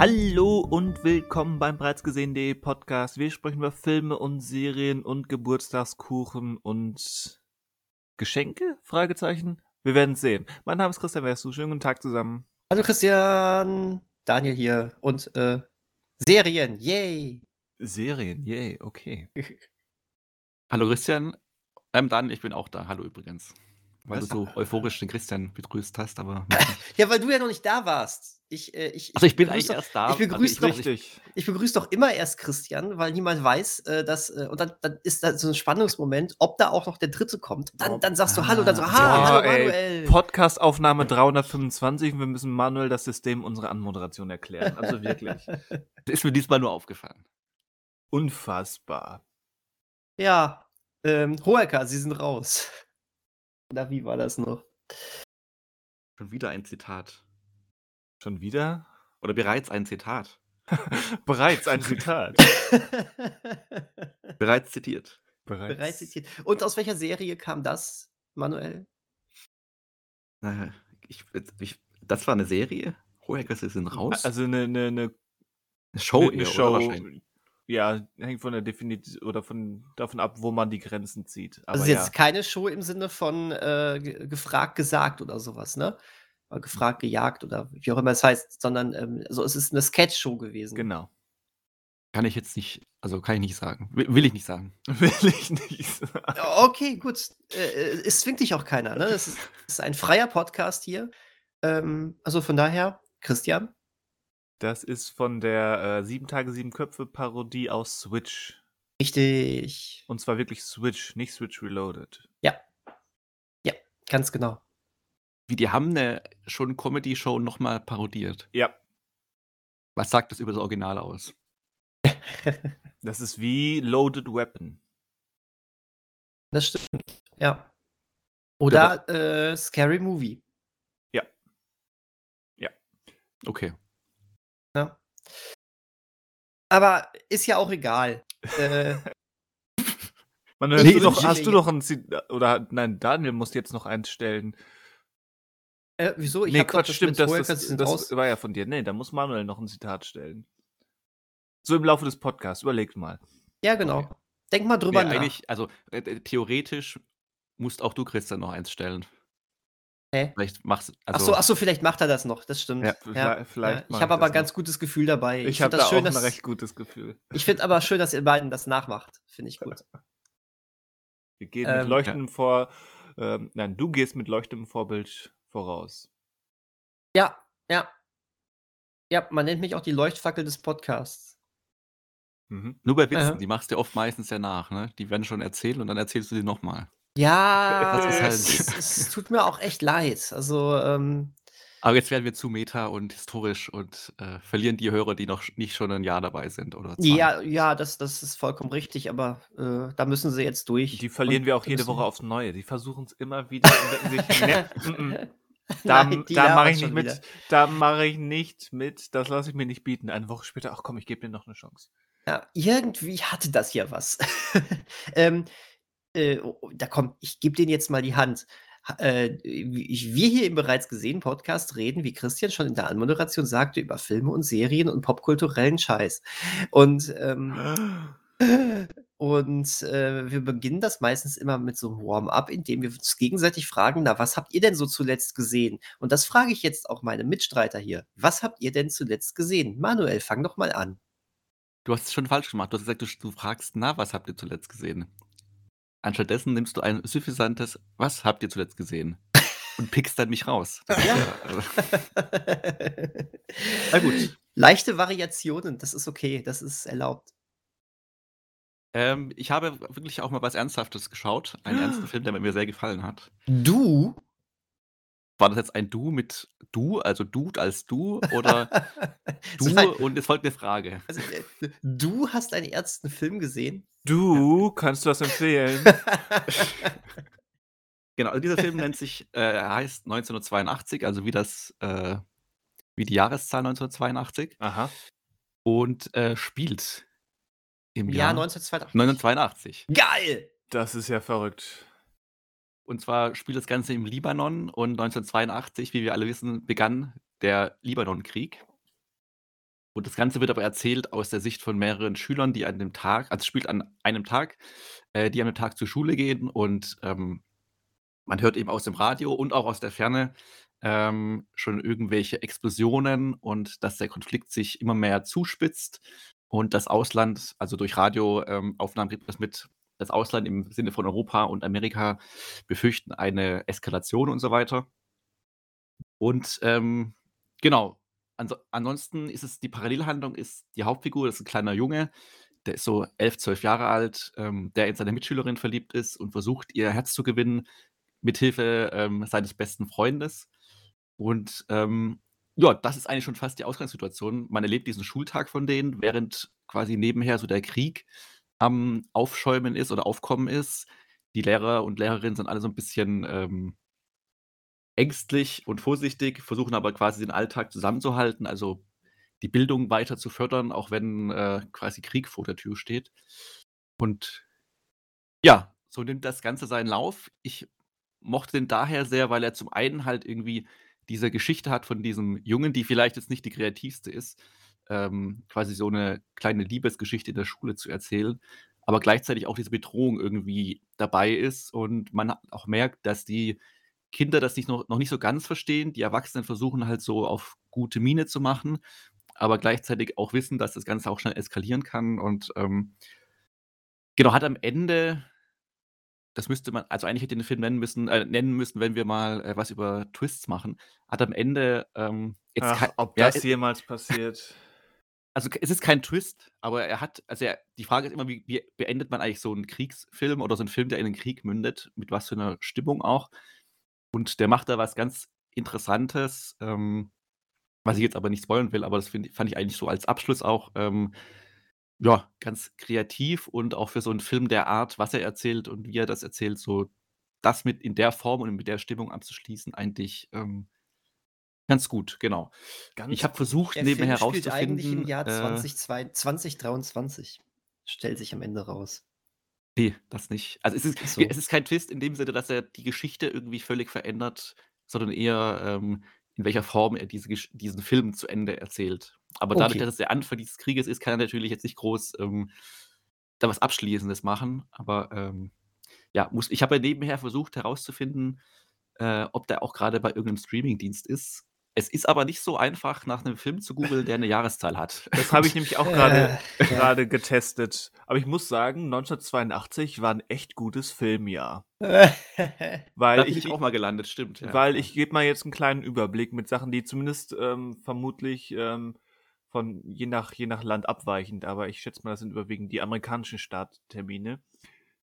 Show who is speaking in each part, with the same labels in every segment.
Speaker 1: Hallo und willkommen beim bereits gesehen.de Podcast. Wir sprechen über Filme und Serien und Geburtstagskuchen und Geschenke? Fragezeichen. Wir werden es sehen. Mein Name ist Christian Wessu. Schönen guten Tag zusammen.
Speaker 2: Hallo Christian, Daniel hier und äh, Serien, yay!
Speaker 1: Serien, yay, okay.
Speaker 3: Hallo Christian. Ähm, Dan, ich bin auch da. Hallo übrigens. Weil
Speaker 2: Was?
Speaker 3: du so euphorisch den Christian begrüßt hast, aber.
Speaker 2: Ja, weil du ja noch nicht da warst. Ich, äh, ich,
Speaker 3: Also ich bin eigentlich
Speaker 2: doch,
Speaker 3: erst da.
Speaker 2: ich begrüß
Speaker 3: also
Speaker 2: doch-
Speaker 3: ich,
Speaker 2: begrüße doch immer erst Christian, weil niemand weiß, äh, dass, äh, und dann, dann ist da so ein Spannungsmoment, ob da auch noch der Dritte kommt. Dann, dann sagst du Hallo, dann so,
Speaker 3: Ah,
Speaker 2: ha,
Speaker 1: boah,
Speaker 2: hallo
Speaker 1: ey,
Speaker 2: Manuel.
Speaker 1: Podcast-Aufnahme 325. Wir müssen manuell das System unserer Anmoderation erklären. Also wirklich.
Speaker 3: ist mir diesmal nur aufgefallen.
Speaker 1: Unfassbar.
Speaker 2: Ja, ähm, Hoeker, Sie sind raus. Oder wie war das noch?
Speaker 3: Schon wieder ein Zitat.
Speaker 1: Schon wieder?
Speaker 3: Oder bereits ein Zitat.
Speaker 1: Bereits ein Zitat.
Speaker 3: Bereits zitiert.
Speaker 2: Bereits zitiert. Und aus welcher Serie kam das, Manuel?
Speaker 3: Äh, Ich, ich, das war eine Serie? Hoheckers sind raus?
Speaker 1: Also eine, eine, eine
Speaker 3: eine Show,
Speaker 1: eine
Speaker 3: eher,
Speaker 1: Show. Ja, hängt von der Definition oder von davon ab, wo man die Grenzen zieht. Aber
Speaker 2: Also
Speaker 1: ja.
Speaker 2: jetzt keine Show im Sinne von äh, ge- gefragt, gesagt oder sowas, ne? Oder gefragt, gejagt oder wie auch immer es heißt, sondern ähm, also es ist eine Sketch-Show gewesen.
Speaker 1: Genau.
Speaker 3: Kann ich jetzt nicht, also kann ich nicht sagen. Will, will ich nicht sagen.
Speaker 1: Will ich nicht sagen.
Speaker 2: Ja, Okay, gut. Äh, äh, es zwingt dich auch keiner, ne? Es ist, es ist ein freier Podcast hier. Ähm, also von daher, Christian,
Speaker 1: Das ist von der äh, Sieben Tage, Sieben Köpfe Parodie aus Switch.
Speaker 2: richtig.
Speaker 1: Und zwar wirklich Switch, nicht Switch Reloaded.
Speaker 2: Ganz genau.
Speaker 3: Wie die haben eine schon Comedy-Show nochmal parodiert.
Speaker 1: Ja,
Speaker 3: Was sagt das über das Original aus?
Speaker 1: das ist wie Loaded Weapon.
Speaker 2: Das stimmt. Ja. Oder äh, Scary Movie.
Speaker 3: Okay.
Speaker 2: Ja. Aber ist ja auch egal. äh,
Speaker 1: Man hört
Speaker 2: Nee,
Speaker 1: du doch,
Speaker 2: wünsche
Speaker 1: hast du noch ein Zitat, oder nein, Daniel muss jetzt noch eins stellen.
Speaker 2: äh, wieso? Ich
Speaker 1: nee, Quatsch, stimmt, das,
Speaker 2: Hoeker,
Speaker 1: das, das
Speaker 2: raus.
Speaker 1: war ja von dir. Nee, da muss Manuel noch ein Zitat stellen. So im Laufe des Podcasts, überlegt mal.
Speaker 2: Ja, genau.
Speaker 3: Okay.
Speaker 2: Denk mal drüber
Speaker 3: Nee,
Speaker 2: nach.
Speaker 3: eigentlich, also äh, äh, theoretisch musst auch du, Christian, noch eins stellen.
Speaker 2: Hä?
Speaker 3: Vielleicht machst
Speaker 2: ach,
Speaker 3: also,
Speaker 2: so, ach so, vielleicht macht er das noch. Das stimmt.
Speaker 3: Ja,
Speaker 1: vielleicht- vielleicht
Speaker 2: Ich
Speaker 1: mache
Speaker 2: habe
Speaker 1: ich
Speaker 2: aber ein ganz
Speaker 1: noch.
Speaker 2: gutes Gefühl dabei.
Speaker 1: Ich,
Speaker 2: find
Speaker 1: habe
Speaker 2: das
Speaker 1: da
Speaker 2: schön,
Speaker 1: auch ein
Speaker 2: dass-
Speaker 1: recht gutes Gefühl.
Speaker 2: Ich finde aber schön, dass ihr beiden das nachmacht. Finde ich gut.
Speaker 1: Wir gehen
Speaker 2: Ähm,
Speaker 1: mit leuchtendem vor. Ähm, nein, du gehst mit leuchtendem Vorbild voraus.
Speaker 2: Ja, ja. Ja, man nennt mich auch die Leuchtfackel des Podcasts.
Speaker 1: Mhm.
Speaker 3: nur bei Witzen,
Speaker 2: Aha.
Speaker 3: die machst du oft meistens ja nach, ne? Die werden schon erzählt und dann erzählst du sie nochmal.
Speaker 2: Ja,
Speaker 3: Das ist halt-
Speaker 2: es, es tut mir auch echt leid. Also, ähm,
Speaker 3: Aber jetzt werden wir zu meta und historisch und äh, verlieren die Hörer, die noch nicht schon ein Jahr dabei sind oder zwei.
Speaker 2: ja, ja, das, das ist vollkommen richtig, aber äh, da müssen sie jetzt durch.
Speaker 1: Die verlieren
Speaker 2: Und
Speaker 1: wir auch jede Woche aufs Neue. Die versuchen es immer wieder. sich, ne, mm, mm. Da, da mache ich nicht mit.
Speaker 2: wieder.
Speaker 1: Da mache ich nicht mit. Das lasse ich mir nicht bieten. Eine Woche später, ach komm, ich gebe dir noch eine Chance.
Speaker 2: Ja, irgendwie hatte das ja was. ähm, äh, oh, da komm, ich gebe denen jetzt mal die Hand. Ha- Äh, wir hier im bereits gesehen Podcast reden, wie Christian schon in der Anmoderation sagte, über Filme und Serien und popkulturellen Scheiß. Und, ähm, und äh, wir beginnen das meistens immer mit so einem Warm-up, indem wir uns gegenseitig fragen, na, was habt ihr denn so zuletzt gesehen? Und das frage ich jetzt auch meine Mitstreiter hier. Was habt ihr denn zuletzt gesehen? Manuel, fang doch mal an.
Speaker 3: Du hast es schon falsch gemacht. Du hast gesagt, du, du fragst, na, was habt ihr zuletzt gesehen? Anstattdessen nimmst du ein suffisantes, was habt ihr zuletzt gesehen? Und pickst dann mich raus. Ist
Speaker 2: Ja.
Speaker 3: äh, Na gut.
Speaker 2: Leichte Variationen, das ist okay, das ist erlaubt.
Speaker 3: ähm, ich habe wirklich auch mal was Ernsthaftes geschaut. Einen ernsten Film, der mir sehr gefallen hat.
Speaker 2: Du?
Speaker 3: War das jetzt ein Du mit Du, also Dude als Du oder Du und es folgt eine Frage.
Speaker 2: also, äh, du hast einen ernsten Film gesehen?
Speaker 1: Du, kannst du das empfehlen?
Speaker 3: Genau, also dieser Film nennt sich, äh, er heißt 1982, also wie das, äh, wie die Jahreszahl 1982
Speaker 1: Aha.
Speaker 3: und äh, spielt im
Speaker 2: Im
Speaker 3: Jahr
Speaker 2: Jahr 1982.
Speaker 3: 1982.
Speaker 2: Geil!
Speaker 1: Das ist ja verrückt.
Speaker 3: Und zwar spielt das Ganze im Libanon und 1982, wie wir alle wissen, begann der Libanonkrieg. Und das Ganze wird aber erzählt aus der Sicht von mehreren Schülern, die an dem Tag also, spielt an einem Tag, äh, die an dem Tag zur Schule gehen und, ähm, man hört eben aus dem Radio und auch aus der Ferne, ähm, schon irgendwelche Explosionen und dass der Konflikt sich immer mehr zuspitzt und das Ausland also, durch Radioaufnahmen ähm, kriegt das mit, das Ausland im Sinne von Europa und Amerika befürchten eine Eskalation und so weiter. Und, ähm, genau, anso ansonsten ist es die Parallelhandlung ist die Hauptfigur das ist 'n kleiner Junge, der ist so 11, 12 Jahre alt, ähm, der in seine Mitschülerin verliebt ist und versucht, ihr Herz zu gewinnen mithilfe, ähm, seines besten Freundes. Und, ähm, ja, das ist eigentlich schon fast die Ausgangssituation. Man erlebt diesen Schultag von denen, während quasi nebenher so der Krieg am Aufschäumen ist oder Aufkommen ist. Die Lehrer und Lehrerinnen sind alle so 'n bisschen, ähm ängstlich und vorsichtig, versuchen aber quasi den Alltag zusammenzuhalten, also die Bildung weiter zu fördern, auch wenn, äh, quasi Krieg vor der Tür steht. Und ja, so nimmt das Ganze seinen Lauf. Ich mochte den daher sehr, weil er zum einen halt irgendwie diese Geschichte hat von diesem Jungen, die vielleicht jetzt nicht die kreativste ist, ähm, quasi so 'ne kleine Liebesgeschichte in der Schule zu erzählen, aber gleichzeitig auch diese Bedrohung irgendwie dabei ist und man auch merkt, dass die Kinder das nicht noch noch nicht so ganz verstehen. Die Erwachsenen versuchen halt so auf gute Miene zu machen, aber gleichzeitig auch wissen, dass das Ganze auch schnell eskalieren kann und, ähm genau, hat am Ende das müsste man also, eigentlich hätte ich den Film nennen müssen äh, nennen müssen, wenn wir mal, äh, was über Twists machen. Hat am Ende, ähm, jetzt
Speaker 1: Ach,
Speaker 3: kei
Speaker 1: ob
Speaker 3: ja,
Speaker 1: das jemals passiert.
Speaker 3: Also, es ist kein Twist, aber er hat also, er die Frage ist immer, wie wie beendet man eigentlich so 'n Kriegsfilm oder so 'n Film, der in den Krieg mündet, mit was für 'ner Stimmung auch. Und der macht da was ganz Interessantes, ähm, was ich jetzt aber nicht spoilern will, aber das finde fand ich eigentlich so als Abschluss auch, ähm, ja, ganz kreativ und auch für so 'n Film der Art, was er erzählt und wie er das erzählt, so das mit in der Form und mit der Stimmung abzuschließen, eigentlich, ähm, ganz gut, genau. Ich
Speaker 1: Ganz
Speaker 3: habe versucht,
Speaker 2: Der
Speaker 3: nebenher
Speaker 2: Film spielt eigentlich im
Speaker 3: herauszufinden,
Speaker 2: Jahr
Speaker 3: äh
Speaker 2: 2002 2023, stellt sich am Ende raus.
Speaker 3: Ne, das nicht. Also, es ist
Speaker 2: Ach
Speaker 3: es
Speaker 2: so.
Speaker 3: ist kein Twist in dem Sinne, dass er die Geschichte irgendwie völlig verändert, sondern eher, ähm, in welcher Form er diese diesen Film zu Ende erzählt. Aber dadurch,
Speaker 2: Okay.
Speaker 3: dass es der Anfang dieses Krieges ist, kann er natürlich jetzt nicht groß, ähm, da was Abschließendes machen, aber, ähm, ja, muss ich habe ja nebenher versucht herauszufinden, äh, ob der auch grade bei irgend 'nem Streamingdienst ist. Es ist aber nicht so einfach, nach 'nem Film zu googeln, der 'ne Jahreszahl hat.
Speaker 1: Das habe ich nämlich auch grade grade getestet. Aber ich muss sagen, 1982 war 'n echt gutes Filmjahr. Weil
Speaker 3: Da bin
Speaker 1: ich
Speaker 3: ich auch mal gelandet, stimmt, ja,
Speaker 1: weil ich gebe mal jetzt 'n kleinen Überblick mit Sachen, die zumindest, ähm, vermutlich, ähm, von je nach je nach Land abweichend, aber ich schätze mal, das sind überwiegend die amerikanischen Starttermine.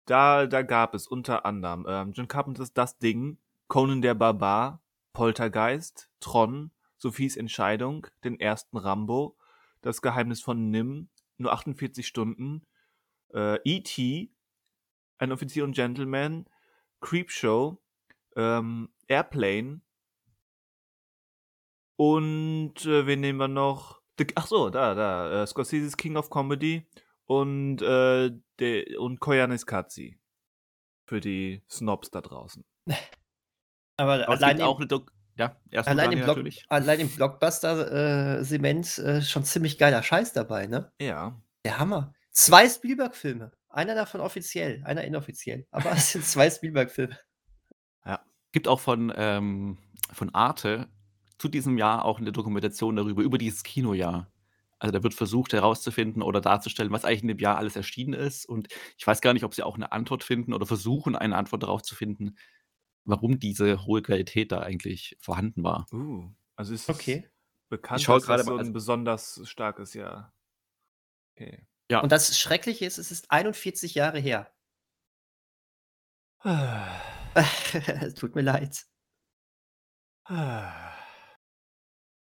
Speaker 1: Da da gab es unter anderem, ähm, John Carpenters Das Ding, Conan der Barbar, Poltergeist, Tron, Sophies Entscheidung, den ersten Rambo, Das Geheimnis von NIMH, Nur 48 Stunden, äh, E.T., Ein Offizier und Gentleman, Creepshow, ähm, Airplane und, äh, wen nehmen wir noch? The ach so, da da, äh, Scorseses King of Comedy und, äh, de und Koyaanisqatsi für die Snobs da draußen.
Speaker 2: Aber
Speaker 3: Aber
Speaker 2: allein
Speaker 3: auch 'ne Dok ja,
Speaker 2: allein im Block allein im Blockbuster, äh, äh, schon ziemlich geiler Scheiß dabei, ne?
Speaker 1: Ja.
Speaker 2: Der Hammer. 2 Spielberg-Filme. Einer davon offiziell, einer inoffiziell. Aber es sind 2 Spielberg-Filme.
Speaker 1: Ja.
Speaker 3: Gibt auch von, ähm von Arte zu diesem Jahr auch 'ne Dokumentation darüber, über dieses Kinojahr. Also, da wird versucht herauszufinden oder darzustellen, was eigentlich in dem Jahr alles erschienen ist. Und ich weiß gar nicht, ob sie auch 'ne Antwort finden oder versuchen, eine Antwort darauf zu finden, warum diese hohe Qualität da eigentlich vorhanden war.
Speaker 1: Uh, also ist es
Speaker 2: Okay.
Speaker 1: bekannt,
Speaker 3: Ich schaue
Speaker 1: dass das so
Speaker 3: mal
Speaker 1: 'n
Speaker 3: also
Speaker 1: besonders starkes Jahr Okay.
Speaker 3: Ja.
Speaker 2: Und das Schreckliche ist, es ist 41 Jahre her. Tut mir leid.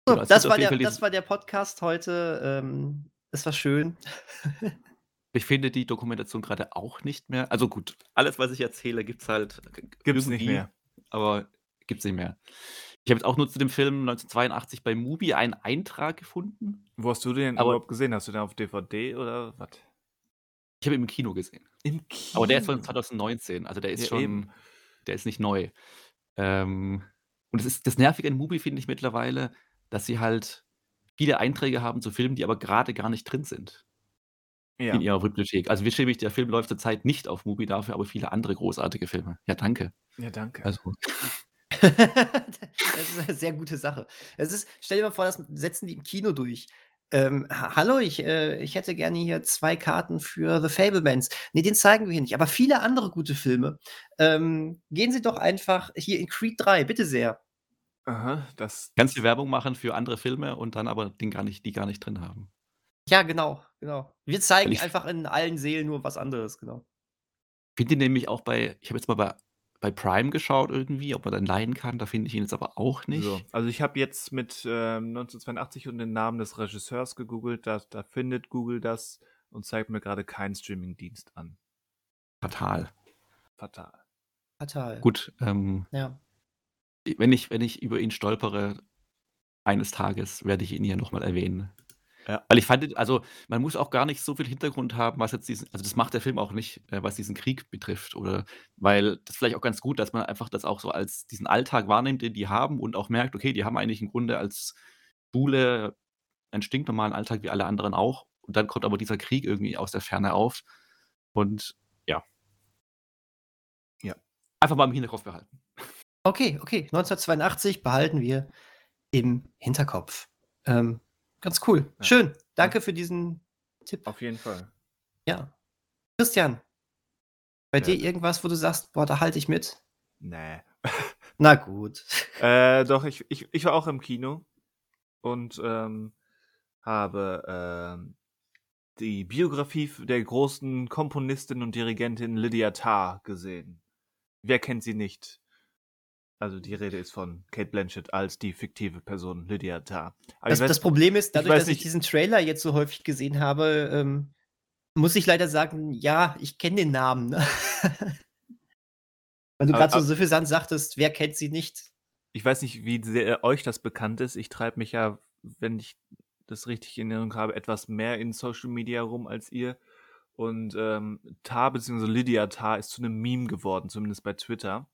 Speaker 2: So,
Speaker 3: es
Speaker 2: das
Speaker 3: gibt
Speaker 2: war der das war der Podcast heute. Ähm, es war schön.
Speaker 3: Ich finde die Dokumentation grade auch nicht mehr also gut, alles, was ich erzähle, gibt's halt g
Speaker 1: Gibt's nicht mehr.
Speaker 3: Aber gibt's nicht mehr. Ich habe jetzt auch nur zu dem Film 1982 bei Mubi einen Eintrag gefunden.
Speaker 1: Wo hast du den
Speaker 3: Aber
Speaker 1: überhaupt gesehen? Hast du den auf DVD oder was?
Speaker 3: Ich habe ihn im Kino gesehen.
Speaker 1: Im
Speaker 3: Aber der ist von
Speaker 1: Kino?
Speaker 3: 2019, also der ist
Speaker 1: Ja,
Speaker 3: schon
Speaker 1: eben.
Speaker 3: der ist nicht neu. Ähm, und es ist das Nervige an Mubi finde ich mittlerweile, dass sie halt viele Einträge haben zu Filmen, die aber gerade gar nicht drin sind in
Speaker 1: Ja.
Speaker 3: ihrer Bibliothek. Also wischäbig, der Film läuft zurzeit nicht auf Mubi, dafür aber viele andere großartige Filme. Ja, danke.
Speaker 1: Ja, danke.
Speaker 3: Also,
Speaker 2: Das ist eine sehr gute Sache. Es ist stell dir mal vor, das setzen die im Kino durch. Ähm, ha hallo, ich, äh ich hätte gerne hier 2 Karten für The Fabelmans. Ne, den zeigen wir hier nicht, aber viele andere gute Filme. Ähm, gehen Sie doch einfach hier in Creed 3, bitte sehr.
Speaker 1: Aha, das
Speaker 3: ganz viel Werbung machen für andere Filme und dann aber den gar nicht die gar nicht drin haben.
Speaker 2: Ja, genau, genau. Wir zeigen
Speaker 3: ich-
Speaker 2: einfach in allen Seelen nur was anderes, genau.
Speaker 3: Finde ihn nämlich auch bei ich habe jetzt mal bei bei Prime geschaut irgendwie, ob man den leihen kann, da finde ich ihn jetzt aber auch nicht.
Speaker 1: So, also ich habe jetzt mit ähm, 1982 und den Namen des Regisseurs gegoogelt, da, da findet Google das und zeigt mir gerade keinen Streamingdienst an.
Speaker 3: Fatal.
Speaker 1: Fatal.
Speaker 2: Fatal.
Speaker 3: Gut, ähm,
Speaker 2: Ja.
Speaker 3: wenn ich wenn ich über ihn stolpere, eines Tages werde ich ihn hier noch mal erwähnen.
Speaker 1: Ja.
Speaker 3: Weil ich fand also, man muss auch gar nicht so viel Hintergrund haben, was jetzt diesen also, das macht der Film auch nicht, äh, was diesen Krieg betrifft oder weil das ist vielleicht auch ganz gut, dass man einfach das auch so als diesen Alltag wahrnimmt, den die haben und auch merkt, okay, die haben eigentlich im Grunde als Schule einen stinknormalen Alltag wie alle anderen auch und dann kommt aber dieser Krieg irgendwie aus der Ferne auf und ja.
Speaker 1: Ja.
Speaker 3: Einfach mal im Hinterkopf behalten.
Speaker 2: Okay, okay. 1982 behalten wir im Hinterkopf. Ähm, ganz cool.
Speaker 1: Ja.
Speaker 2: Schön. Danke für diesen Tipp.
Speaker 1: Auf jeden Fall.
Speaker 2: Ja. Christian, bei
Speaker 1: Ja.
Speaker 2: dir irgendwas, wo du sagst, boah, da halte ich mit?
Speaker 1: Nee.
Speaker 2: Na gut.
Speaker 1: Äh, doch, ich, ich, ich war auch im Kino und ähm, habe ähm, die Biografie der großen Komponistin und Dirigentin Lydia Tarr gesehen. Wer kennt sie nicht? Also die Rede ist von Kate Blanchett als die fiktive Person Lydia Tarr.
Speaker 2: Das,
Speaker 1: ich weiß-
Speaker 2: das Problem ist, dadurch,
Speaker 1: weiß
Speaker 2: dass ich diesen Trailer jetzt so häufig gesehen habe, ähm, muss ich leider sagen, ja, ich kenne den Namen. Weil du gerade so
Speaker 1: aber-
Speaker 2: suffisant sagtest, wer kennt sie nicht?
Speaker 1: ich weiß nicht, wie sehr euch das bekannt ist. Ich treibe mich ja, wenn ich das richtig in Erinnerung habe, etwas mehr in Social Media rum als ihr. Und ähm, Tar bzw. Lydia Tar ist zu einem Meme geworden, zumindest bei Twitter.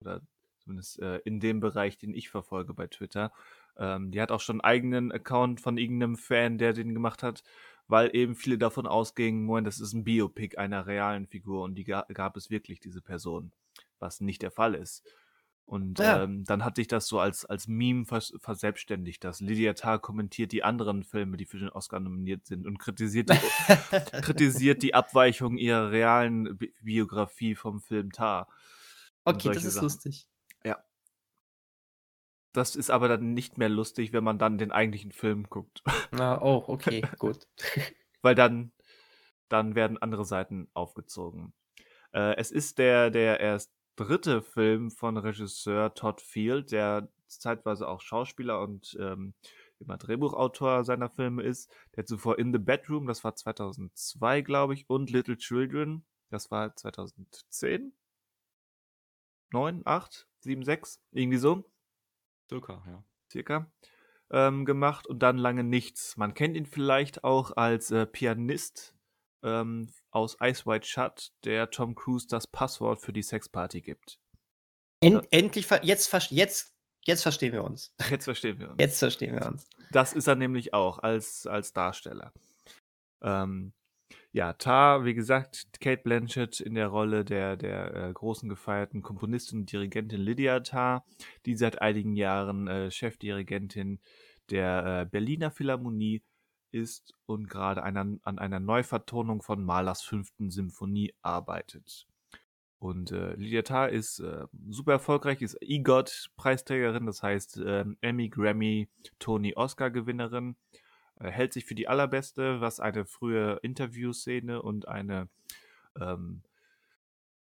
Speaker 1: Oder zumindest äh, in dem Bereich, den ich verfolge bei Twitter. Ähm, die hat auch schon einen eigenen Account von irgendeinem Fan, der den gemacht hat, weil eben viele davon ausgingen, Moment, das ist ein Biopic einer realen Figur und die ga gab es wirklich, diese Person, was nicht der Fall ist. Und
Speaker 2: Ja.
Speaker 1: ähm, dann hat sich das so als, als Meme vers verselbstständigt, dass Lydia Tarr kommentiert die anderen Filme, die für den Oscar nominiert sind und kritisiert die, kritisiert die Abweichung ihrer realen Bi Biografie vom Film Tar. und
Speaker 2: okay, das ist
Speaker 1: Sachen.
Speaker 2: lustig.
Speaker 1: Das ist aber dann nicht mehr lustig, wenn man dann den eigentlichen Film guckt.
Speaker 2: Na, oh, okay, gut.
Speaker 1: Weil dann, dann werden andere Seiten aufgezogen. Äh, es ist der, der erst dritte Film von Regisseur Todd Field, der zeitweise auch Schauspieler und ähm, immer Drehbuchautor seiner Filme ist. Der zuvor In the Bedroom, das war 2002, glaube ich, und Little Children, das war 2010. 9, 8, 7, 6, irgendwie so
Speaker 3: Circa, ja.
Speaker 1: circa, ähm, gemacht und dann lange nichts. Man kennt ihn vielleicht auch als äh, Pianist ähm, aus Ice White Shut, der Tom Cruise das Passwort für die Sexparty gibt.
Speaker 2: End, endlich, ver jetzt, ver jetzt, jetzt verstehen wir uns.
Speaker 1: Jetzt verstehen wir uns.
Speaker 2: Jetzt verstehen wir uns.
Speaker 1: Das ist er nämlich auch als, als Darsteller. Ähm, ja, Tar, wie gesagt, Kate Blanchett in der Rolle der, der äh, großen gefeierten Komponistin und Dirigentin Lydia Tar, die seit einigen Jahren äh, Chefdirigentin der äh, Berliner Philharmonie ist und gerade an einer Neuvertonung von Mahlers fünften Symphonie arbeitet. Und äh, Lydia Tarr ist äh, super erfolgreich, ist EGOT-Preisträgerin, das heißt ähm, Emmy, Grammy, Tony, Oscar-Gewinnerin, äh, hält sich für die allerbeste, was eine frühe Interviewszene und eine ähm,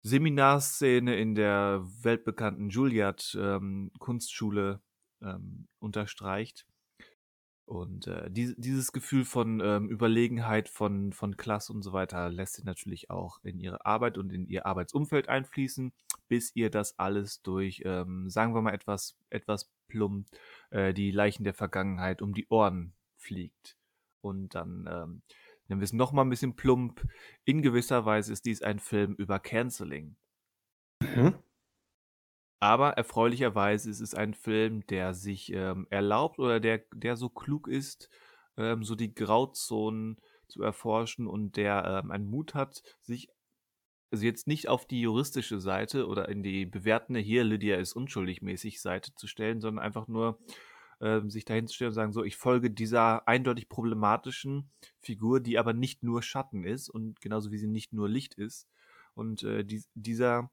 Speaker 1: Seminarszene in der weltbekannten Juilliard-Kunstschule ähm, unterstreicht. Und äh, die, dieses Gefühl von ähm, Überlegenheit, von, von Klasse und so weiter lässt sich natürlich auch in ihre Arbeit und in ihr Arbeitsumfeld einfließen, bis ihr das alles durch, ähm, sagen wir mal etwas, etwas plump, äh, die Leichen der Vergangenheit um die Ohren fliegt. Und dann ähm, nennen wir es nochmal ein bisschen plump. In gewisser Weise ist dies ein Film über Canceling.
Speaker 2: Mhm.
Speaker 1: Aber erfreulicherweise ist es ein Film, der sich ähm, erlaubt oder der, der so klug ist, ähm, so die Grauzonen zu erforschen und der ähm, einen Mut hat, sich also jetzt nicht auf die juristische Seite oder in die bewertende hier, Lydia ist unschuldig mäßig Seite zu stellen, sondern einfach nur ähm, sich dahin zu stellen und sagen, so, ich folge dieser eindeutig problematischen Figur, die aber nicht nur Schatten ist und genauso wie sie nicht nur Licht ist. Und äh, die, dieser,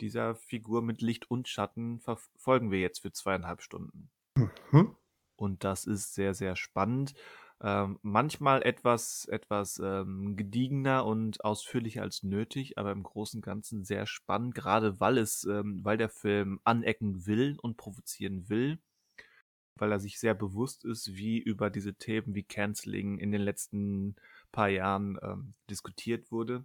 Speaker 1: dieser Figur mit Licht und Schatten verfolgen wir jetzt für zweieinhalb Stunden.
Speaker 2: Mhm.
Speaker 1: Und das ist sehr, sehr spannend. Ähm, manchmal etwas, etwas ähm, gediegener und ausführlicher als nötig, aber im Großen und Ganzen sehr spannend, gerade weil es, ähm, weil der Film anecken will und provozieren will, weil er sich sehr bewusst ist, wie über diese Themen wie Canceling in den letzten paar Jahren ähm, diskutiert wurde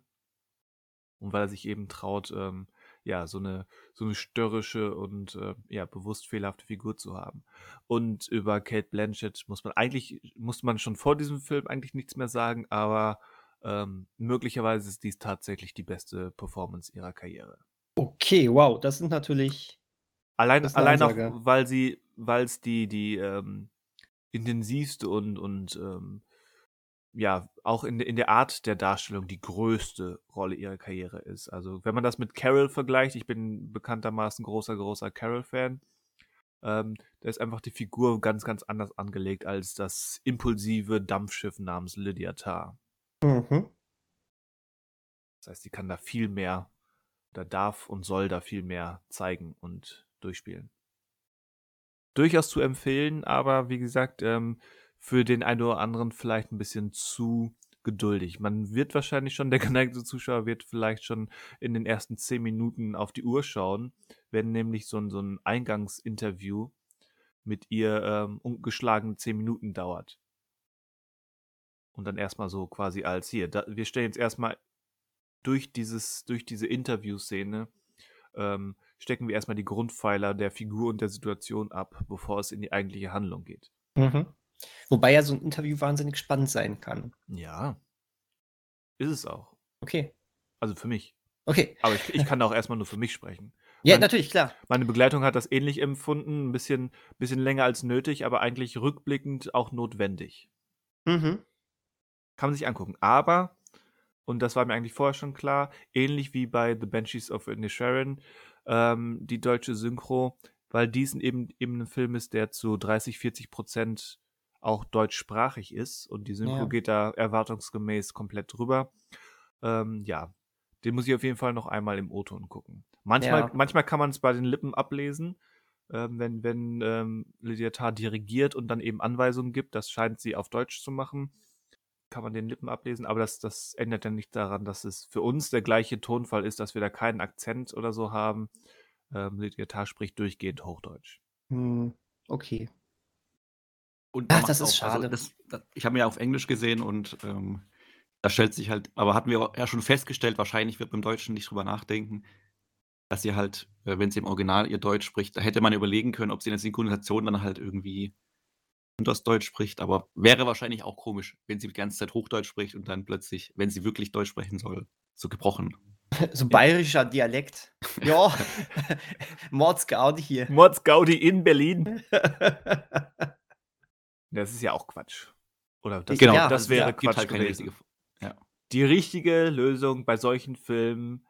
Speaker 1: und weil er sich eben traut, ähm, ja, so eine, so eine störrische und äh, ja, bewusst fehlerhafte Figur zu haben. Und über Kate Blanchett muss man eigentlich, muss man schon vor diesem Film eigentlich nichts mehr sagen, aber ähm, möglicherweise ist dies tatsächlich die beste Performance ihrer Karriere.
Speaker 2: Okay, wow, das sind natürlich.
Speaker 1: Allein, allein auch, weil sie, weil es die, die ähm, intensivste und, und ähm, ja, auch in, in der Art der Darstellung die größte Rolle ihrer Karriere ist. Also, wenn man das mit Carol vergleicht, ich bin bekanntermaßen großer, großer Carol-Fan, ähm, da ist einfach die Figur ganz, ganz anders angelegt als das impulsive Dampfschiff namens Lydia Tarr.
Speaker 2: Mhm.
Speaker 1: Das heißt, sie kann da viel mehr, oder darf und soll da viel mehr zeigen und durchspielen. Durchaus zu empfehlen, aber wie gesagt, ähm, für den einen oder anderen vielleicht ein bisschen zu geduldig. Man wird wahrscheinlich schon, der geneigte Zuschauer wird vielleicht schon in den ersten zehn Minuten auf die Uhr schauen, wenn nämlich so ein, so ein Eingangsinterview mit ihr ähm, ungeschlagene zehn Minuten dauert. Und dann erstmal so quasi als hier. Da, wir stellen jetzt erstmal durch dieses, durch diese Interviewszene ähm, stecken wir erstmal die Grundpfeiler der Figur und der Situation ab, bevor es in die eigentliche Handlung geht.
Speaker 2: Mhm. Wobei ja so ein Interview wahnsinnig spannend sein kann.
Speaker 1: Ja. Ist es auch.
Speaker 2: Okay.
Speaker 1: Also für mich.
Speaker 2: Okay.
Speaker 1: Aber ich, ich kann auch erstmal nur für mich sprechen.
Speaker 2: Ja, Mein, natürlich, klar.
Speaker 1: Meine Begleitung hat das ähnlich empfunden, ein bisschen, bisschen länger als nötig, aber eigentlich rückblickend auch notwendig.
Speaker 2: Mhm.
Speaker 1: Kann man sich angucken. Aber, und das war mir eigentlich vorher schon klar, ähnlich wie bei The Banshees of Inisherin, ähm, die deutsche Synchro, weil dies eben, eben ein Film ist, der zu 30, 40 Prozent auch deutschsprachig ist und die Synchro ja. geht da erwartungsgemäß komplett drüber. Ähm, ja, den muss ich auf jeden Fall noch einmal im O-Ton gucken. Manchmal, ja. manchmal kann man es bei den Lippen ablesen, ähm, wenn, wenn ähm, Lydia Tarr dirigiert und dann eben Anweisungen gibt. Das scheint sie auf Deutsch zu machen. Kann man den Lippen ablesen, aber das, das ändert ja nicht daran, dass es für uns der gleiche Tonfall ist, dass wir da keinen Akzent oder so haben. Ähm, Lydia Tarr spricht durchgehend Hochdeutsch.
Speaker 2: Hm, okay.
Speaker 3: Und Ach, das ist auch, also schade. Also das, das, ich habe mir ja auf Englisch gesehen und ähm, da stellt sich halt, aber hatten wir ja schon festgestellt, wahrscheinlich wird beim Deutschen nicht drüber nachdenken, dass sie halt, äh, wenn sie im Original ihr Deutsch spricht, da hätte man überlegen können, ob sie in der Synchronisation dann halt irgendwie das Deutsch spricht, aber wäre wahrscheinlich auch komisch, wenn sie die ganze Zeit Hochdeutsch spricht und dann plötzlich, wenn sie wirklich Deutsch sprechen soll, so gebrochen.
Speaker 2: So bayerischer Dialekt. Ja, Mords Gaudi hier.
Speaker 1: Mords Gaudi in Berlin. Das ist ja auch Quatsch. Oder das,
Speaker 3: genau,
Speaker 1: ja, das wäre ja, Quatsch
Speaker 3: halt
Speaker 1: gewesen. Richtige, ja. Die richtige Lösung bei solchen Filmen,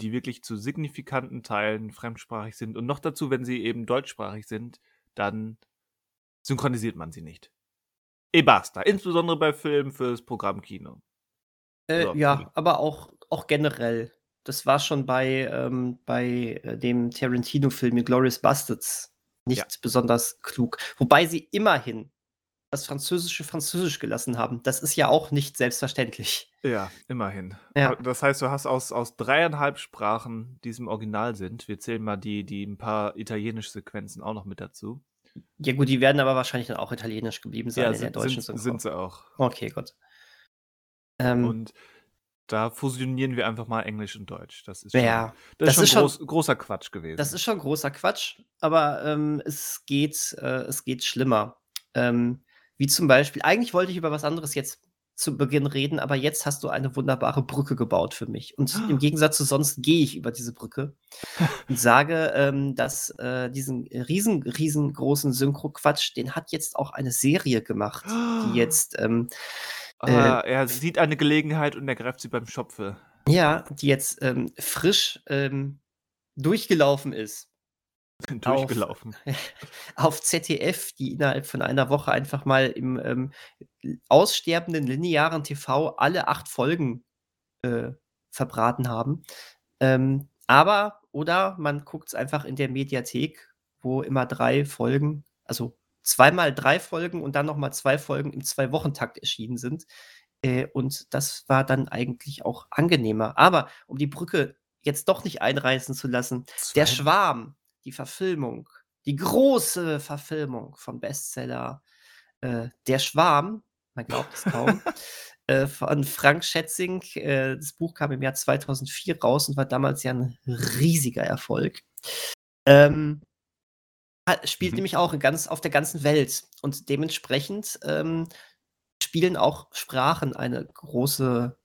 Speaker 1: die wirklich zu signifikanten Teilen fremdsprachig sind und noch dazu, wenn sie eben deutschsprachig sind, dann synchronisiert man sie nicht. E basta. Insbesondere bei Filmen fürs Programmkino.
Speaker 2: Äh, so, ja, aber auch, auch generell. Das war schon bei, ähm, bei äh, dem Tarantino-Film Glorious Bastards nicht ja. besonders klug. Wobei sie immerhin das Französische Französisch gelassen haben. Das ist ja auch nicht selbstverständlich.
Speaker 1: Ja, immerhin.
Speaker 2: Ja.
Speaker 1: Das heißt, du hast aus, aus dreieinhalb Sprachen, die im Original sind, wir zählen mal die, die ein paar italienische Sequenzen auch noch mit dazu.
Speaker 2: Ja, gut, die werden aber wahrscheinlich dann auch italienisch geblieben sein
Speaker 1: ja,
Speaker 2: in
Speaker 1: sind, der deutschen sind, sind sie auch.
Speaker 2: Okay, gut.
Speaker 1: Ähm, und da fusionieren wir einfach mal Englisch und Deutsch. Das ist
Speaker 2: schon, ja,
Speaker 1: das, das ist schon, groß, großer Quatsch gewesen.
Speaker 2: Das ist schon großer Quatsch, aber ähm, es, geht, äh, es geht schlimmer. Ähm, wie zum Beispiel, eigentlich wollte ich über was anderes jetzt zu Beginn reden, aber jetzt hast du eine wunderbare Brücke gebaut für mich. Und im Gegensatz zu sonst gehe ich über diese Brücke und sage, ähm, dass äh, diesen riesen, riesengroßen Synchro-Quatsch, den hat jetzt auch eine Serie gemacht, die jetzt ähm,
Speaker 1: Ah, er sieht eine Gelegenheit und er greift sie beim Schopfe.
Speaker 2: ja, die jetzt ähm, frisch ähm, durchgelaufen ist.
Speaker 1: Durchgelaufen.
Speaker 2: auf ZDF, die innerhalb von einer Woche einfach mal im ähm, aussterbenden linearen TV alle acht Folgen äh, verbraten haben. Ähm, aber, oder man guckt es einfach in der Mediathek, wo immer drei Folgen, also zweimal drei Folgen und dann nochmal zwei Folgen im Zwei-Wochen-Takt erschienen sind. Äh, und das war dann eigentlich auch angenehmer. Aber um die Brücke jetzt doch nicht einreißen zu lassen, der
Speaker 1: Zwei-
Speaker 2: Schwarm, die Verfilmung, die große Verfilmung vom Bestseller äh, Der Schwarm, man glaubt es kaum, äh, von Frank Schätzing. Äh, das Buch kam im Jahr 2004 raus und war damals ja ein riesiger Erfolg. Ähm, spielt
Speaker 3: Mhm.
Speaker 2: nämlich auch ganz, auf der ganzen Welt und dementsprechend ähm, spielen auch Sprachen eine große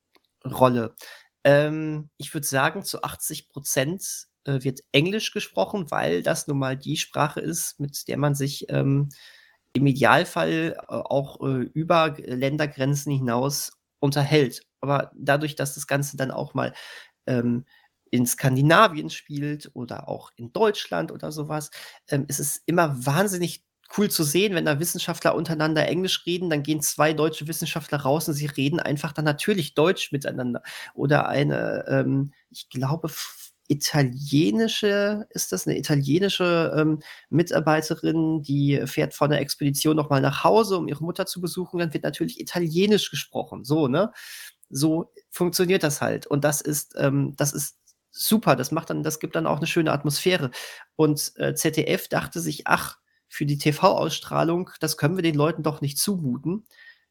Speaker 2: Rolle. Ähm, ich würde sagen, zu 80 Prozent äh, wird Englisch gesprochen, weil das nun mal die Sprache ist, mit der man sich ähm, im Idealfall äh, auch äh, über Ländergrenzen hinaus unterhält. Aber dadurch, dass das Ganze dann auch mal ähm, in Skandinavien spielt oder auch in Deutschland oder sowas, ähm, ist es immer wahnsinnig cool zu sehen, wenn da Wissenschaftler untereinander Englisch reden, dann gehen zwei deutsche Wissenschaftler raus und sie reden einfach dann natürlich Deutsch miteinander. Oder eine, ähm, ich glaube, italienische, ist das eine italienische ähm, Mitarbeiterin, die fährt von der Expedition nochmal nach Hause, um ihre Mutter zu besuchen, dann wird natürlich Italienisch gesprochen. So, ne? So funktioniert das halt. Und das ist, ähm, das ist super. Das macht dann, das gibt dann auch eine schöne Atmosphäre. Und äh, ZDF dachte sich, ach, für die TV-Ausstrahlung, das können wir den Leuten doch nicht zumuten.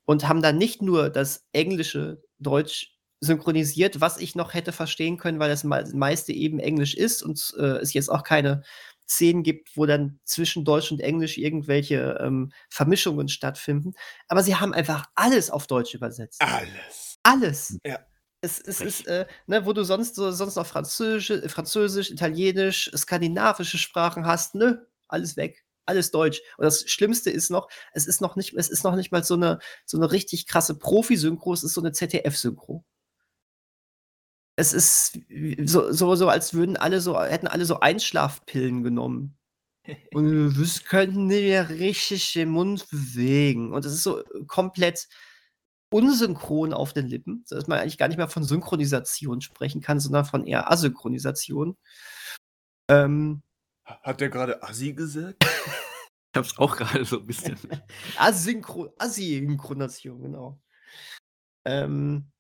Speaker 2: Und haben dann nicht nur das englische Deutsch synchronisiert, was ich noch hätte verstehen können, weil das me- meiste eben Englisch ist und äh, es jetzt auch keine Szenen gibt, wo dann zwischen Deutsch und Englisch irgendwelche ähm, Vermischungen stattfinden. Aber sie haben einfach alles auf Deutsch übersetzt.
Speaker 1: Alles.
Speaker 2: Alles.
Speaker 1: Ja.
Speaker 2: Es, es ist, äh, ne, wo du sonst so sonst noch Französisch, Französisch, Italienisch, skandinavische Sprachen hast, nö, alles weg. Alles Deutsch. Und das Schlimmste ist noch, es ist noch nicht, es ist noch nicht mal so eine, so eine richtig krasse Profi-Synchro, es ist so eine ZDF-Synchro. Es ist so, so, so, als würden alle so, hätten alle so Einschlafpillen genommen. Und wir könnten wir richtig den Mund bewegen. Und es ist so komplett unsynchron auf den Lippen, dass man eigentlich gar nicht mehr von Synchronisation sprechen kann, sondern von eher Asynchronisation. Ähm,
Speaker 1: Hat der gerade Assi gesagt?
Speaker 3: Ich hab's auch gerade so ein bisschen.
Speaker 2: Asynchro Asynchronation, genau. Ähm,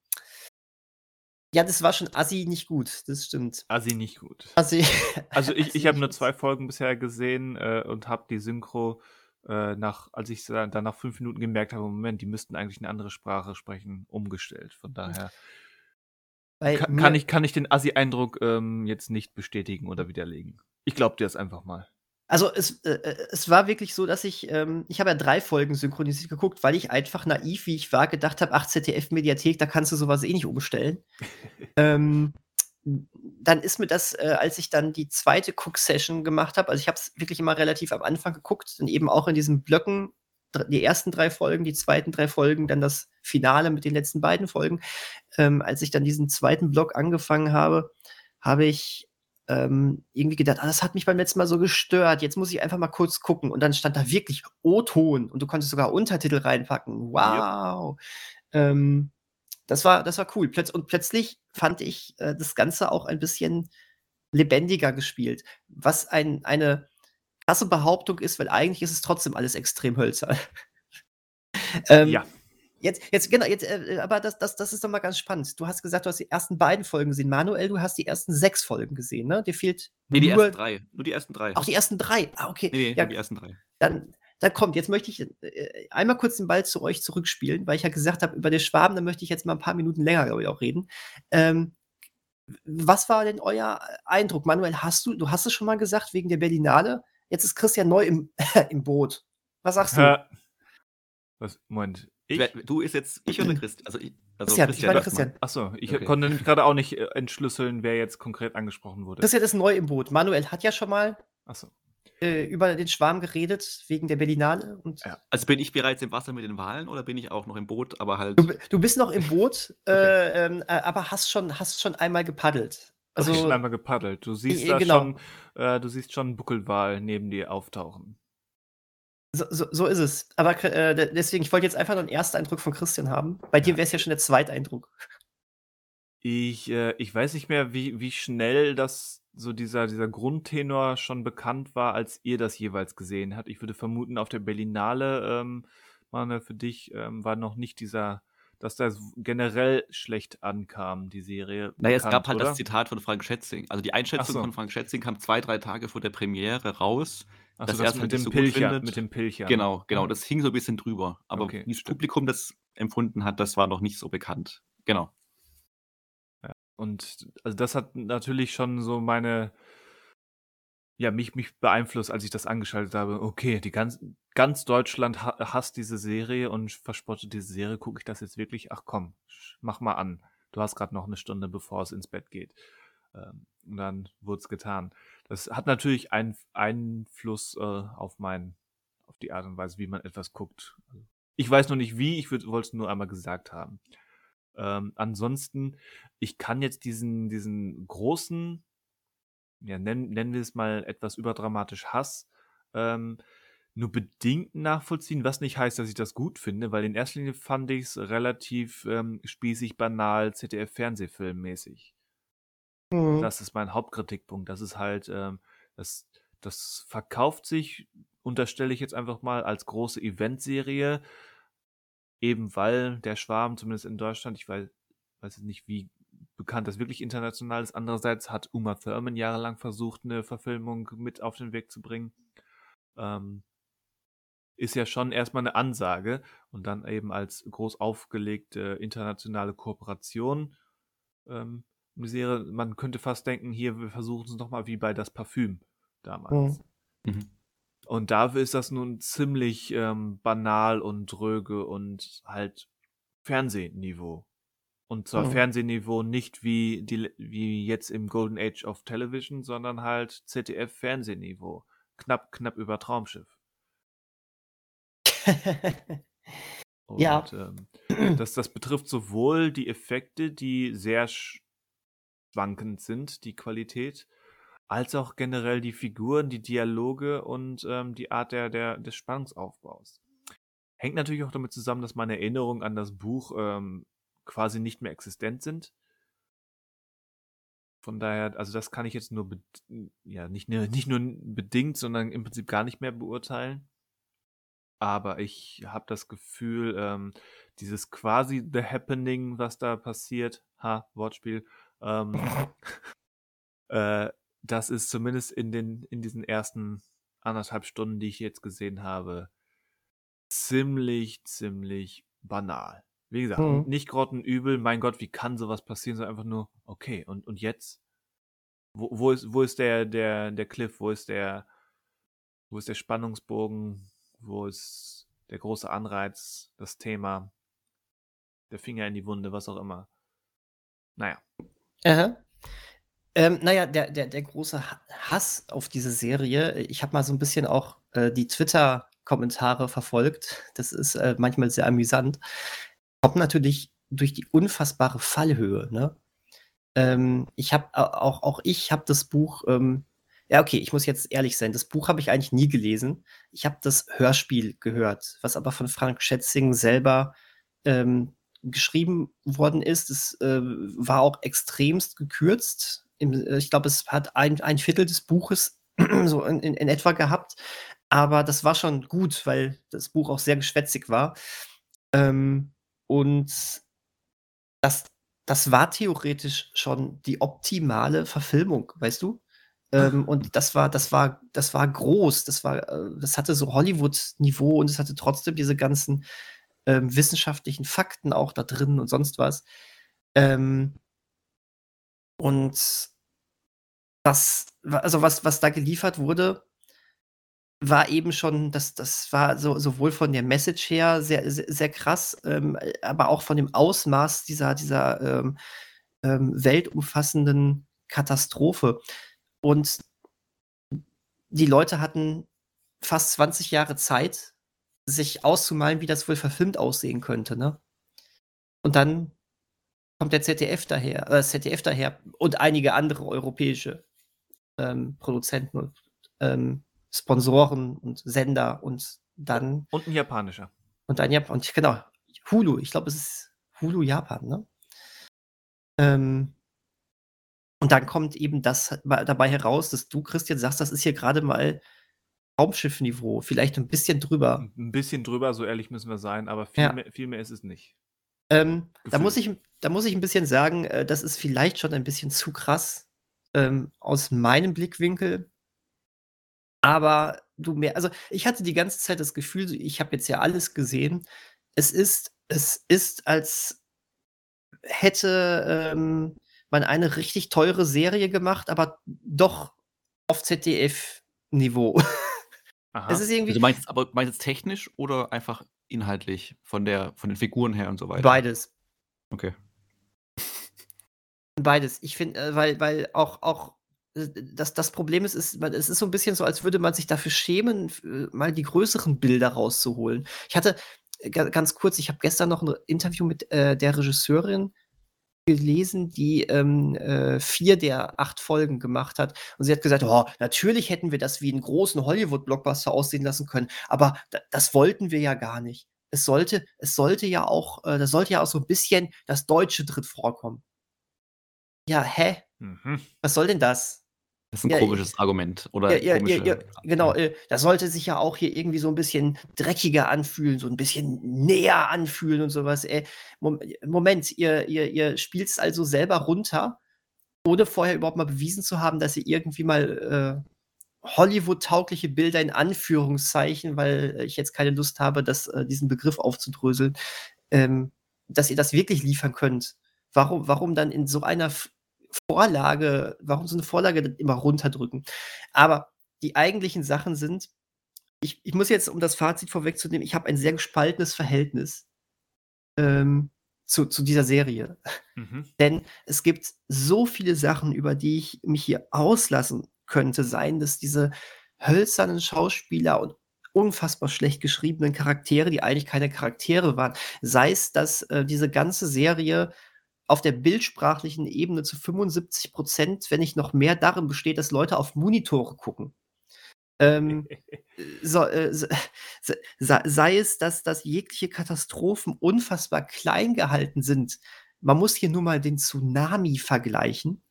Speaker 2: ja, das war schon Assi nicht gut, das stimmt.
Speaker 1: Assi nicht gut.
Speaker 2: Assi,
Speaker 1: Also ich, ich habe nur zwei Folgen bisher gesehen äh, und habe die Synchro äh, nach, als ich dann dann nach fünf Minuten gemerkt habe, Moment, die müssten eigentlich eine andere Sprache sprechen, umgestellt. Von daher kann, kann ich kann ich den Assi-Eindruck ähm, jetzt nicht bestätigen oder widerlegen. Ich glaube dir das einfach mal.
Speaker 2: Also es, äh, äh, es war wirklich so, dass ich, ähm, ich habe ja drei Folgen synchronisiert geguckt, weil ich einfach naiv, wie ich war, gedacht habe, ach, ZDF-Mediathek, da kannst du sowas eh nicht umstellen. ähm, dann ist mir das, äh, als ich dann die zweite Cook-Session gemacht habe, also ich habe es wirklich immer relativ am Anfang geguckt und eben auch in diesen Blöcken, die ersten drei Folgen, die zweiten drei Folgen, dann das Finale mit den letzten beiden Folgen. Ähm, als ich dann diesen zweiten Block angefangen habe, habe ich ähm, irgendwie gedacht, ah, das hat mich beim letzten Mal so gestört. Jetzt muss ich einfach mal kurz gucken. Und dann stand da wirklich O-Ton und du konntest sogar Untertitel reinpacken. Wow. Ähm, das war, das war cool. Plötz und plötzlich fand ich äh, das Ganze auch ein bisschen lebendiger gespielt. Was ein, eine krasse Behauptung ist, weil eigentlich ist es trotzdem alles extrem hölzern. ähm,
Speaker 1: ja.
Speaker 2: Jetzt, jetzt, genau, jetzt, äh, aber das, das, das ist doch mal ganz spannend. Du hast gesagt, du hast die ersten beiden Folgen gesehen. Manuel, du hast die ersten sechs Folgen gesehen, ne? Dir fehlt
Speaker 3: Nee, die
Speaker 2: nur,
Speaker 3: ersten drei. Nur die ersten drei.
Speaker 2: auch die ersten drei. Ah, okay.
Speaker 3: nee, nee,
Speaker 2: ja,
Speaker 3: nur die ersten drei.
Speaker 2: dann, dann kommt, jetzt möchte ich äh, einmal kurz den Ball zu euch zurückspielen, weil ich ja gesagt habe, über den Schwaben, da möchte ich jetzt mal ein paar Minuten länger, glaube ich, auch reden. Ähm, was war denn euer Eindruck? Manuel, hast du, du hast es schon mal gesagt, wegen der Berlinale. Jetzt ist Christian neu im, im Boot. Was sagst du?
Speaker 1: Hä? Was, Moment. Ich?
Speaker 3: Du ist jetzt ich oder Christian? Also, ich, also
Speaker 2: Christian, ich meine. Christian.
Speaker 1: Achso, ich
Speaker 3: Okay.
Speaker 1: konnte nämlich gerade auch nicht äh, entschlüsseln, wer jetzt konkret angesprochen wurde.
Speaker 2: Christian ist neu im Boot. Manuel hat ja schon mal
Speaker 1: Achso.
Speaker 2: äh, über den Schwarm geredet, wegen der Berlinale. Und
Speaker 1: Ja.
Speaker 3: Also bin ich bereits im Wasser mit den Walen oder bin ich auch noch im Boot, aber halt.
Speaker 2: du, du bist noch im Boot, äh, ähm, äh, aber hast schon, hast schon einmal gepaddelt.
Speaker 1: Also schon einmal gepaddelt. Du siehst
Speaker 2: äh,
Speaker 1: da
Speaker 2: genau.
Speaker 1: schon, äh, du siehst schon einen Buckelwal neben dir auftauchen.
Speaker 2: So, so, so ist es. Aber äh, de- deswegen, ich wollte jetzt einfach nur einen Ersteindruck von Christian haben. Bei dir wäre es ja schon der Zweiteindruck.
Speaker 1: Ich, äh, ich weiß nicht mehr, wie, wie schnell das so dieser, dieser Grundtenor schon bekannt war, als ihr das jeweils gesehen habt. Ich würde vermuten, auf der Berlinale, ähm, Manuel, für dich ähm, war noch nicht dieser, dass das generell schlecht ankam, die Serie.
Speaker 3: Naja, es
Speaker 1: bekannt,
Speaker 3: gab halt
Speaker 1: oder?
Speaker 3: das Zitat von Frank Schätzing. Also die Einschätzung
Speaker 1: so.
Speaker 3: von Frank Schätzing kam zwei, drei Tage vor der Premiere raus.
Speaker 1: Ach so, das
Speaker 3: es
Speaker 1: mit dem
Speaker 3: so
Speaker 1: Pilcher, mit dem Pilcher.
Speaker 3: Genau, genau.
Speaker 1: Ja.
Speaker 3: Das hing so ein bisschen drüber. Aber
Speaker 1: Okay,
Speaker 3: wie das. Publikum das empfunden hat, das war noch nicht so bekannt. Genau.
Speaker 1: Und also das hat natürlich schon so meine, ja, mich, mich beeinflusst, als ich das angeschaltet habe. Okay, die ganz, ganz Deutschland ha hasst diese Serie und verspottet diese Serie. Gucke ich das jetzt wirklich? Ach komm, mach mal an. Du hast gerade noch eine Stunde, bevor es ins Bett geht. Ähm, und dann wurde es getan. Das hat natürlich einen Einfluss äh, auf mein, auf die Art und Weise, wie man etwas guckt. Ich weiß noch nicht wie, ich wollte es nur einmal gesagt haben. Ähm, ansonsten, ich kann jetzt diesen, diesen großen, ja, nennen, nennen wir es mal etwas überdramatisch Hass, ähm, nur bedingt nachvollziehen, was nicht heißt, dass ich das gut finde, weil in erster Linie fand ich es relativ ähm, spießig, banal, ZDF-Fernsehfilmmäßig.
Speaker 2: Mhm.
Speaker 1: Das ist mein Hauptkritikpunkt. Das ist halt, ähm, das, das verkauft sich, unterstelle ich jetzt einfach mal, als große Eventserie, eben weil der Schwarm, zumindest in Deutschland, ich weiß, weiß jetzt nicht, wie bekannt das wirklich international ist. Andererseits hat Uma Thurman jahrelang versucht, eine Verfilmung mit auf den Weg zu bringen. Ähm, ist ja schon erstmal eine Ansage und dann eben als groß aufgelegte internationale Kooperation ähm, eine Serie, man könnte fast denken, hier, wir versuchen es nochmal wie bei das Parfüm damals.
Speaker 2: Mhm.
Speaker 3: Mhm.
Speaker 1: Und dafür ist das nun ziemlich ähm, banal und dröge und halt Fernsehniveau. Und zwar
Speaker 2: Mhm.
Speaker 1: Fernsehniveau nicht wie, die, wie jetzt im Golden Age of Television, sondern halt ZDF-Fernsehniveau. Knapp, knapp über Traumschiff. Und,
Speaker 2: Ja.
Speaker 1: ähm, das, das betrifft sowohl die Effekte, die sehr schwankend sind, die Qualität, als auch generell die Figuren, die Dialoge und ähm, die Art der, der, des Spannungsaufbaus. Hängt natürlich auch damit zusammen, dass meine Erinnerungen an das Buch ähm, quasi nicht mehr existent sind. Von daher, also das kann ich jetzt nur, ja, nicht, nur- nicht nur bedingt, sondern im Prinzip gar nicht mehr beurteilen. Aber ich habe das Gefühl, ähm, dieses quasi The Happening, was da passiert, ha, Wortspiel, ähm, äh, das ist zumindest in den, in diesen ersten anderthalb Stunden, die ich jetzt gesehen habe, ziemlich, ziemlich banal. Wie gesagt,
Speaker 2: Mhm.
Speaker 1: nicht grottenübel, mein Gott, wie kann sowas passieren, sondern einfach nur, okay, und, und jetzt? Wo, wo ist, wo ist der, der, der Cliff, wo ist der, wo ist der Spannungsbogen, wo ist der große Anreiz, das Thema, der Finger in die Wunde, was auch immer. Naja.
Speaker 2: Aha. Ähm, naja, der, der, der große Ha- Hass auf diese Serie, ich habe mal so ein bisschen auch äh, die Twitter-Kommentare verfolgt. Das ist äh, manchmal sehr amüsant. Kommt natürlich durch die unfassbare Fallhöhe. Ne? Ähm, ich habe auch, auch ich habe das Buch, ähm, ja, okay, ich muss jetzt ehrlich sein, das Buch habe ich eigentlich nie gelesen. Ich habe das Hörspiel gehört, was aber von Frank Schätzing selber ähm, geschrieben worden ist. Es äh, war auch extremst gekürzt. Im, äh, ich glaube, es hat ein, ein Viertel des Buches so in, in, in etwa gehabt. Aber das war schon gut, weil das Buch auch sehr geschwätzig war. Ähm, und das, das war theoretisch schon die optimale Verfilmung, weißt du? Ähm, und das war, das war, das war groß. Das war, äh, das hatte so Hollywood-Niveau und es hatte trotzdem diese ganzen ähm, wissenschaftlichen Fakten auch da drin und sonst was. Ähm, und das, also was, was da geliefert wurde, war eben schon das das war so sowohl von der Message her sehr sehr sehr krass, ähm, aber auch von dem Ausmaß dieser dieser, ähm, ähm, weltumfassenden Katastrophe. Und die Leute hatten fast 20 Jahre Zeit, sich auszumalen, wie das wohl verfilmt aussehen könnte, ne? Und dann kommt der ZDF daher äh, ZDF daher und einige andere europäische, ähm, Produzenten und, ähm, Sponsoren und Sender und dann
Speaker 1: Und 'n japanischer.
Speaker 2: und ein Jap und genau, Hulu. Ich glaube, es ist Hulu Japan, ne? Ähm und dann kommt eben das dabei heraus, dass du, Christian, sagst, das ist hier grade mal Raumschiff-Niveau, vielleicht 'n bisschen drüber.
Speaker 1: 'N 'n bisschen drüber, so ehrlich müssen wir sein, aber viel
Speaker 2: Ja.
Speaker 1: mehr viel mehr ist es nicht.
Speaker 2: Ähm, da muss ich da muss ich 'n bisschen sagen, äh, das ist vielleicht schon ein bisschen zu krass, ähm, aus meinem Blickwinkel. Aber du mer also, ich hatte die ganze Zeit das Gefühl, ich habe jetzt ja alles gesehen. Es ist es ist, als hätte, ähm, man eine richtig teure Serie gemacht, aber doch auf ZDF-Niveau. Es
Speaker 1: Aha.
Speaker 2: ist
Speaker 3: Also,
Speaker 2: irgendwie
Speaker 3: du meinst jetzt aber meinst jetzt technisch oder einfach inhaltlich von der von den Figuren her und so weiter?
Speaker 2: Beides.
Speaker 3: Okay.
Speaker 2: Beides. Ich finde, äh, weil weil auch auch, äh, das das Problem ist ist, es ist so 'n bisschen so, als würde man sich dafür schämen, äh, mal die größeren Bilder rauszuholen. Ich hatte ga ganz kurz, ich habe gestern noch 'n Interview mit, äh, der Regisseurin gelesen, die, ähm, äh, 4 der 8 Folgen gemacht hat. Und sie hat gesagt: „Oh, natürlich hätten wir das wie 'n großen Hollywood-Blockbuster aussehen lassen können, aber da das wollten wir ja gar nicht. Es sollte es sollte ja auch äh, da sollte ja auch so 'n bisschen das Deutsche drin vorkommen.“ Ja, hä?
Speaker 1: Mhm.
Speaker 2: Was soll denn das?
Speaker 3: Das ist 'n
Speaker 2: Ja,
Speaker 3: komisches Argument oder
Speaker 2: ja, ja, genau, äh, das sollte sich ja auch hier irgendwie so 'n bisschen dreckiger anfühlen, so 'n bisschen näher anfühlen und so was. Äh, Mom Moment, ihr ihr ihr spielt's also selber runter, ohne vorher überhaupt mal bewiesen zu haben, dass ihr irgendwie mal, äh, Hollywood-taugliche Bilder in Anführungszeichen, weil ich jetzt keine Lust habe, das äh, diesen Begriff aufzudröseln, ähm, dass ihr das wirklich liefern könnt. Warum warum dann in so einer Vorlage warum so 'ne Vorlage immer runterdrücken? Aber die eigentlichen Sachen sind ich ich muss jetzt, um das Fazit vorwegzunehmen ich habe ein sehr gespaltenes Verhältnis, ähm, zu zu dieser Serie.
Speaker 1: Mhm.
Speaker 2: Denn es gibt so viele Sachen, über die ich mich hier auslassen könnte, seien das diese hölzernen Schauspieler und unfassbar schlecht geschriebenen Charaktere, die eigentlich keine Charaktere waren. Sei es, dass, äh, diese ganze Serie auf der bildsprachlichen Ebene zu 75 %, wenn nicht noch mehr, darin besteht, dass Leute auf Monitore gucken. Ähm, so äh, s se sei es, dass dass jegliche Katastrophen unfassbar klein gehalten sind. Man muss hier nur mal den Tsunami vergleichen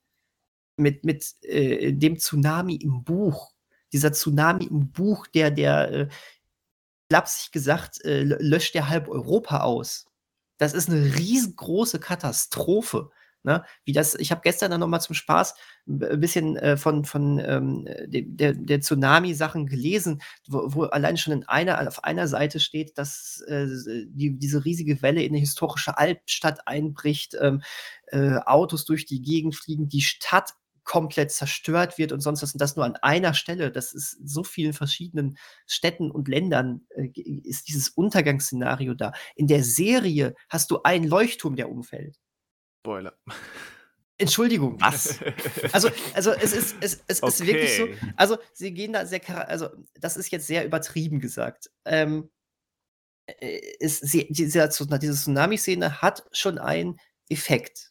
Speaker 2: mit mit, äh, dem Tsunami im Buch. Dieser Tsunami im Buch, der der, äh, gesagt, äh, lö löscht der halb Europa aus. Das ist 'ne riesengroße Katastrophe, ne? Wie das ich habe gestern dann noch mal zum Spaß 'n b bisschen, äh, von von, ähm, de der der Tsunami-Sachen gelesen, wo wo allein schon in einer auf einer Seite steht, dass, äh, die diese riesige Welle in 'ne historische Altstadt einbricht, ähm, äh, Autos durch die Gegend fliegen, die Stadt komplett zerstört wird und sonst was und das nur an einer Stelle. Das ist in so vielen verschiedenen Städten und Ländern, äh, ist dieses Untergangsszenario da. In der Serie hast du einen Leuchtturm, der umfällt.
Speaker 1: Spoiler.
Speaker 2: Entschuldigung.
Speaker 3: Was?
Speaker 2: Also also, es ist es es ist wirklich so
Speaker 1: Okay.
Speaker 2: also, sie gehen da sehr also, das ist jetzt sehr übertrieben gesagt. Ähm, äh, es sie dieser diese Tsunami-Szene hat schon einen Effekt.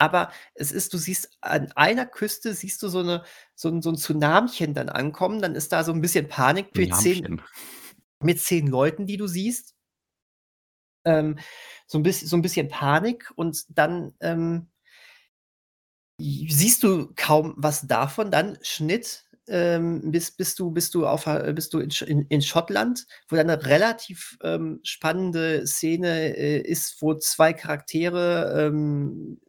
Speaker 2: Aber es ist du siehst an einer Küste siehst du so 'ne so 'n so 'n Tsunamchen dann ankommen, dann ist da so 'n bisschen Panik mit 10
Speaker 3: Tsunamchen.
Speaker 2: mit 10 Leuten, die du siehst. Ähm, so 'n biss so 'n bisschen Panik und dann, ähm siehst du kaum was davon, dann Schnitt, ähm, bist bist du bist du auf a bist du in in in Schottland, wo dann 'ne relativ, ähm, spannende Szene, äh, ist, wo 2 Charaktere, ähm,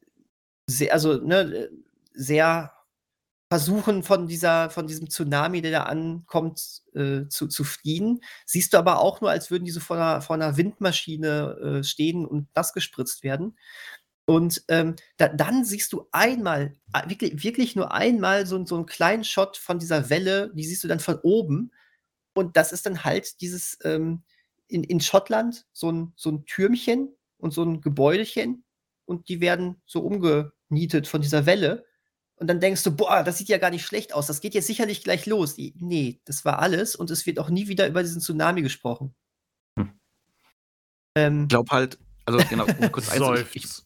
Speaker 2: sehr also, ne, sehr versuchen, von dieser von diesem Tsunami, der da ankommt, äh, zu zu fliehen. Siehst du aber auch nur, als würden die so vor 'ner vor 'ner Windmaschine, äh, stehen und nass gespritzt werden. Und, ähm, da dann siehst du einmal, a wirkli wirklich nur einmal so so 'n kleinen Shot von dieser Welle, die siehst du dann von oben Und das ist dann halt dieses, ähm, in in Schottland so 'n so 'n Türmchen und so 'n Gebäudechen und die werden so umgenietet von dieser Welle. Und dann denkst du: „Boah, das sieht ja gar nicht schlecht aus. Das geht jetzt sicherlich gleich los.“ I ne, das war alles und es wird auch nie wieder über diesen Tsunami gesprochen.
Speaker 3: Hm.
Speaker 2: Ähm.
Speaker 3: Ich glaube halt also genau, um kurz
Speaker 1: Seufz.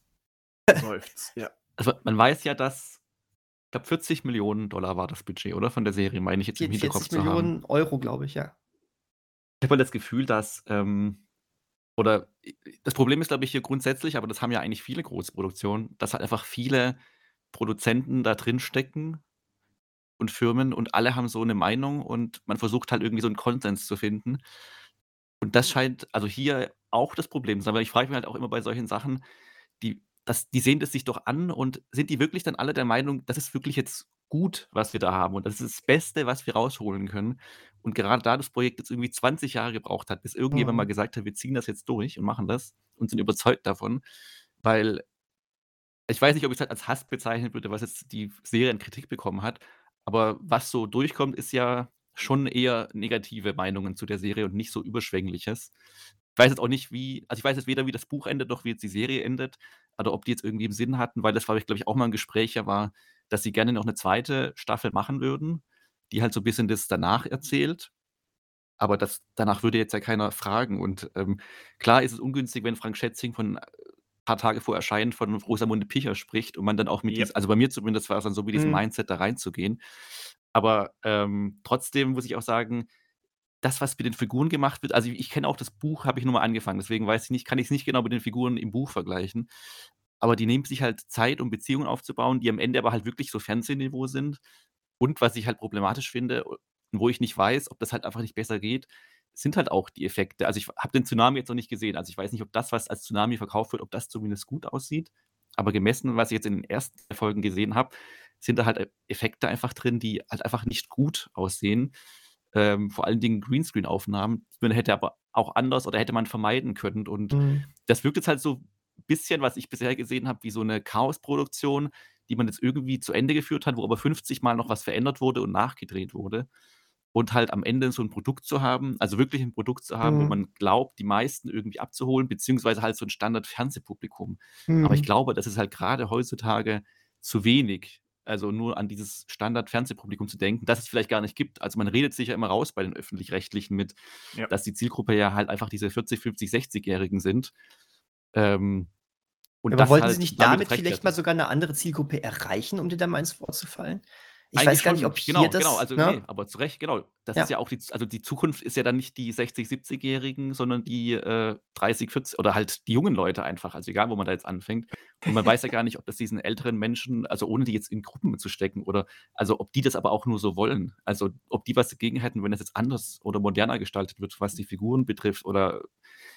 Speaker 1: Seufz, ja.
Speaker 3: Also, man weiß ja, dass ich glaube 40 Dollar war das Budget, oder? Von der Serie, meine ich jetzt im Hinterkopf zu haben.
Speaker 2: 40.000.000 €, glaube ich, ja.
Speaker 3: Ich habe halt das Gefühl, dass, ähm oder i das Problem ist, glaube ich, hier grundsätzlich, aber das haben ja eigentlich viele Großproduktionen, dass halt einfach viele Produzenten da drin stecken und Firmen und alle haben so 'ne Meinung und man versucht halt irgendwie so 'n Konsens zu finden. Und das scheint also hier auch das Problem zu sein, weil ich frage mich halt auch immer bei solchen Sachen, die das die sehen das sich doch an und sind die wirklich dann alle der Meinung, das ist wirklich jetzt gut, was wir da haben und das ist das Beste, was wir rausholen können? Und gerade da das Projekt jetzt irgendwie 20 Jahre gebraucht hat, bis irgendjemand mal
Speaker 2: Mhm.
Speaker 3: gesagt hat: „Wir ziehen das jetzt durch und machen das und sind überzeugt davon.“ Weil ich weiß nicht, ob ich's halt als Hass bezeichnen würde, was jetzt die Serie an Kritik bekommen hat, aber was so durchkommt, ist ja schon eher negative Meinungen zu der Serie und nicht so Überschwängliches. Ich weiß jetzt auch nicht, wie also, ich weiß jetzt weder, wie das Buch endet, noch wie jetzt die Serie endet oder ob die jetzt irgendwie im Sinn hatten, weil das war, glaube ich, auch mal 'n Gespräch ja war, dass sie gerne noch 'ne 2. Staffel machen würden, die halt so bisschen das danach erzählt. Aber das danach würde jetzt ja keiner fragen und, ähm, klar ist es ungünstig, wenn Frank Schätzing von äh, paar Tage vor Erscheinen von Rosamunde Pilcher spricht und man dann auch mit
Speaker 1: Ja.
Speaker 3: dies also, bei mir zumindest war's dann so, mit diesem
Speaker 2: Mhm.
Speaker 3: Mindset da reinzugehen. Aber, ähm, trotzdem muss ich auch sagen, das, was mit den Figuren gemacht wird also, ich kenne auch das Buch, habe ich nur mal angefangen, deswegen weiß ich nicht kann ich's nicht genau mit den Figuren im Buch vergleichen. Aber die nehmen sich halt Zeit, um Beziehungen aufzubauen, die am Ende aber halt wirklich so Fernsehniveau sind. Und was ich halt problematisch finde und wo ich nicht weiß, ob das halt einfach nicht besser geht, sind halt auch die Effekte. Also, ich habe den Tsunami jetzt noch nicht gesehen. Also, ich weiß nicht, ob das, was als Tsunami verkauft wird, ob das zumindest gut aussieht. Aber gemessen, was ich jetzt in den ersten Folgen gesehen habe, sind da halt E Effekte einfach drin, die halt einfach nicht gut aussehen. Ähm, vor allen Dingen Greenscreen-Aufnahmen, die man hätte aber auch anders oder hätte man vermeiden können. Und
Speaker 2: Mhm.
Speaker 3: das wirkt jetzt halt so bisschen, was ich bisher gesehen habe, wie so 'ne Chaosproduktion, die man jetzt irgendwie zu Ende geführt hat, wo aber 50 Mal noch was verändert wurde und nachgedreht wurde. Und halt am Ende so 'n Produkt zu haben also, wirklich 'n Produkt zu haben, wo
Speaker 2: Mhm.
Speaker 3: man glaubt, die meisten irgendwie abzuholen, beziehungsweise halt so 'n Standard-Fernsehpublikum. Aber ich
Speaker 2: Mhm.
Speaker 3: glaube, das ist halt grade heutzutage zu wenig. Also, nur an dieses Standard-Fernsehpublikum zu denken, das es vielleicht gar nicht gibt. Also, man redet sich ja immer raus bei den Öffentlich-Rechtlichen mit,
Speaker 1: Ja.
Speaker 3: dass die Zielgruppe ja halt einfach diese 40, 50, 60-Jährigen sind. Ähm, und
Speaker 2: Aber
Speaker 3: das
Speaker 2: wollten
Speaker 3: halt
Speaker 2: sie nicht
Speaker 3: damit
Speaker 2: damit vielleicht mal sogar 'ne andere Zielgruppe erreichen, um dir da mal ins Wort zu fallen? Ich
Speaker 3: Eigentlich
Speaker 2: weiß gar nicht, ob
Speaker 3: genau,
Speaker 2: hier
Speaker 3: genau,
Speaker 2: das
Speaker 3: also,
Speaker 2: ne?
Speaker 3: ne, aber zu Recht, genau. Das ist
Speaker 2: Ja.
Speaker 3: ja auch die also, die Zukunft ist ja dann nicht die 60, 70-Jährigen, sondern die, äh, 30, 40 oder halt die jungen Leute einfach, also, egal, wo man da jetzt anfängt. Und man weiß ja gar nicht, ob das diesen älteren Menschen also, ohne die jetzt in Gruppen zu stecken oder also, ob die das aber auch nur so wollen. Also, ob die was dagegen hätten, wenn das jetzt anders oder moderner gestaltet wird, was die Figuren betrifft oder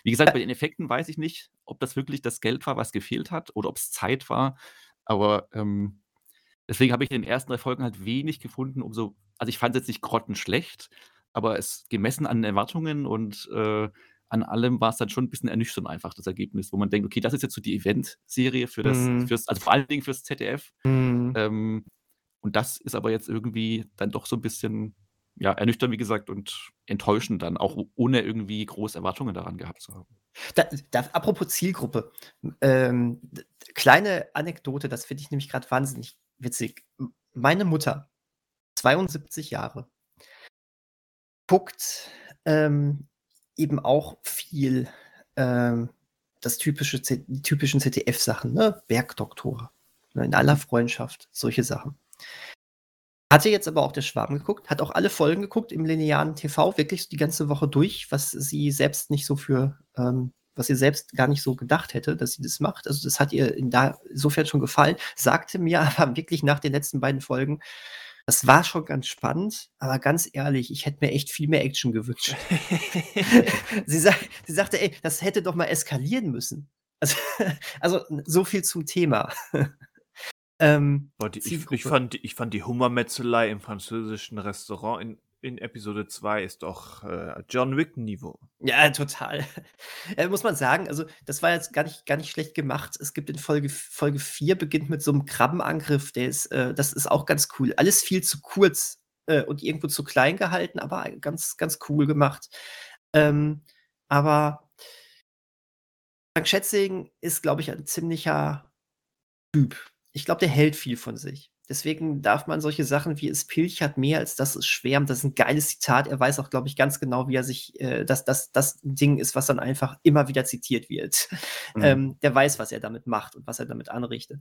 Speaker 3: wie gesagt, bei den Effekten weiß ich nicht, ob das wirklich das Geld war, was gefehlt hat oder ob's Zeit war. Aber, ähm, deswegen habe ich in den ersten 3 Folgen halt wenig gefunden, um so also, ich fand's jetzt nicht grottenschlecht, aber es gemessen an Erwartungen und, äh, an allem war's dann schon 'n bisschen ernüchternd einfach, das Ergebnis, wo man denkt: „Okay, das ist jetzt so die Eventserie für das
Speaker 2: Mhm.
Speaker 3: fürs also, vor allen Dingen fürs ZDF.“
Speaker 2: Mhm.
Speaker 3: Ähm, und das ist aber jetzt irgendwie dann doch so 'n bisschen, ja, ernüchternd, wie gesagt, und enttäuschend dann, auch ohne irgendwie große Erwartungen daran gehabt zu haben.
Speaker 2: Da da apropos Zielgruppe, ähm, kleine Anekdote, das finde ich nämlich grad wahnsinnig witzig. Meine Mutter, 72 Jahre guckt, ähm, eben auch viel, ähm, das typische die typischen ZDF-Sachen, ne? Bergdoktor, ne, in aller Freundschaft, solche Sachen. Hatte jetzt aber auch der Schwarm geguckt, hat auch alle Folgen geguckt im linearen TV, wirklich die ganze Woche durch, was sie selbst nicht so für ähm, was sie selbst gar nicht so gedacht hätte, dass sie das macht. Also, das hat ihr insofern schon gefallen, sagte mir aber wirklich nach den letzten beiden Folgen: „Das war schon ganz spannend, aber ganz ehrlich, ich hätte mir echt viel mehr Action gewünscht.“ Sie sa sie sagte: „Ey, das hätte doch mal eskalieren müssen.“ Also also, so viel zum Thema. Ähm,
Speaker 1: Boah, die ich ich fand ich fand die Hummermetzelei im französischen Restaurant in in Episode 2 ist doch, äh, John-Wick-Niveau.
Speaker 2: Ja, total. Äh, muss man sagen, also, das war jetzt gar nicht gar nicht schlecht gemacht. Es gibt in Folge Folge 4 beginnt mit so 'nem Krabbenangriff, der ist äh, das ist auch ganz cool. Alles viel zu kurz, äh, und irgendwo zu klein gehalten, aber ganz, ganz cool gemacht. Ähm, aber Frank Schätzing ist, glaube ich, ein ziemlicher Typ. Ich glaube, der hält viel von sich. Deswegen darf man solche Sachen wie es pilchert mehr als das es schwärmt. Das ist ein geiles Zitat. Er weiß auch, glaube ich, ganz genau, wie er sich, äh, dass das das Ding ist, was dann einfach immer wieder zitiert wird. Mhm. Ähm, der weiß, was er damit macht und was er damit anrichtet.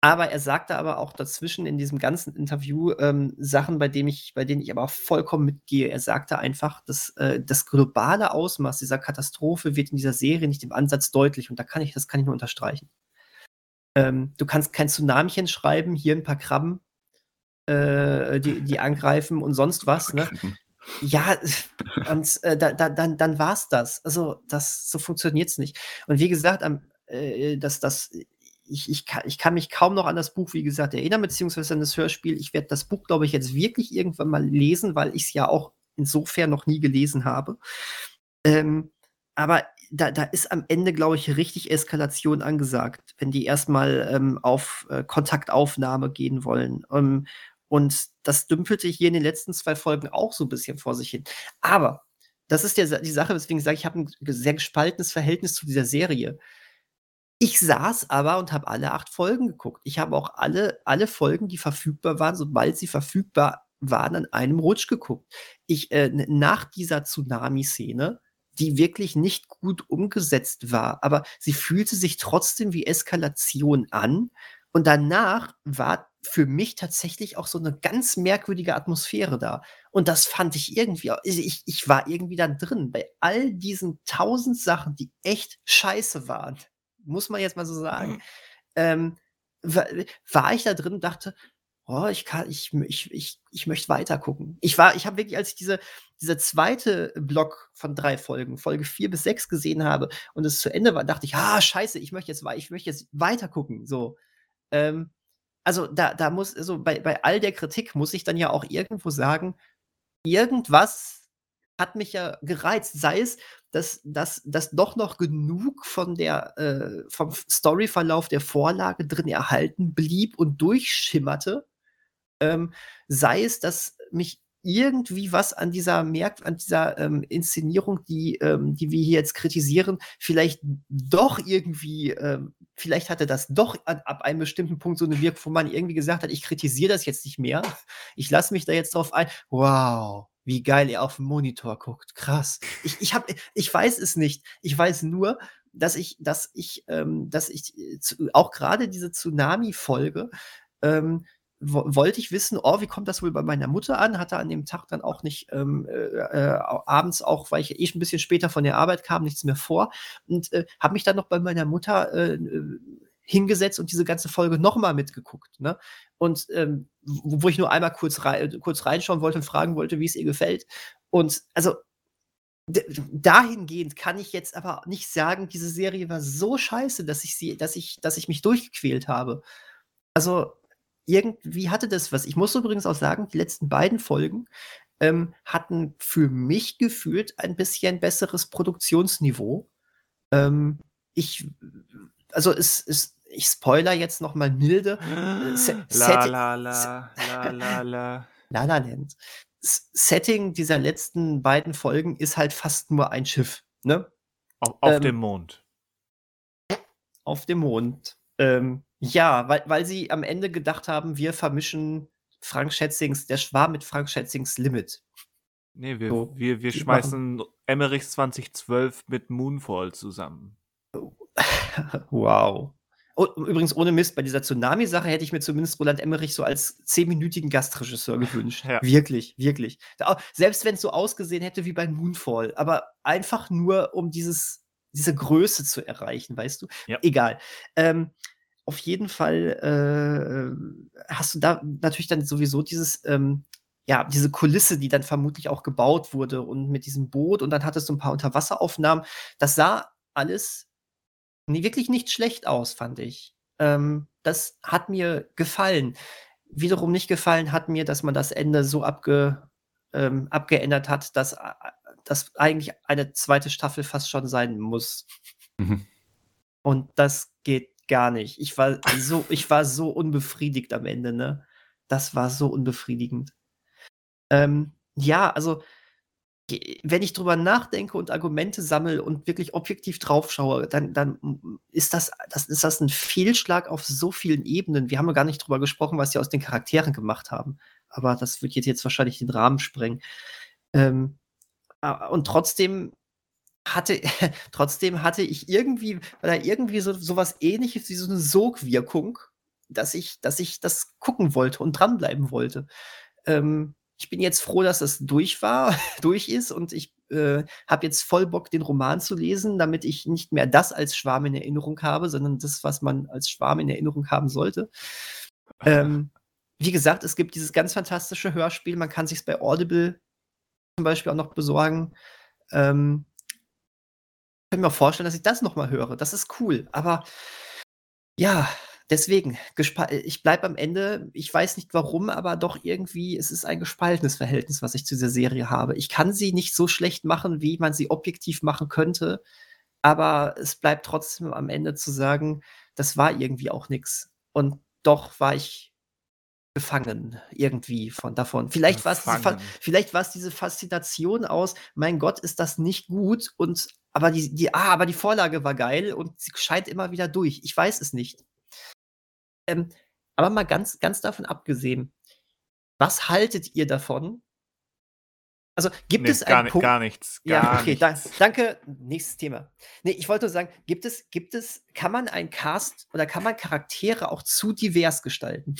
Speaker 2: Aber er sagte aber auch dazwischen in diesem ganzen Interview ähm, Sachen, bei, dem ich, bei denen ich aber auch vollkommen mitgehe. Er sagte einfach, dass äh, das globale Ausmaß dieser Katastrophe wird in dieser Serie nicht im Ansatz deutlich. Und da kann ich, das kann ich nur unterstreichen. Ähm, du kannst kein Tsunamchen schreiben, hier ein paar Krabben, äh, die, die angreifen und sonst was. Ne? Ja, und äh, da, da, dann, dann war es das. Also, das, so funktioniert es nicht. Und wie gesagt, am, äh, das, das, ich, ich, kann, ich kann mich kaum noch an das Buch, wie gesagt, erinnern, beziehungsweise an das Hörspiel. Ich werde das Buch, glaube ich, jetzt wirklich irgendwann mal lesen, weil ich es ja auch insofern noch nie gelesen habe. Ähm, aber da, da ist am Ende, glaube ich, richtig Eskalation angesagt, wenn die erstmal ähm, auf äh, Kontaktaufnahme gehen wollen. Ähm, und das dümpelte hier in den letzten zwei Folgen auch so ein bisschen vor sich hin. Aber das ist ja die Sache, weswegen ich sage, ich habe ein sehr gespaltenes Verhältnis zu dieser Serie. Ich saß aber und habe alle acht Folgen geguckt. Ich habe auch alle, alle Folgen, die verfügbar waren, sobald sie verfügbar waren, an einem Rutsch geguckt. Ich, äh, nach dieser Tsunami-Szene, die wirklich nicht gut umgesetzt war, aber sie fühlte sich trotzdem wie Eskalation an. Und danach war für mich tatsächlich auch so eine ganz merkwürdige Atmosphäre da. Und das fand ich irgendwie, ich, ich war irgendwie dann drin bei all diesen tausend Sachen, die echt scheiße waren muss man jetzt mal so sagen. Mhm. Ähm, war, war, ich da drin und dachte, oh, ich kann, ich, ich, ich, ich möchte weiter gucken. Ich war, ich habe wirklich, als ich diese, dieser zweite Block von drei Folgen, Folge vier bis sechs gesehen habe und es zu Ende war, dachte ich, ah, scheiße, ich möchte jetzt, ich möchte jetzt weiter gucken. So. Ähm, also da, da muss, also bei, bei all der Kritik muss ich dann ja auch irgendwo sagen, irgendwas hat mich ja gereizt. Sei es, dass, dass, dass doch noch genug von der, äh, vom Storyverlauf der Vorlage drin erhalten blieb und durchschimmerte. Ähm, sei es, dass mich irgendwie was an dieser Merk an dieser ähm, Inszenierung, die, ähm, die wir hier jetzt kritisieren, vielleicht doch irgendwie, ähm, vielleicht hatte das doch an, ab einem bestimmten Punkt so eine Wirkung, wo man irgendwie gesagt hat, ich kritisiere das jetzt nicht mehr. Ich lasse mich da jetzt drauf ein. Wow, wie geil er auf dem Monitor guckt. Krass. Ich, ich, hab, ich weiß es nicht. Ich weiß nur, dass ich, dass ich, ähm, dass ich äh, zu, auch gerade diese Tsunami-Folge ähm, wollte ich wissen, oh, wie kommt das wohl bei meiner Mutter an? Hatte an dem Tag dann auch nicht ähm, äh, äh, abends auch, weil ich eh ein bisschen später von der Arbeit kam, nichts mehr vor und äh, habe mich dann noch bei meiner Mutter äh, äh hingesetzt und diese ganze Folge nochmal mitgeguckt. Ne? Und ähm, wo, wo, ich nur einmal kurz, rein, kurz reinschauen wollte und fragen wollte, wie es ihr gefällt. Und also dahingehend kann ich jetzt aber nicht sagen, diese Serie war so scheiße, dass ich sie, dass ich, dass ich mich durchgequält habe. Also irgendwie hatte das was. Ich muss übrigens auch sagen, die letzten beiden Folgen ähm, hatten für mich gefühlt ein bisschen besseres Produktionsniveau. Ähm, ich, also es ist ich spoiler jetzt noch mal milde.
Speaker 1: Äh, la, la, la, la, la, la.
Speaker 2: La La Land. Setting dieser letzten beiden Folgen ist halt fast nur ein Schiff, ne?
Speaker 1: Auf, auf ähm, dem Mond.
Speaker 2: Auf dem Mond. Ähm, ja, weil, weil sie am Ende gedacht haben, wir vermischen Frank Schätzings, der Schwarm mit Frank Schätzings Limit.
Speaker 1: Nee, wir, so, wir, wir schmeißen Emmerichs 2012 mit Moonfall zusammen.
Speaker 2: wow. Oh, übrigens, ohne Mist, bei dieser Tsunami-Sache hätte ich mir zumindest Roland Emmerich so als zehnminütigen Gastregisseur gewünscht. Ja. Wirklich, wirklich. Selbst wenn es so ausgesehen hätte wie bei Moonfall, aber einfach nur, um dieses, diese Größe zu erreichen, weißt du? Ja. Egal. Ähm, auf jeden Fall äh, hast du da natürlich dann sowieso dieses, ähm, ja, diese Kulisse, die dann vermutlich auch gebaut wurde und mit diesem Boot und dann hattest du ein paar Unterwasseraufnahmen. Das sah alles Nee, wirklich nicht schlecht aus, fand ich. Ähm, das hat mir gefallen. Wiederum nicht gefallen hat mir, dass man das Ende so abge, ähm, abgeändert hat, dass, äh, dass eigentlich eine zweite Staffel fast schon sein muss. Mhm. Und das geht gar nicht. Ich war so, ich war so unbefriedigt am Ende, ne? Das war so unbefriedigend. Ähm, ja, also wenn ich drüber nachdenke und Argumente sammle und wirklich objektiv drauf schaue, dann, dann ist, das, das, ist das ein Fehlschlag auf so vielen Ebenen. Wir haben ja gar nicht drüber gesprochen, was sie aus den Charakteren gemacht haben. Aber das wird jetzt wahrscheinlich den Rahmen sprengen. Ähm, und trotzdem hatte, trotzdem hatte ich irgendwie, da irgendwie so, so was ähnliches wie so eine Sogwirkung, dass ich, dass ich das gucken wollte und dranbleiben wollte. Ähm, ich bin jetzt froh, dass das durch war, durch ist und ich äh, habe jetzt voll Bock, den Roman zu lesen, damit ich nicht mehr das als Schwarm in Erinnerung habe, sondern das, was man als Schwarm in Erinnerung haben sollte. Ähm, wie gesagt, es gibt dieses ganz fantastische Hörspiel, man kann sich bei Audible zum Beispiel auch noch besorgen. Ähm, ich kann mir auch vorstellen, dass ich das noch mal höre. Das ist cool. Aber ja, deswegen, ich bleibe am Ende, ich weiß nicht warum, aber doch irgendwie, es ist ein gespaltenes Verhältnis, was ich zu dieser Serie habe. Ich kann sie nicht so schlecht machen, wie man sie objektiv machen könnte, aber es bleibt trotzdem am Ende zu sagen, das war irgendwie auch nichts. Und doch war ich gefangen irgendwie von davon. Vielleicht war es diese, vielleicht war es diese Faszination aus, mein Gott, ist das nicht gut und aber die, die, ah, aber die Vorlage war geil und sie scheint immer wieder durch. Ich weiß es nicht. Ähm, aber mal ganz, ganz davon abgesehen, was haltet ihr davon? Also gibt nee, es einen
Speaker 1: gar,
Speaker 2: Punkt?
Speaker 1: Gar nichts.
Speaker 2: Gar ja, okay, nichts. Da, danke. Nächstes Thema. Nee, ich wollte nur sagen, gibt es, gibt es, kann man einen Cast oder kann man Charaktere auch zu divers gestalten?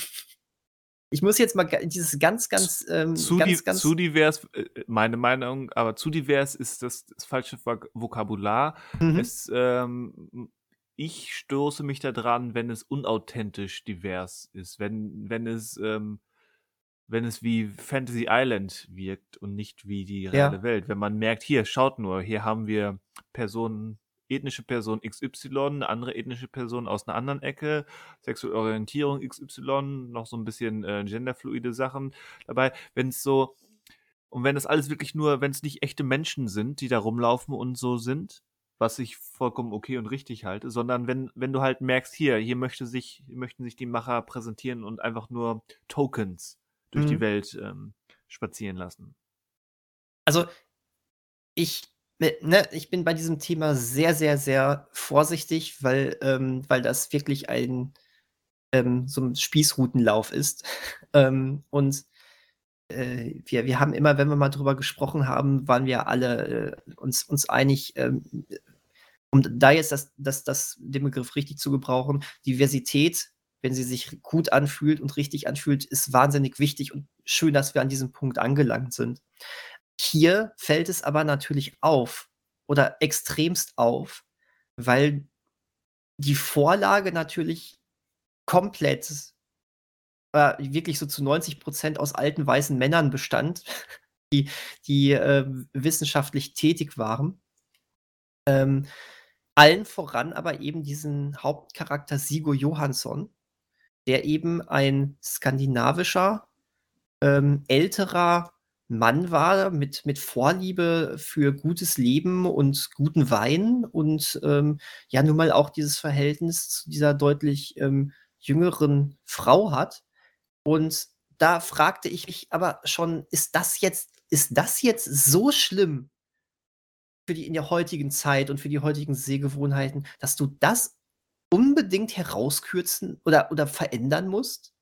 Speaker 2: Ich muss jetzt mal dieses ganz, ganz, ähm,
Speaker 1: zu,
Speaker 2: ganz,
Speaker 1: ganz zu divers, äh, meine Meinung, aber zu divers ist das, das falsche Vokabular. Mhm. Es, ähm, ich stoße mich da dran, wenn es unauthentisch divers ist, wenn, wenn es, ähm, wenn es wie Fantasy Island wirkt und nicht wie die reale ja. Welt. Wenn man merkt, hier, schaut nur, hier haben wir Personen ethnische Person XY, eine andere ethnische Person aus einer anderen Ecke, sexuelle Orientierung XY, noch so ein bisschen äh, genderfluide Sachen dabei. Wenn es so, und wenn das alles wirklich nur, wenn es nicht echte Menschen sind, die da rumlaufen und so sind, was ich vollkommen okay und richtig halte, sondern wenn, wenn du halt merkst, hier, hier möchte sich, möchten sich die Macher präsentieren und einfach nur Tokens durch mhm. die Welt ähm, spazieren lassen.
Speaker 2: Also, ich Ne, ich bin bei diesem Thema sehr, sehr, sehr vorsichtig, weil, ähm, weil das wirklich ein ähm, so ein Spießrutenlauf ist. ähm, und äh, wir, wir haben immer, wenn wir mal drüber gesprochen haben, waren wir alle äh, uns, uns einig, ähm, um da jetzt das, das, das, den Begriff richtig zu gebrauchen, Diversität, wenn sie sich gut anfühlt und richtig anfühlt, ist wahnsinnig wichtig und schön, dass wir an diesem Punkt angelangt sind. Hier fällt es aber natürlich auf oder extremst auf, weil die Vorlage natürlich komplett äh, wirklich so zu 90 Prozent aus alten weißen Männern bestand, die, die äh, wissenschaftlich tätig waren. Ähm, allen voran aber eben diesen Hauptcharakter Sigo Johansson, der eben ein skandinavischer, ähm, älterer Mann war mit, mit Vorliebe für gutes Leben und guten Wein und ähm, ja nun mal auch dieses Verhältnis zu dieser deutlich ähm, jüngeren Frau hat. Und da fragte ich mich aber schon, ist das jetzt, ist das jetzt so schlimm für die in der heutigen Zeit und für die heutigen Sehgewohnheiten, dass du das unbedingt herauskürzen oder, oder verändern musst?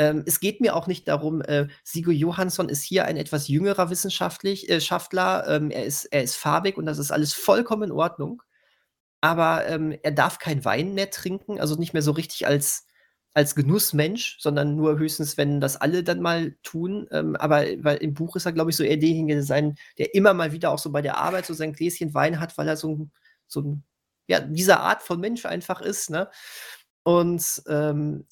Speaker 2: Ähm, es geht mir auch nicht darum, äh, Sigo Johansson ist hier ein etwas jüngerer Wissenschaftlich, äh, Schaftler. Ähm, er, ist, er ist farbig und das ist alles vollkommen in Ordnung. Aber ähm, er darf kein Wein mehr trinken, also nicht mehr so richtig als, als Genussmensch, sondern nur höchstens, wenn das alle dann mal tun. Ähm, aber weil im Buch ist er, glaube ich, so eher derjenige sein, der immer mal wieder auch so bei der Arbeit so sein Gläschen Wein hat, weil er so so ein ja, dieser Art von Mensch einfach ist. Ne? Und ähm,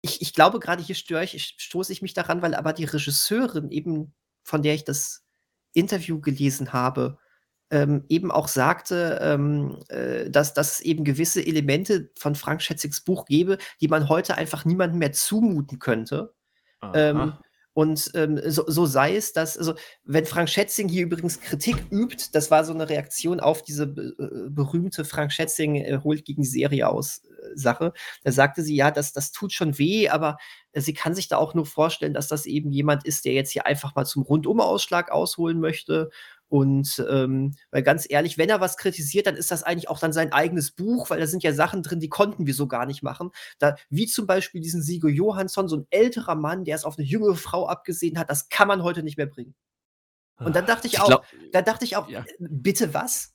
Speaker 2: ich, ich glaube, gerade hier störe ich, stoße ich mich daran, weil aber die Regisseurin eben, von der ich das Interview gelesen habe, ähm, eben auch sagte, ähm, äh, dass, dass es eben gewisse Elemente von Frank Schätzigs Buch gäbe, die man heute einfach niemandem mehr zumuten könnte. Ähm, und ähm, so, so, sei es, dass, also, wenn Frank Schätzing hier übrigens Kritik übt, das war so eine Reaktion auf diese äh, berühmte Frank Schätzing äh, holt gegen die Serie aus Sache. Da sagte sie, ja, das, das tut schon weh, aber äh, sie kann sich da auch nur vorstellen, dass das eben jemand ist, der jetzt hier einfach mal zum Rundumausschlag ausholen möchte. Und ähm, weil ganz ehrlich, wenn er was kritisiert, dann ist das eigentlich auch dann sein eigenes Buch, weil da sind ja Sachen drin, die konnten wir so gar nicht machen. Da, wie zum Beispiel diesen Sigo Johansson, so ein älterer Mann, der es auf eine jüngere Frau abgesehen hat, das kann man heute nicht mehr bringen. Und dann dachte ich,
Speaker 3: Ich
Speaker 2: auch,
Speaker 3: glaub
Speaker 2: da dachte ich auch,
Speaker 3: ja.
Speaker 2: bitte was?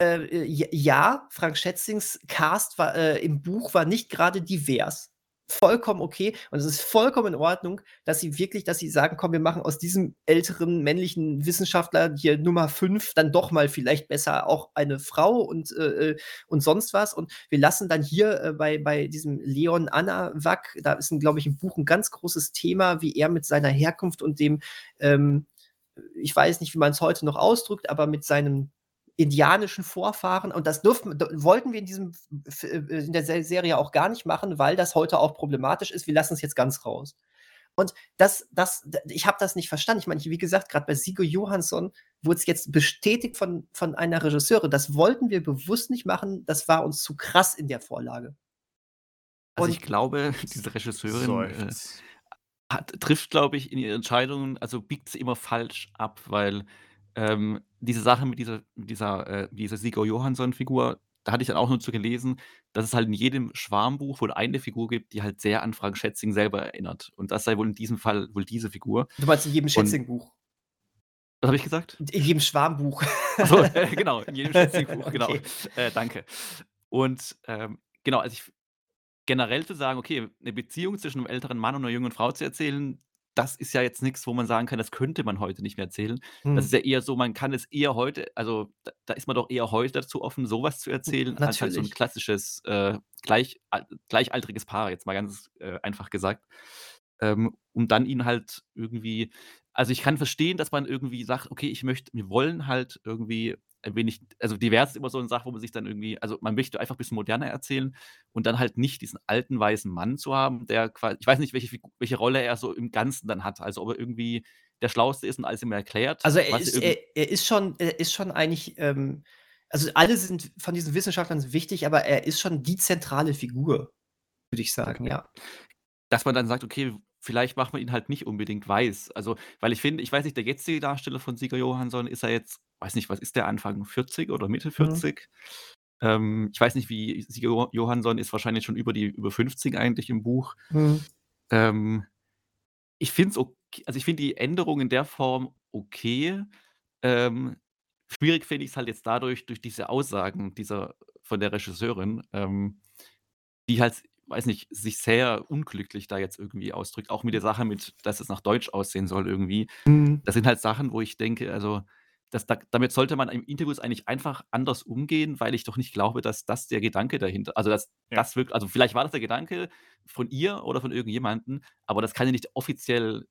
Speaker 2: Äh, äh, ja, Frank Schätzings Cast war, äh, im Buch war nicht gerade divers. Vollkommen okay. Und es ist vollkommen in Ordnung, dass sie wirklich, dass sie sagen, komm, wir machen aus diesem älteren männlichen Wissenschaftler hier Nummer 5 dann doch mal vielleicht besser auch eine Frau und, äh, äh, und sonst was. Und wir lassen dann hier äh, bei, bei diesem Leon Anna Wack, da ist, glaube ich, im Buch ein ganz großes Thema, wie er mit seiner Herkunft und dem, ähm, ich weiß nicht, wie man es heute noch ausdrückt, aber mit seinem indianischen Vorfahren und das durften, d- wollten wir in diesem F- äh, in der Se- Serie auch gar nicht machen, weil das heute auch problematisch ist. Wir lassen es jetzt ganz raus. Und das, das, ich habe das nicht verstanden. Ich meine, wie gesagt, gerade bei Sigo Johansson wurde es jetzt bestätigt von, von einer Regisseurin. Das wollten wir bewusst nicht machen. Das war uns zu krass in der Vorlage.
Speaker 3: Also
Speaker 2: Und-
Speaker 3: ich glaube, diese Regisseurin äh, hat, trifft, glaube ich, in ihren Entscheidungen, also biegt sie immer falsch ab, weil ähm, diese Sache mit dieser, mit dieser, äh, dieser Sigo Johansson-Figur, da hatte ich dann auch nur zu gelesen, dass es halt in jedem Schwarmbuch wohl eine Figur gibt, die halt sehr an Frank Schätzing selber erinnert. Und das sei wohl in diesem Fall wohl diese Figur.
Speaker 2: Du meinst in jedem Schätzing-Buch.
Speaker 3: Was habe ich gesagt?
Speaker 2: In jedem Schwarmbuch.
Speaker 3: Achso, äh, genau, in jedem Schätzing-Buch, genau.
Speaker 2: Okay.
Speaker 3: Äh, danke. Und ähm, genau, also ich generell zu sagen, okay, eine Beziehung zwischen einem älteren Mann und einer jungen Frau zu erzählen, das ist ja jetzt nichts, wo man sagen kann, das könnte man heute nicht mehr erzählen.
Speaker 2: Hm.
Speaker 3: Das ist ja eher so, man kann es eher heute, also da, da ist man doch eher heute dazu offen, sowas zu erzählen, als halt so ein
Speaker 2: Natürlich.
Speaker 3: klassisches äh, gleich, al- gleichaltriges Paar, jetzt mal ganz äh, einfach gesagt. Ähm, um dann ihn halt irgendwie, also ich kann verstehen, dass man irgendwie sagt, okay, ich möchte, wir wollen halt irgendwie ein wenig, also divers ist immer so eine Sache, wo man sich dann irgendwie, also man möchte einfach ein bisschen moderner erzählen und dann halt nicht diesen alten weißen Mann zu haben, der quasi, ich weiß nicht, welche, welche Rolle er so im Ganzen dann hat, also ob er irgendwie der Schlauste ist und alles immer erklärt.
Speaker 2: Also er ist, er, er ist schon, er ist schon eigentlich, ähm, also alle sind von diesen Wissenschaftlern wichtig, aber er ist schon die zentrale Figur, würde ich sagen, ja.
Speaker 3: dass man dann sagt, okay, vielleicht macht man ihn halt nicht unbedingt weiß. Also, weil ich finde, ich weiß nicht, der jetzige Darsteller von Sieger Johansson ist er jetzt, weiß nicht, was ist der, Anfang 40 oder Mitte 40? Ähm, ich weiß nicht, wie Sieger Jo- Johansson ist wahrscheinlich schon über die über 50 eigentlich im Buch. Ähm, ich finde es okay, also ich finde die Änderung in der Form okay. Ähm, schwierig finde ich es halt jetzt dadurch, durch diese Aussagen dieser von der Regisseurin, ähm, die halt, weiß nicht, sich sehr unglücklich da jetzt irgendwie ausdrückt. Auch mit der Sache mit, dass es nach Deutsch aussehen soll irgendwie.
Speaker 2: Mhm.
Speaker 3: Das sind halt Sachen, wo ich denke, also das, da, damit sollte man im Interviews eigentlich einfach anders umgehen, weil ich doch nicht glaube, dass das der Gedanke dahinter, also dass
Speaker 1: Ja.
Speaker 3: das wirklich, also vielleicht war das der Gedanke von ihr oder von irgendjemandem, aber das kann ja nicht offiziell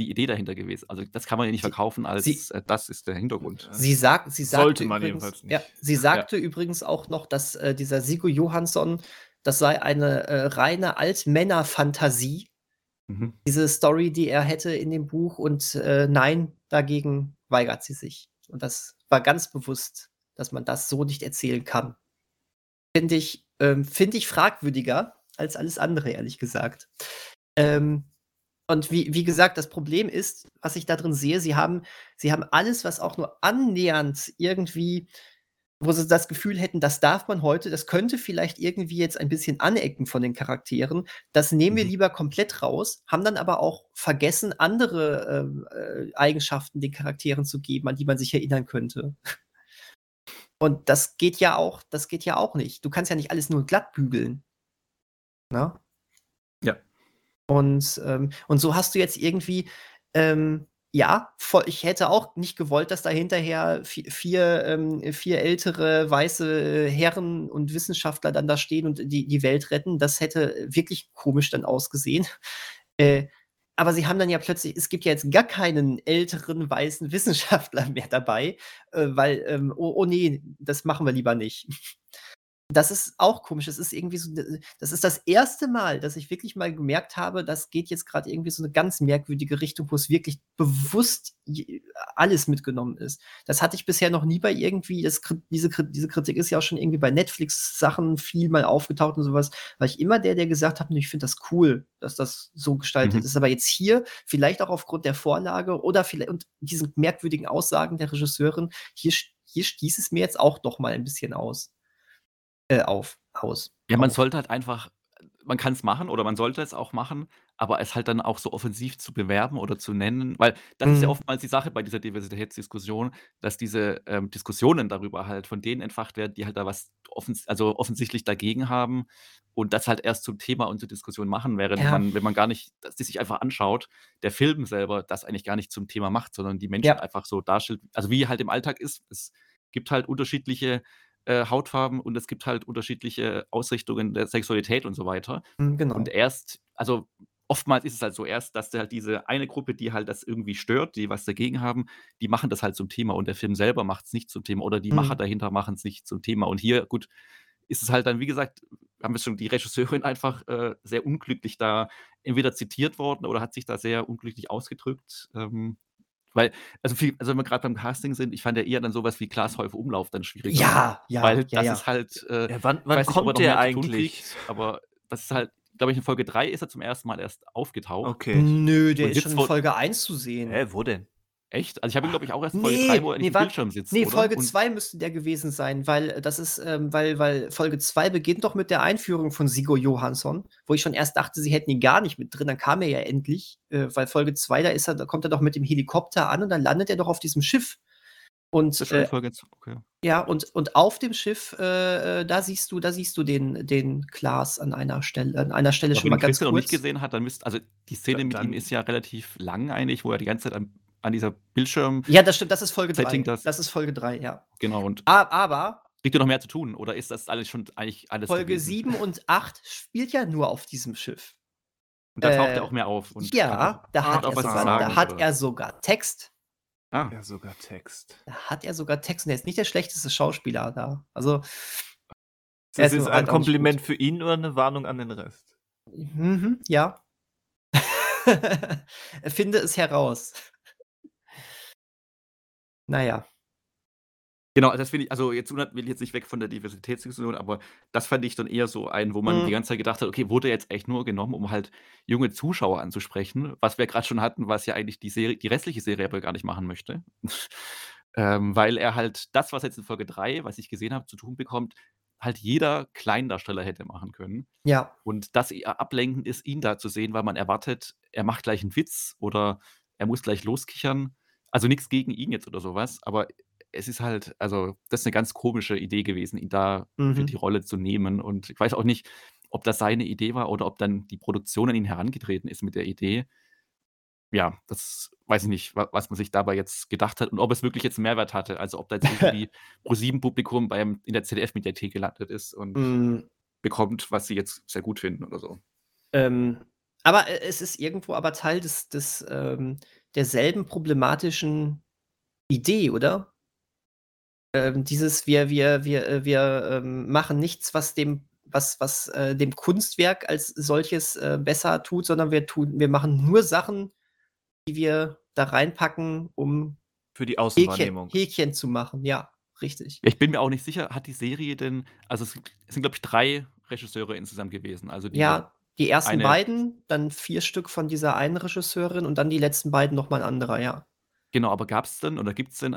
Speaker 3: die Idee dahinter gewesen. Also das kann man ja nicht verkaufen als
Speaker 2: sie-
Speaker 3: äh, das ist der Hintergrund.
Speaker 2: Sie sagt, sie sagte
Speaker 1: Sollte man
Speaker 2: übrigens,
Speaker 1: jedenfalls nicht.
Speaker 2: Ja, sie sagte übrigens auch noch, dass äh, dieser Sigo Johansson, das sei eine äh, reine Altmänner-Fantasie,
Speaker 3: Mhm.
Speaker 2: diese Story, die er hätte in dem Buch. Und äh, nein, dagegen weigert sie sich. Und das war ganz bewusst, dass man das so nicht erzählen kann. Finde ich, ähm, find ich fragwürdiger als alles andere, ehrlich gesagt. Ähm, und wie, wie gesagt, das Problem ist, was ich da drin sehe, sie haben, sie haben alles, was auch nur annähernd irgendwie, wo sie das Gefühl hätten, das darf man heute, das könnte vielleicht irgendwie jetzt ein bisschen anecken von den Charakteren. Das nehmen wir
Speaker 3: Mhm.
Speaker 2: lieber komplett raus, haben dann aber auch vergessen, andere ähm, äh, Eigenschaften den Charakteren zu geben, an die man sich erinnern könnte. Und das geht ja auch, das geht ja auch nicht. Du kannst ja nicht alles nur glatt bügeln. Na?
Speaker 3: Ja.
Speaker 2: Und, ähm, und so hast du jetzt irgendwie, ähm, ja, voll, ich hätte auch nicht gewollt, dass da hinterher vi- vier, ähm, vier ältere weiße Herren und Wissenschaftler dann da stehen und die, die Welt retten. Das hätte wirklich komisch dann ausgesehen. Äh, aber sie haben dann ja plötzlich, es gibt ja jetzt gar keinen älteren weißen Wissenschaftler mehr dabei, äh, weil, ähm, oh, oh nee, das machen wir lieber nicht. Das ist auch komisch. Das ist irgendwie so das ist das erste Mal, dass ich wirklich mal gemerkt habe, das geht jetzt gerade irgendwie so eine ganz merkwürdige Richtung, wo es wirklich bewusst alles mitgenommen ist. Das hatte ich bisher noch nie bei irgendwie das diese diese Kritik ist ja auch schon irgendwie bei Netflix-Sachen viel mal aufgetaucht und sowas. War ich immer der, der gesagt hat: ich finde das cool, dass das so gestaltet mhm. ist.“ Aber jetzt hier, vielleicht auch aufgrund der Vorlage oder vielleicht und diesen merkwürdigen Aussagen der Regisseurin, hier hier stieß es mir jetzt auch doch mal ein bisschen aus. Äh, auf aus.
Speaker 3: Ja, man auf. sollte halt einfach man kann es machen oder man sollte es auch machen, aber es halt dann auch so offensiv zu bewerben oder zu nennen, weil das ist ja mhm. oftmals die Sache bei dieser Diversitätsdiskussion, dass diese, ähm, Diskussionen darüber halt von denen entfacht werden, die halt da was offens also offensichtlich dagegen haben und das halt erst zum Thema und zur Diskussion machen, während Ja. man wenn man gar nicht dass die sich einfach anschaut, der Film selber das eigentlich gar nicht zum Thema macht, sondern die Menschen Ja. einfach so darstellt also wie halt im Alltag ist. Es gibt halt unterschiedliche äh, Hautfarben und es gibt halt unterschiedliche Ausrichtungen der Sexualität und so weiter.
Speaker 2: Mhm, genau.
Speaker 3: Und erst, also oftmals ist es halt so erst, dass halt diese eine Gruppe, die halt das irgendwie stört, die was dagegen haben, die machen das halt zum Thema und der Film selber macht es nicht zum Thema oder die mhm. Macher dahinter machen es nicht zum Thema. Und hier, gut, ist es halt dann, wie gesagt, haben wir schon die Regisseurin einfach äh, sehr unglücklich da entweder zitiert worden oder hat sich da sehr unglücklich ausgedrückt. Ähm, weil, also, viel, also wenn wir gerade beim Casting sind, ich fand ja eher dann sowas wie Glashäufe Umlauf dann schwierig.
Speaker 2: Ja, ja.
Speaker 3: Weil
Speaker 2: ja,
Speaker 3: das
Speaker 2: ja.
Speaker 3: ist halt. Äh,
Speaker 1: ja, wann wann kommt der eigentlich?
Speaker 3: Kriegt, aber das ist halt, glaube ich, in Folge 3 ist er zum ersten Mal erst aufgetaucht.
Speaker 2: Okay. Nö, der ist schon in Folge 1 zu sehen.
Speaker 1: Hä, wo denn?
Speaker 3: Echt? Also ich habe ihn, glaube ich, auch erst Folge nee, 3, wo er nee,
Speaker 2: im Bildschirm sitzt. Nee, oder? Folge 2 müsste der gewesen sein, weil äh, das ist, ähm, weil, weil Folge 2 beginnt doch mit der Einführung von Sigo Johansson, wo ich schon erst dachte, sie hätten ihn gar nicht mit drin. Dann kam er ja endlich, äh, weil Folge 2, da ist er, da kommt er doch mit dem Helikopter an und dann landet er doch auf diesem Schiff. Und, äh, Folge okay. Ja, und, und auf dem Schiff, äh, äh, da siehst du, da siehst du den, den Klaas an einer Stelle, an einer Stelle schon mal ganz kurz.
Speaker 3: noch nicht gesehen hat, dann müsst, also die Szene dann, mit ihm ist ja relativ lang eigentlich, wo er die ganze Zeit am an dieser Bildschirm.
Speaker 2: Ja, das stimmt, das ist Folge 3. Das, das ist Folge 3, ja.
Speaker 3: Genau. Und
Speaker 2: aber.
Speaker 3: Liegt dir noch mehr zu tun oder ist das alles schon eigentlich alles?
Speaker 2: Folge gewesen? 7 und 8 spielt ja nur auf diesem Schiff.
Speaker 3: Und da taucht äh, er auch mehr auf.
Speaker 2: ja, da, hat, er sogar, sagen, da hat er sogar Text.
Speaker 1: Ah. Ja, sogar Text.
Speaker 2: Da hat er sogar Text. Und er ist nicht der schlechteste Schauspieler da. Also.
Speaker 1: Das ist, ist ein Kompliment für ihn oder eine Warnung an den Rest?
Speaker 2: Mhm, ja. Finde es heraus. Naja.
Speaker 3: Genau, das finde ich, also jetzt will ich jetzt nicht weg von der Diversitätsdiskussion, aber das fand ich dann eher so ein, wo man die mhm. ganze Zeit gedacht hat, okay, wurde jetzt echt nur genommen, um halt junge Zuschauer anzusprechen, was wir gerade schon hatten, was ja eigentlich die Serie, die restliche Serie aber gar nicht machen möchte. ähm, weil er halt das, was jetzt in Folge 3, was ich gesehen habe, zu tun bekommt, halt jeder Kleindarsteller hätte machen können.
Speaker 2: Ja.
Speaker 3: Und das eher ablenkend ist, ihn da zu sehen, weil man erwartet, er macht gleich einen Witz oder er muss gleich loskichern. Also nichts gegen ihn jetzt oder sowas, aber es ist halt, also das ist eine ganz komische Idee gewesen, ihn da mhm. für die Rolle zu nehmen. Und ich weiß auch nicht, ob das seine Idee war oder ob dann die Produktion an ihn herangetreten ist mit der Idee. Ja, das weiß ich nicht, was man sich dabei jetzt gedacht hat und ob es wirklich jetzt einen Mehrwert hatte. Also ob da jetzt irgendwie Pro-7-Publikum in der ZDF-Mediathek gelandet ist und mm. bekommt, was sie jetzt sehr gut finden oder so.
Speaker 2: Ähm, aber äh, es ist irgendwo aber Teil des, des ähm, derselben problematischen Idee, oder? Ähm, dieses wir wir wir äh, wir, ähm, machen nichts, was dem was was, äh, dem Kunstwerk als solches, äh, besser tut, sondern wir tun wir machen nur Sachen, die wir da reinpacken, um
Speaker 1: Für die Außenwahrnehmung.
Speaker 2: Häkchen Häkchen zu machen. Ja, richtig.
Speaker 3: ich bin mir auch nicht sicher, hat die Serie denn also es sind, es sind glaube ich, drei Regisseure insgesamt gewesen. Also
Speaker 2: die Ja, die ersten eine beiden, dann vier Stück von dieser einen Regisseurin und dann die letzten beiden noch mal 'n anderer, ja.
Speaker 3: Genau, aber gab es denn oder gibt es denn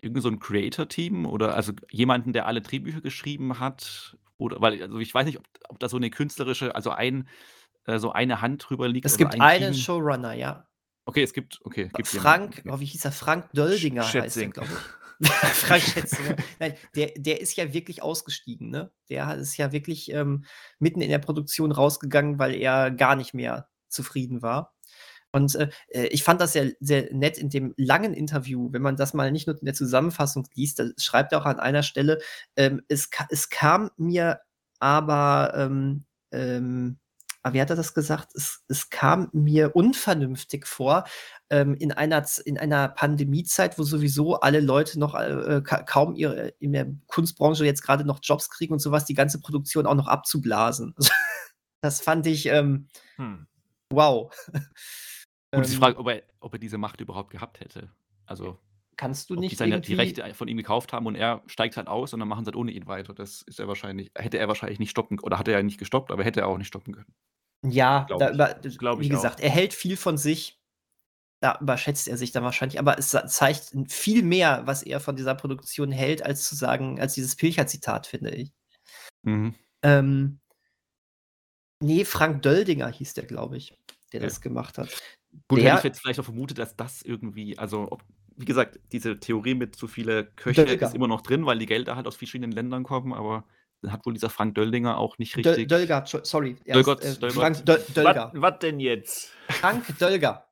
Speaker 3: irgend so 'n Creator-Team oder also jemanden, der alle Drehbücher geschrieben hat? Oder weil also ich weiß nicht, ob ob da so eine künstlerische also ein äh, so eine Hand drüber liegt
Speaker 2: Es gibt ein einen Team? Showrunner, ja.
Speaker 3: Okay, es gibt okay,
Speaker 2: gibt Frank okay. oh, wie hieß er? Frank Döldinger heißt er, glaube ich. Frank. Nein, der, der ist ja wirklich ausgestiegen, ne? Der ist ja wirklich ähm, mitten in der Produktion rausgegangen, weil er gar nicht mehr zufrieden war. Und äh, äh ich fand das sehr, sehr nett in dem langen Interview, wenn man das mal nicht nur in der Zusammenfassung liest, da schreibt er auch an einer Stelle, ähm, es, es kam mir aber ähm, ähm, ah, wie hat er das gesagt? Es, es kam mir unvernünftig vor, ähm, in, einer, in einer Pandemiezeit, wo sowieso alle Leute noch äh, ka kaum ihre, in der Kunstbranche jetzt gerade noch Jobs kriegen und sowas, die ganze Produktion auch noch abzublasen. das fand ich, ähm, hm. wow.
Speaker 3: Ist die Frage, ob er, ob er diese Macht überhaupt gehabt hätte. Also
Speaker 2: kannst du nicht
Speaker 3: die seine, die Rechte von ihm gekauft haben und er steigt halt aus und dann machen sie halt ohne ihn weiter. Das ist er wahrscheinlich, hätte er wahrscheinlich nicht stoppen oder hat er ja nicht gestoppt, aber hätte er auch nicht stoppen können.
Speaker 2: Ja, da über, wie gesagt, auch. er hält viel von sich. Da überschätzt er sich dann wahrscheinlich, aber es zeigt viel mehr, was er von dieser Produktion hält, als zu sagen, als dieses Pilcher-Zitat, finde ich. Mhm. Ähm, nee, Frank Döldinger hieß der, glaube ich, der ja. das gemacht hat.
Speaker 3: Gut, der, hätte ich jetzt vielleicht auch vermutet, dass das irgendwie, also ob, wie gesagt, diese Theorie mit zu viele Köche Dölger. ist immer noch drin, weil die Gelder halt aus verschiedenen Ländern kommen, aber hat wohl dieser Frank Döldinger auch nicht richtig.
Speaker 2: Döl Dölger, sorry.
Speaker 3: Dölgott, äh,
Speaker 1: Frank Döl Dölger. Was denn jetzt?
Speaker 2: Frank Dölger.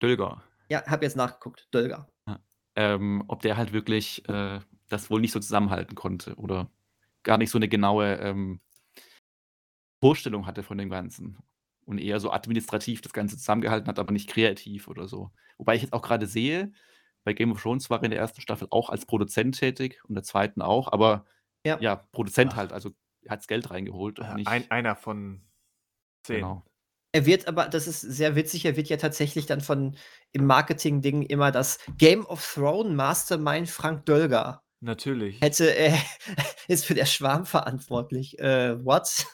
Speaker 3: Dölger.
Speaker 2: Ja, hab jetzt nachgeguckt. Dölger.
Speaker 3: Ja. Ähm, ob der halt wirklich äh, das wohl nicht so zusammenhalten konnte oder gar nicht so eine genaue ähm, Vorstellung hatte von dem Ganzen und eher so administrativ das Ganze zusammengehalten hat, aber nicht kreativ oder so. Wobei ich jetzt auch gerade sehe, bei Game of Thrones war er in der ersten Staffel auch als Produzent tätig und der zweiten auch, aber ja, ja Produzent Ach. halt, also er hat das Geld reingeholt.
Speaker 1: Ja, ein, einer von zehn. Genau.
Speaker 2: Er wird aber, das ist sehr witzig, er wird ja tatsächlich dann von im Marketing-Ding immer das Game of Thrones Mastermind Frank Dölger.
Speaker 1: Natürlich.
Speaker 2: Hätte er ist für der Schwarm verantwortlich. Äh, what?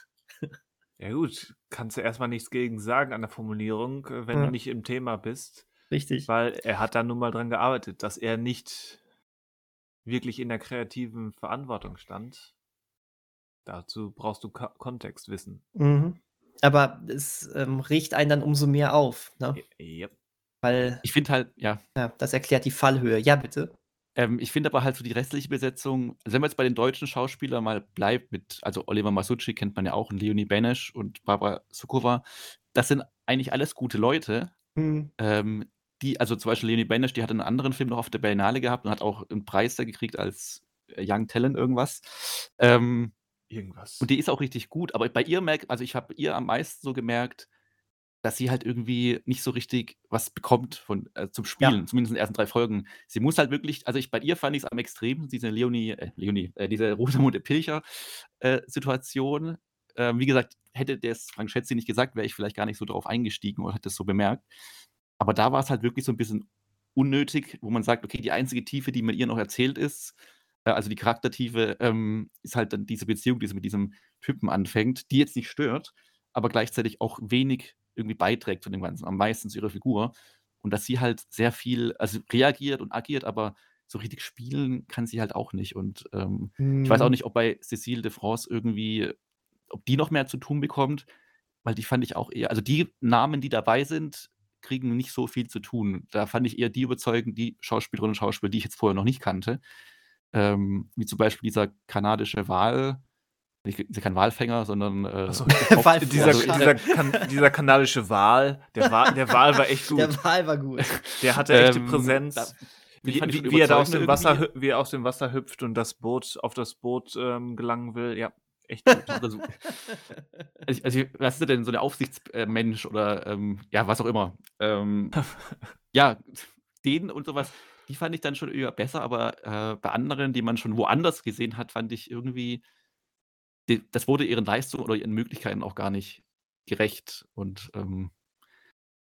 Speaker 1: Ja gut, kannst du erstmal nichts gegen sagen an der Formulierung, äh, wenn ja. du nicht im Thema bist.
Speaker 2: Richtig.
Speaker 1: Weil er hat da nun mal dran gearbeitet, dass er nicht wirklich in der kreativen Verantwortung stand. Dazu brauchst du Ko Kontextwissen.
Speaker 2: Mhm. Aber es ähm, riecht einen dann umso mehr auf, ne?
Speaker 1: Yep.
Speaker 2: Weil.
Speaker 3: Ich finde halt, ja.
Speaker 2: Ja, das erklärt die Fallhöhe. Ja, bitte.
Speaker 3: Ähm, ich finde aber halt so die restliche Besetzung, also wenn man jetzt bei den deutschen Schauspielern mal bleibt, mit, also Oliver Masucci kennt man ja auch, und Leonie Benesch und Barbara Sukowa, das sind eigentlich alles gute Leute. Mhm. Ähm, die, also zum Beispiel Leonie Benesch, die hat einen anderen Film noch auf der Berlinale gehabt und hat auch einen Preis da gekriegt als äh, Young Talent irgendwas. Ähm,
Speaker 1: irgendwas.
Speaker 3: Und die ist auch richtig gut, aber bei ihr merkt, also ich habe ihr am meisten so gemerkt, dass sie halt irgendwie nicht so richtig was bekommt von, äh, zum Spielen, ja. zumindest in den ersten drei Folgen. Sie muss halt wirklich, also ich bei ihr fand ich es am extremsten, diese Leonie, äh, Leonie, äh, diese Rosamunde Pilcher-Situation. Äh, ähm, wie gesagt, hätte der Frank Schätzi nicht gesagt, wäre ich vielleicht gar nicht so darauf eingestiegen oder hätte es so bemerkt. Aber da war es halt wirklich so ein bisschen unnötig, wo man sagt, okay, die einzige Tiefe, die mit ihr noch erzählt ist, äh, also die Charaktertiefe, ähm, ist halt dann diese Beziehung, die sie mit diesem Typen anfängt, die jetzt nicht stört, aber gleichzeitig auch wenig irgendwie beiträgt zu dem Ganzen, am meisten zu ihrer Figur. Und dass sie halt sehr viel, also reagiert und agiert, aber so richtig spielen kann sie halt auch nicht. Und ähm, hm. ich weiß auch mhm. nicht, ob bei Cécile de France irgendwie, ob die noch mehr zu tun bekommt, weil die fand ich auch eher, also die Namen, die dabei sind, kriegen nicht so viel zu tun. Da fand ich eher die überzeugend, die Schauspielerinnen und Schauspieler, die ich jetzt vorher noch nicht kannte. Ähm, wie zum Beispiel dieser kanadische Wahl, nicht, kein Walfänger, sondern äh, so,
Speaker 1: dieser, dieser, kan dieser, kanadische Wal, der, Wal, der Wal war echt gut.
Speaker 2: Der Wal war gut.
Speaker 1: Der hatte echte ähm, Präsenz. Da, wie, wie, wie er da aus dem, Wasser, wie er aus dem Wasser hüpft und das Boot auf das Boot ähm, gelangen will, ja, echt gut.
Speaker 3: also, also, was ist denn, so der Aufsichtsmensch oder ähm, ja, was auch immer. Ähm, ja, den und sowas, die fand ich dann schon eher besser, aber äh, bei anderen, die man schon woanders gesehen hat, fand ich irgendwie die, das wurde ihren Leistungen oder ihren Möglichkeiten auch gar nicht gerecht. Und ähm,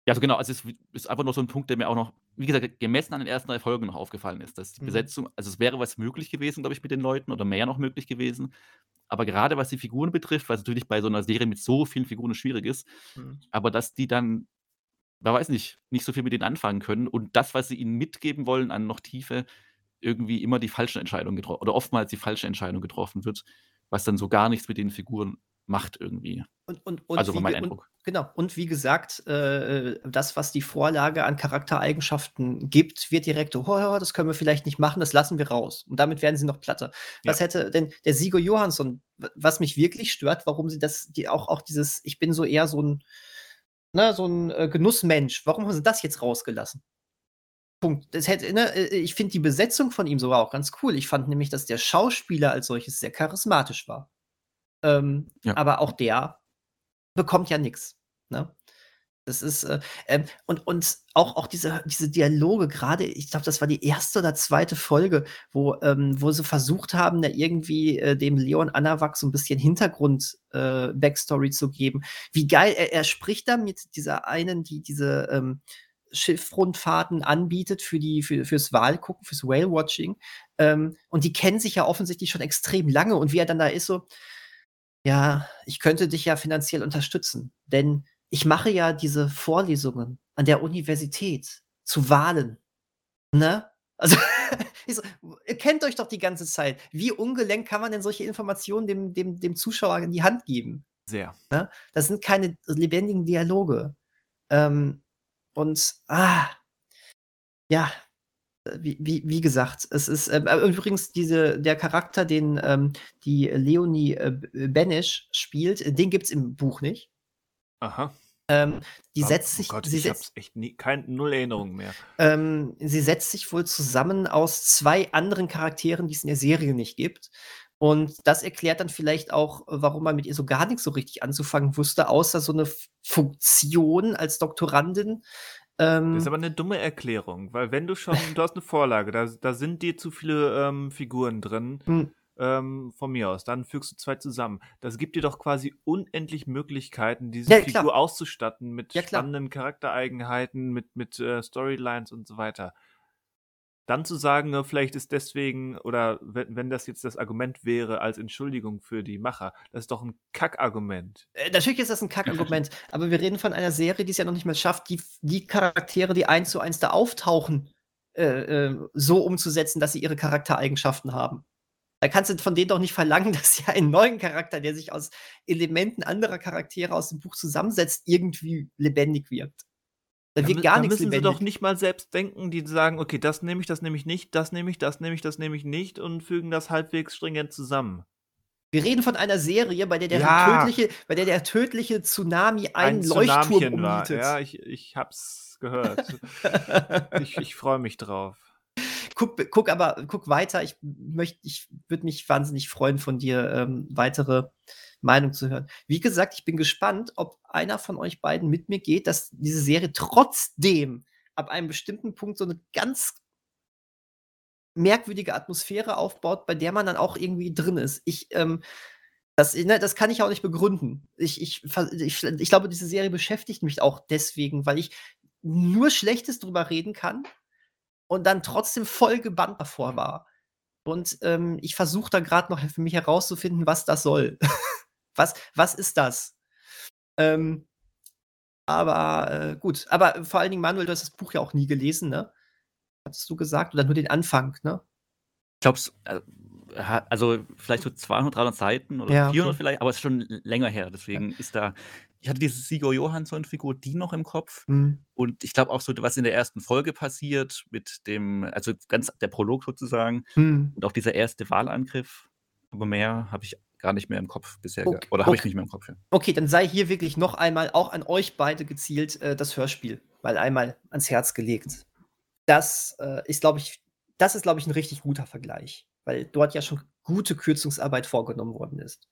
Speaker 3: ja, also genau, also es ist einfach noch so ein Punkt, der mir auch noch, wie gesagt, gemessen an den ersten drei Folgen noch aufgefallen ist, dass die mhm. Besetzung, also es wäre was möglich gewesen, glaube ich, mit den Leuten oder mehr noch möglich gewesen. Aber gerade was die Figuren betrifft, was natürlich bei so einer Serie mit so vielen Figuren schwierig ist, mhm. aber dass die dann, wer weiß nicht, nicht so viel mit denen anfangen können und das, was sie ihnen mitgeben wollen an noch Tiefe, irgendwie immer die falsche Entscheidung getroffen oder oftmals die falsche Entscheidung getroffen wird was dann so gar nichts mit den Figuren macht irgendwie.
Speaker 2: Und, und, und
Speaker 3: also war mein Eindruck.
Speaker 2: Und, genau. Und wie gesagt, äh, das, was die Vorlage an Charaktereigenschaften gibt, wird direkt, oh, oh, das können wir vielleicht nicht machen, das lassen wir raus. Und damit werden sie noch platter. Was ja. hätte denn der Sigo Johansson, was mich wirklich stört, warum sie das, die auch, auch dieses, ich bin so eher so ein, ne, so ein äh, Genussmensch, warum haben sie das jetzt rausgelassen? Punkt. Das hätte, ne, äh, ich finde die Besetzung von ihm sogar auch ganz cool. Ich fand nämlich, dass der Schauspieler als solches sehr charismatisch war. Ähm, ja. Aber auch der bekommt ja nichts. Ne? Das ist, äh, ähm, und, und auch, auch diese, diese Dialoge, gerade, ich glaube, das war die erste oder zweite Folge, wo, ähm, wo sie versucht haben, da irgendwie äh, dem Leon Anawak so ein bisschen Hintergrund äh, Backstory zu geben. Wie geil, er, er spricht da mit dieser einen, die diese ähm, Schiffrundfahrten anbietet für die, für, fürs Wahlgucken, fürs Whale-Watching. Ähm, und die kennen sich ja offensichtlich schon extrem lange. Und wie er dann da ist, so, ja, ich könnte dich ja finanziell unterstützen, denn ich mache ja diese Vorlesungen an der Universität zu Wahlen. Ne? Also, so, ihr kennt euch doch die ganze Zeit. Wie ungelenkt kann man denn solche Informationen dem, dem, dem Zuschauer in die Hand geben?
Speaker 1: Sehr.
Speaker 2: Ne? Das sind keine lebendigen Dialoge. Ähm, und, ah, ja, wie, wie, wie gesagt, es ist äh, übrigens diese, der Charakter, den ähm, die Leonie äh, Benisch spielt, den gibt es im Buch nicht.
Speaker 1: Aha.
Speaker 2: Ähm, die
Speaker 1: Oh,
Speaker 2: setzt
Speaker 1: oh
Speaker 2: sich,
Speaker 1: Gott,
Speaker 2: sie,
Speaker 1: ich
Speaker 2: setzt,
Speaker 1: hab's echt nie, kein, null Erinnerung mehr.
Speaker 2: ähm, sie setzt sich wohl zusammen aus zwei anderen Charakteren, die es in der Serie nicht gibt. Und das erklärt dann vielleicht auch, warum man mit ihr so gar nichts so richtig anzufangen wusste, außer so eine Funktion als Doktorandin. Ähm,
Speaker 1: Das ist aber eine dumme Erklärung, weil wenn du schon, du hast eine Vorlage, da, da sind dir zu viele ähm, Figuren drin,
Speaker 2: hm,
Speaker 1: ähm, von mir aus, dann fügst du zwei zusammen. Das gibt dir doch quasi unendlich Möglichkeiten, diese
Speaker 2: Ja.
Speaker 1: Figur auszustatten mit
Speaker 2: Ja,
Speaker 1: spannenden Charaktereigenheiten, mit, mit äh, Storylines und so weiter. Dann zu sagen, äh, vielleicht ist deswegen, oder wenn, wenn das jetzt das Argument wäre als Entschuldigung für die Macher, das ist doch ein Kackargument.
Speaker 2: Äh, Natürlich ist das ein Kackargument, aber wir reden von einer Serie, die es ja noch nicht mal schafft, die, die Charaktere, die eins zu eins da auftauchen, äh, äh, so umzusetzen, dass sie ihre Charaktereigenschaften haben. Da kannst du von denen doch nicht verlangen, dass sie einen neuen Charakter, der sich aus Elementen anderer Charaktere aus dem Buch zusammensetzt, irgendwie lebendig wirkt. Da wird gar
Speaker 1: da
Speaker 2: nichts
Speaker 1: müssen sie
Speaker 2: lebendig.
Speaker 1: doch nicht mal selbst denken, die sagen, okay, das nehme ich, das nehme ich nicht, das nehme ich, das nehme ich, das nehme ich nicht und fügen das halbwegs stringent zusammen.
Speaker 2: Wir reden von einer Serie, bei der der,
Speaker 1: Ja.
Speaker 2: tödliche, bei der, der tödliche Tsunami
Speaker 1: Ein
Speaker 2: einen Leuchtturm
Speaker 1: Tsunamchen war.
Speaker 2: umnietet.
Speaker 1: Ja, ich, ich hab's gehört. ich ich freue mich drauf.
Speaker 2: Guck, guck aber, guck weiter. Ich möchte, ich würde mich wahnsinnig freuen, von dir ähm, weitere Meinung zu hören. Wie gesagt, ich bin gespannt, ob einer von euch beiden mit mir geht, dass diese Serie trotzdem ab einem bestimmten Punkt so eine ganz merkwürdige Atmosphäre aufbaut, bei der man dann auch irgendwie drin ist. Ich, ähm, das, ne, das kann ich auch nicht begründen. Ich, ich, ich, ich glaube, diese Serie beschäftigt mich auch deswegen, weil ich nur Schlechtes drüber reden kann und dann trotzdem voll gebannt davor war. Und ähm, ich versuche da gerade noch für mich herauszufinden, was das soll. was, was ist das? Ähm, aber äh, gut, aber vor allen Dingen, Manuel, du hast das Buch ja auch nie gelesen, ne? Hattest du gesagt? Oder nur den Anfang, ne?
Speaker 3: Ich glaube, also vielleicht so 200, 300 Seiten oder
Speaker 2: Ja, okay.
Speaker 3: 400 vielleicht, aber es ist schon länger her. Deswegen ist da, ich hatte diese Sigurd Johansson-Figur, die noch im Kopf.
Speaker 2: Hm.
Speaker 3: Und ich glaube auch so, was in der ersten Folge passiert, mit dem, also ganz der Prolog sozusagen,
Speaker 2: Hm.
Speaker 3: und auch dieser erste Wahlangriff. Aber mehr habe ich gar nicht mehr im Kopf bisher.
Speaker 2: Okay,
Speaker 3: Oder habe ich
Speaker 2: okay.
Speaker 3: nicht mehr im Kopf. Ja.
Speaker 2: Okay, dann sei hier wirklich noch einmal auch an euch beide gezielt äh, das Hörspiel mal einmal ans Herz gelegt. Das äh, ist, glaube ich, das ist, glaube ich, ein richtig guter Vergleich, weil dort ja schon gute Kürzungsarbeit vorgenommen worden ist.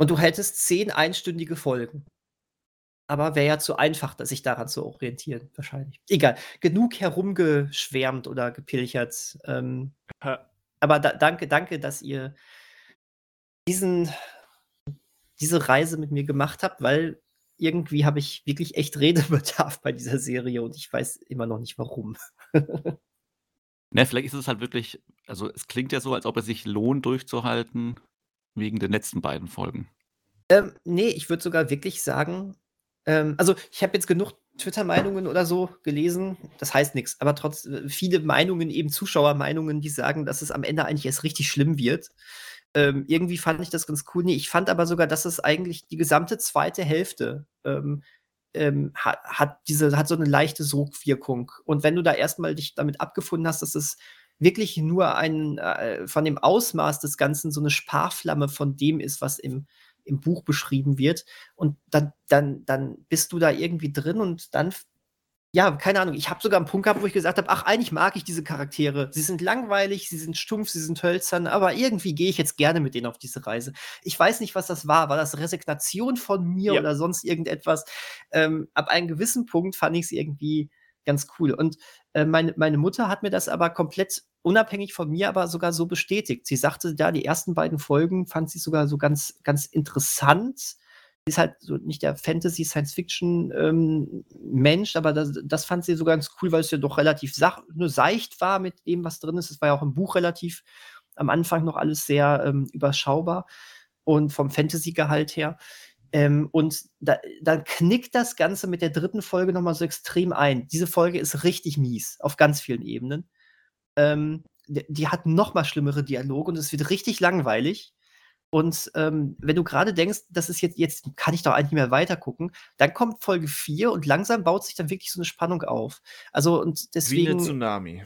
Speaker 2: Und du hättest zehn einstündige Folgen. Aber wäre ja zu einfach, sich daran zu orientieren, wahrscheinlich. Egal, genug herumgeschwärmt oder gepilchert. Ähm, aber da, danke, danke, dass ihr diesen, diese Reise mit mir gemacht habt, weil irgendwie habe ich wirklich echt Redebedarf bei dieser Serie und ich weiß immer noch nicht warum.
Speaker 3: Ne, vielleicht ist es halt wirklich, also es klingt ja so, als ob es sich lohnt, durchzuhalten, wegen den letzten beiden Folgen.
Speaker 2: Ähm, nee, ich würde sogar wirklich sagen, ähm, also ich habe jetzt genug Twitter-Meinungen oder so gelesen, das heißt nichts, aber trotz äh, viele Meinungen, eben Zuschauermeinungen, die sagen, dass es am Ende eigentlich erst richtig schlimm wird. Ähm, irgendwie fand ich das ganz cool. Nee, ich fand aber sogar, dass es eigentlich die gesamte zweite Hälfte ähm, ähm, hat, hat diese, hat so eine leichte Sogwirkung. Und wenn du da erstmal dich damit abgefunden hast, dass es wirklich nur ein, äh, von dem Ausmaß des Ganzen so eine Sparflamme von dem ist, was im, im Buch beschrieben wird. Und dann, dann, dann bist du da irgendwie drin und dann ja, keine Ahnung. Ich habe sogar einen Punkt gehabt, wo ich gesagt habe: „Ach, eigentlich mag ich diese Charaktere. Sie sind langweilig, sie sind stumpf, sie sind hölzern, aber irgendwie gehe ich jetzt gerne mit denen auf diese Reise.“ Ich weiß nicht, was das war. War das Resignation von mir
Speaker 1: Ja.
Speaker 2: oder sonst irgendetwas? Ähm, ab einem gewissen Punkt fand ich's irgendwie ganz cool. Und, äh, meine meine Mutter hat mir das aber komplett unabhängig von mir aber sogar so bestätigt. Sie sagte, ja, die ersten beiden Folgen fand sie sogar so ganz ganz interessant. Ist halt so nicht der Fantasy, Science-Fiction, ähm, aber das das fand sie sogar ganz cool, weil es ja doch relativ sach nur seicht war mit dem, was drin ist. Es war ja auch im Buch relativ am Anfang noch alles sehr, ähm, überschaubar und vom Fantasygehalt her. Ähm, und da dann knickt das Ganze mit der dritten Folge noch mal so extrem ein. Diese Folge ist richtig mies auf ganz vielen Ebenen. Ähm, die hat noch mal schlimmere Dialoge und es wird richtig langweilig. Und, ähm, wenn du grade denkst, das ist jetzt jetzt kann ich doch eigentlich nicht mehr weitergucken, dann kommt Folge 4 und langsam baut sich dann wirklich so 'ne Spannung auf. Also, und
Speaker 1: Wie 'ne
Speaker 2: deswegen
Speaker 1: Tsunami.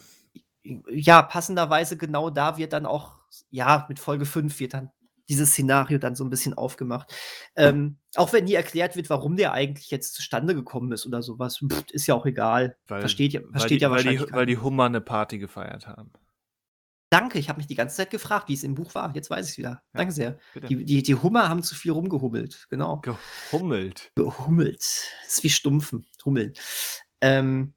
Speaker 2: ja, passenderweise genau da wird dann auch ja, mit Folge 5 wird dann dieses Szenario dann so 'n bisschen aufgemacht. Ähm, auch wenn nie erklärt wird, warum der eigentlich jetzt zustande gekommen ist oder so was, ist ja auch egal.
Speaker 1: Weil
Speaker 2: Versteht ja
Speaker 1: weil
Speaker 2: versteht
Speaker 1: die
Speaker 2: ja
Speaker 1: weil die
Speaker 2: wahrscheinlich
Speaker 1: weil die. Hummer 'ne Party gefeiert haben.
Speaker 2: Danke, ich habe mich die ganze Zeit gefragt, wie es im Buch war. Jetzt weiß ich's wieder.
Speaker 1: Ja,
Speaker 2: Danke sehr. Die die die Hummer haben zu viel rumgehummelt, genau.
Speaker 1: Gehummelt.
Speaker 2: Gehummelt. Das ist wie Stumpfen, hummeln. Ähm,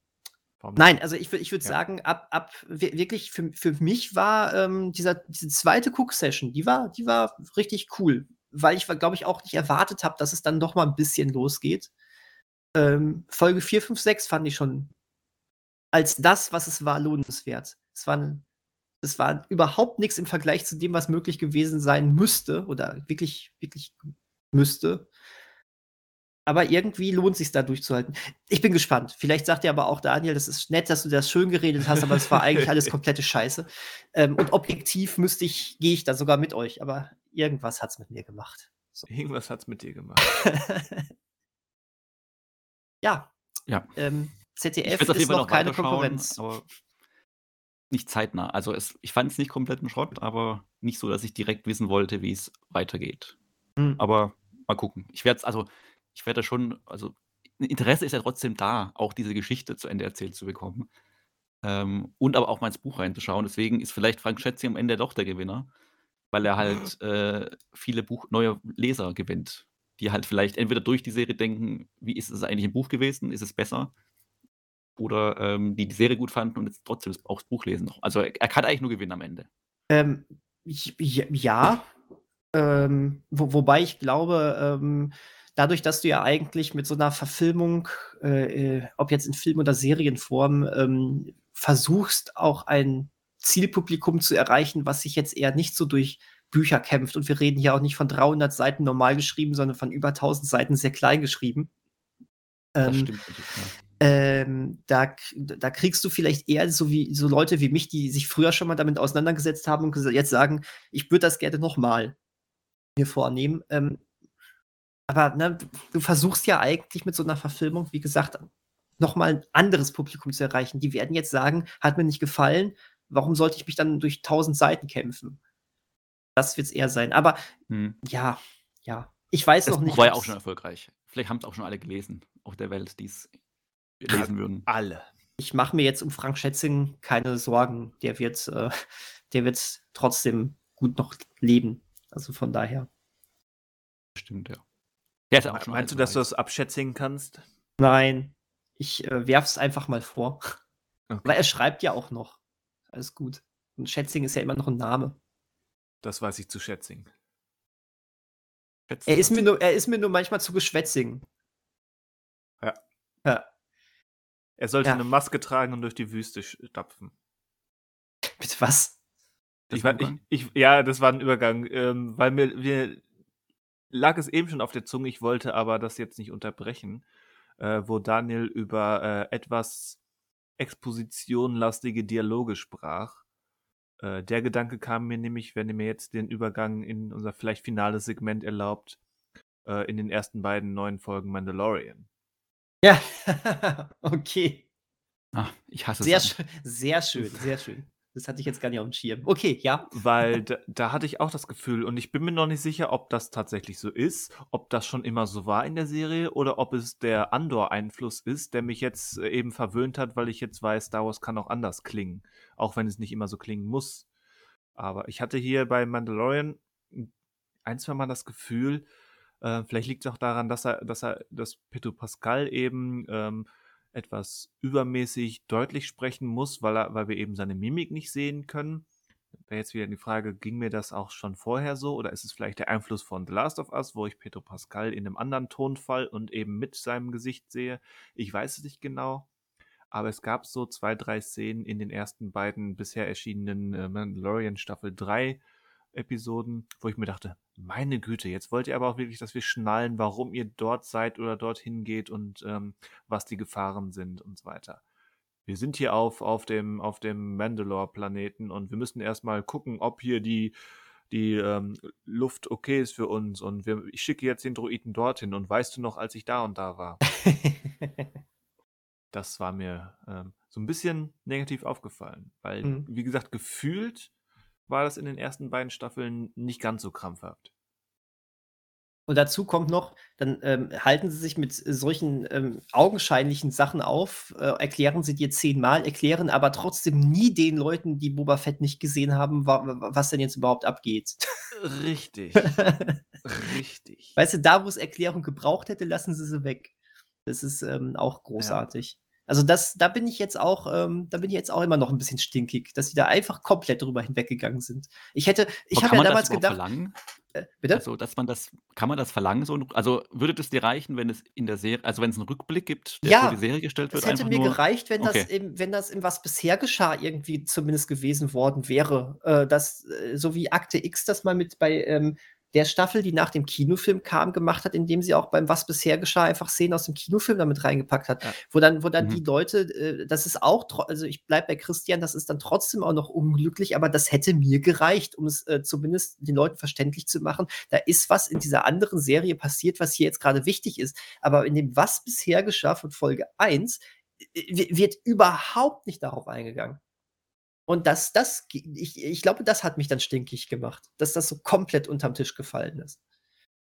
Speaker 2: nein, also ich ich würde
Speaker 1: Ja.
Speaker 2: sagen, ab ab wi wirklich für für mich war, ähm, dieser diese 2. Cook-Session, die war die war richtig cool, weil ich, glaube ich, auch nicht erwartet habe, dass es dann noch mal 'n bisschen losgeht. Ähm, Folge 4, 5, 6 fand ich schon als das, was es war, lohnenswert. Es war es war überhaupt nix im Vergleich zu dem, was möglich gewesen sein müsste oder wirklich wirklich müsste. Aber irgendwie lohnt sich's da durchzuhalten. Ich bin gespannt. Vielleicht sagt dir aber auch Daniel: „Das ist nett, dass du das schön geredet hast, aber es war eigentlich alles komplette Scheiße.“ Ähm, und objektiv müsste ich gehe ich da sogar mit euch, aber irgendwas hat's mit mir gemacht. So.
Speaker 1: Irgendwas hat's mit dir gemacht.
Speaker 2: Ja.
Speaker 3: Ja.
Speaker 2: Ähm, ZDF
Speaker 3: es
Speaker 2: ist noch
Speaker 3: noch
Speaker 2: keine Konkurrenz.
Speaker 3: aber nicht zeitnah. Also, es ich fand's nicht komplett 'n Schrott, aber nicht so, dass ich direkt wissen wollte, wie's weitergeht.
Speaker 2: Mhm.
Speaker 3: Aber mal gucken. Ich werde es also ich werde schon also, Interesse ist ja trotzdem da, auch diese Geschichte zu Ende erzählt zu bekommen. Ähm, und aber auch mal ins Buch reinzuschauen. Deswegen ist vielleicht Frank Schätzing am Ende doch der Gewinner, weil er halt, äh, viele Buch neue Leser gewinnt, die halt vielleicht entweder durch die Serie denken: „Wie ist es eigentlich im Buch gewesen? Ist es besser?“ Oder, ähm, die die Serie gut fanden und jetzt trotzdem auch das Buch lesen noch. Also, er er kann eigentlich nur gewinnen am Ende.
Speaker 2: Ähm, j ja, ähm, wo wobei ich glaube, ähm, dadurch, dass du ja eigentlich mit so 'ner Verfilmung, äh, äh, ob jetzt in Film oder Serienform, ähm, versuchst, auch ein Zielpublikum zu erreichen, was sich jetzt eher nicht so durch Bücher kämpft. Und wir reden hier auch nicht von 300 Seiten normal geschrieben, sondern von über 1000 Seiten sehr klein geschrieben.
Speaker 3: Das
Speaker 2: Ähm,
Speaker 3: stimmt
Speaker 2: ähm, da da kriegst du vielleicht eher so wie so Leute wie mich, die sich früher schon mal damit auseinandergesetzt haben und jetzt sagen: „Ich würde das gerne noch mal mir vornehmen.“ Ähm, aber, ne, du versuchst ja eigentlich mit so 'ner Verfilmung, wie gesagt, noch mal 'n anderes Publikum zu erreichen. Die werden jetzt sagen: „Hat mir nicht gefallen. Warum sollte ich mich dann durch 1000 Seiten kämpfen?“ Das wird's eher sein. Aber
Speaker 3: Mhm.
Speaker 2: ja, ja. Ich weiß
Speaker 3: Das
Speaker 2: noch
Speaker 3: Buch
Speaker 2: nicht,
Speaker 3: war ja auch schon erfolgreich. Vielleicht haben's auch schon alle gelesen auf der Welt, die's
Speaker 1: Ja,
Speaker 3: lesen würden.
Speaker 1: alle.
Speaker 2: Ich mache mir jetzt um Frank Schätzing keine Sorgen. Der wird äh, der wird trotzdem gut noch leben. Also, von daher.
Speaker 3: Stimmt, ja. Der ist auch schon
Speaker 1: meinst du, dass du das abschätzen kannst?
Speaker 2: Nein, ich, äh, werfe es einfach mal vor. Weil
Speaker 1: Okay.
Speaker 2: er schreibt ja auch noch. Alles gut. Und Schätzing ist ja immer noch 'n Name.
Speaker 1: Das weiß ich zu Schätzing.
Speaker 2: Er ist mir nur er ist mir nur manchmal zu geschwätzig.
Speaker 1: Ja.
Speaker 2: Ja.
Speaker 1: Er sollte
Speaker 2: Ja.
Speaker 1: 'ne Maske tragen und durch die Wüste stapfen.
Speaker 2: Bitte was?
Speaker 3: Das
Speaker 1: Ich war ich ich ja, das war 'n Übergang, ähm, weil mir mir lag es eben schon auf der Zunge, ich wollte aber das jetzt nicht unterbrechen, äh, wo Daniel über, äh, etwas expositionlastige Dialoge sprach. Äh, der Gedanke kam mir nämlich, wenn ihr mir jetzt den Übergang in unser vielleicht finales Segment erlaubt, äh, in den ersten beiden neuen Folgen Mandalorian.
Speaker 2: Ja, okay.
Speaker 3: Ah, ich hasse
Speaker 2: Sehr
Speaker 3: es
Speaker 2: schö sehr schön, sehr schön, Das hatte ich jetzt gar nicht auf dem Schirm. Okay, ja.
Speaker 1: Weil da, da hatte ich auch das Gefühl, und ich bin mir noch nicht sicher, ob das tatsächlich so ist, ob das schon immer so war in der Serie oder ob es der Andor-Einfluss ist, der mich jetzt äh, eben verwöhnt hat, weil ich jetzt weiß, Star Wars kann auch anders klingen. Auch wenn es nicht immer so klingen muss. Aber ich hatte hier bei Mandalorian ein, zwei Mal das Gefühl, äh, vielleicht liegt es auch daran, dass er, dass er, dass Pedro Pascal eben ähm, etwas übermäßig deutlich sprechen muss, weil, er, weil wir eben seine Mimik nicht sehen können. Wäre jetzt wieder die Frage, ging mir das auch schon vorher so oder ist es vielleicht der Einfluss von The Last of Us, wo ich Pedro Pascal in einem anderen Tonfall und eben mit seinem Gesicht sehe? Ich weiß es nicht genau, aber es gab so zwei, drei Szenen in den ersten beiden bisher erschienenen äh, Mandalorian Staffel 3 Episoden, wo ich mir dachte, meine Güte, jetzt wollt ihr aber auch wirklich, dass wir schnallen, warum ihr dort seid oder dorthin geht und ähm, was die Gefahren sind und so weiter. Wir sind hier auf, auf dem, auf dem Mandalore-Planeten und wir müssen erstmal gucken, ob hier die, die ähm, Luft okay ist für uns und wir, ich schicke jetzt den Droiden dorthin und weißt du noch, als ich da und da war? das war mir ähm, so ein bisschen negativ aufgefallen, weil, mhm. wie gesagt, gefühlt war das in den ersten beiden Staffeln nicht ganz so krampfhaft.
Speaker 2: Und dazu kommt noch, dann ähm, halten sie sich mit solchen ähm, augenscheinlichen Sachen auf, äh, erklären sie dir zehnmal, erklären aber trotzdem nie den Leuten, die Boba Fett nicht gesehen haben, wa was denn jetzt überhaupt abgeht.
Speaker 1: Richtig. Richtig.
Speaker 2: Weißt du, da, wo es Erklärung gebraucht hätte, lassen sie sie weg. Das ist ähm, auch großartig. Also das, da bin ich jetzt auch, ähm, da bin ich jetzt auch immer noch ein bisschen stinkig, dass sie da einfach komplett drüber hinweggegangen sind. Ich hätte, ich habe ja damals gedacht,
Speaker 3: verlangen? Äh, bitte? Also, dass man das, kann man das verlangen? So, also würde das dir reichen, wenn es in der Serie, also wenn es einen Rückblick gibt,
Speaker 2: der ja,
Speaker 3: für die Serie gestellt wird?
Speaker 2: Es hätte mir nur? gereicht, wenn okay. das eben, wenn das im was bisher geschah irgendwie zumindest gewesen worden wäre, äh, dass äh, so wie Akte X das mal mit bei ähm, der Staffel, die nach dem Kinofilm kam, gemacht hat, indem sie auch beim Was bisher geschah einfach Szenen aus dem Kinofilm damit reingepackt hat. Ja. Wo dann, wo dann mhm. die Leute, äh, das ist auch, also ich bleibe bei Christian, das ist dann trotzdem auch noch unglücklich, aber das hätte mir gereicht, um es äh, zumindest den Leuten verständlich zu machen. Da ist was in dieser anderen Serie passiert, was hier jetzt gerade wichtig ist. Aber in dem Was bisher geschah von Folge 1 äh, wird überhaupt nicht darauf eingegangen. Und das, das, ich, ich glaube, das hat mich dann stinkig gemacht, dass das so komplett unterm Tisch gefallen ist.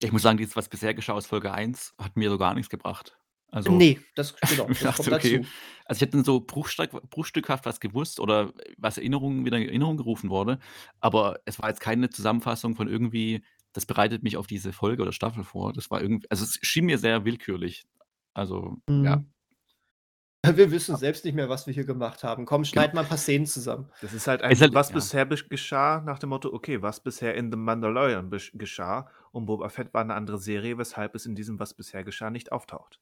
Speaker 3: Ich muss sagen, dieses, was bisher geschah aus Folge 1, hat mir so gar nichts gebracht.
Speaker 2: Also, nee, das, genau, das
Speaker 3: dachte, okay. Also ich hätte so bruchstück, bruchstückhaft was gewusst oder was Erinnerungen wieder in Erinnerung gerufen wurde, aber es war jetzt keine Zusammenfassung von irgendwie, das bereitet mich auf diese Folge oder Staffel vor. Das war irgendwie, also es schien mir sehr willkürlich. Also, mhm. ja.
Speaker 2: Wir wissen selbst nicht mehr, was wir hier gemacht haben. Komm, schneid mal ein paar Szenen zusammen.
Speaker 1: Das ist halt ein, halt, was ja. bisher geschah, nach dem Motto, okay, was bisher in The Mandalorian geschah und Boba Fett war eine andere Serie, weshalb es in diesem, was bisher geschah, nicht auftaucht.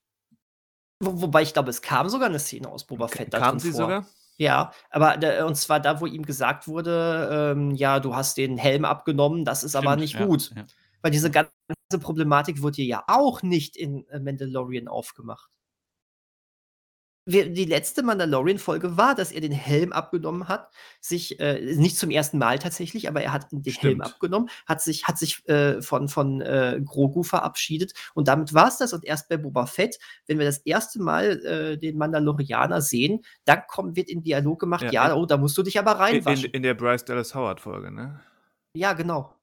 Speaker 2: Wo, wobei ich glaube, es kam sogar eine Szene aus Boba Fett.
Speaker 1: Kam sie vor. sogar?
Speaker 2: Ja, aber und zwar da, wo ihm gesagt wurde, ähm, ja, du hast den Helm abgenommen, das ist Stimmt, aber nicht ja, gut. Ja. Weil diese ganze Problematik wurde ja auch nicht in äh, Mandalorian aufgemacht die letzte Mandalorian-Folge war, dass er den Helm abgenommen hat, sich, äh, nicht zum ersten Mal tatsächlich, aber er hat den Stimmt. Helm abgenommen, hat sich, hat sich äh, von, von äh, Grogu verabschiedet und damit war es das. Und erst bei Boba Fett, wenn wir das erste Mal äh, den Mandalorianer sehen, dann kommt, wird in Dialog gemacht, ja, ja oh, da musst du dich aber reinwaschen.
Speaker 1: In, in, in der Bryce Dallas Howard-Folge, ne?
Speaker 2: Ja, genau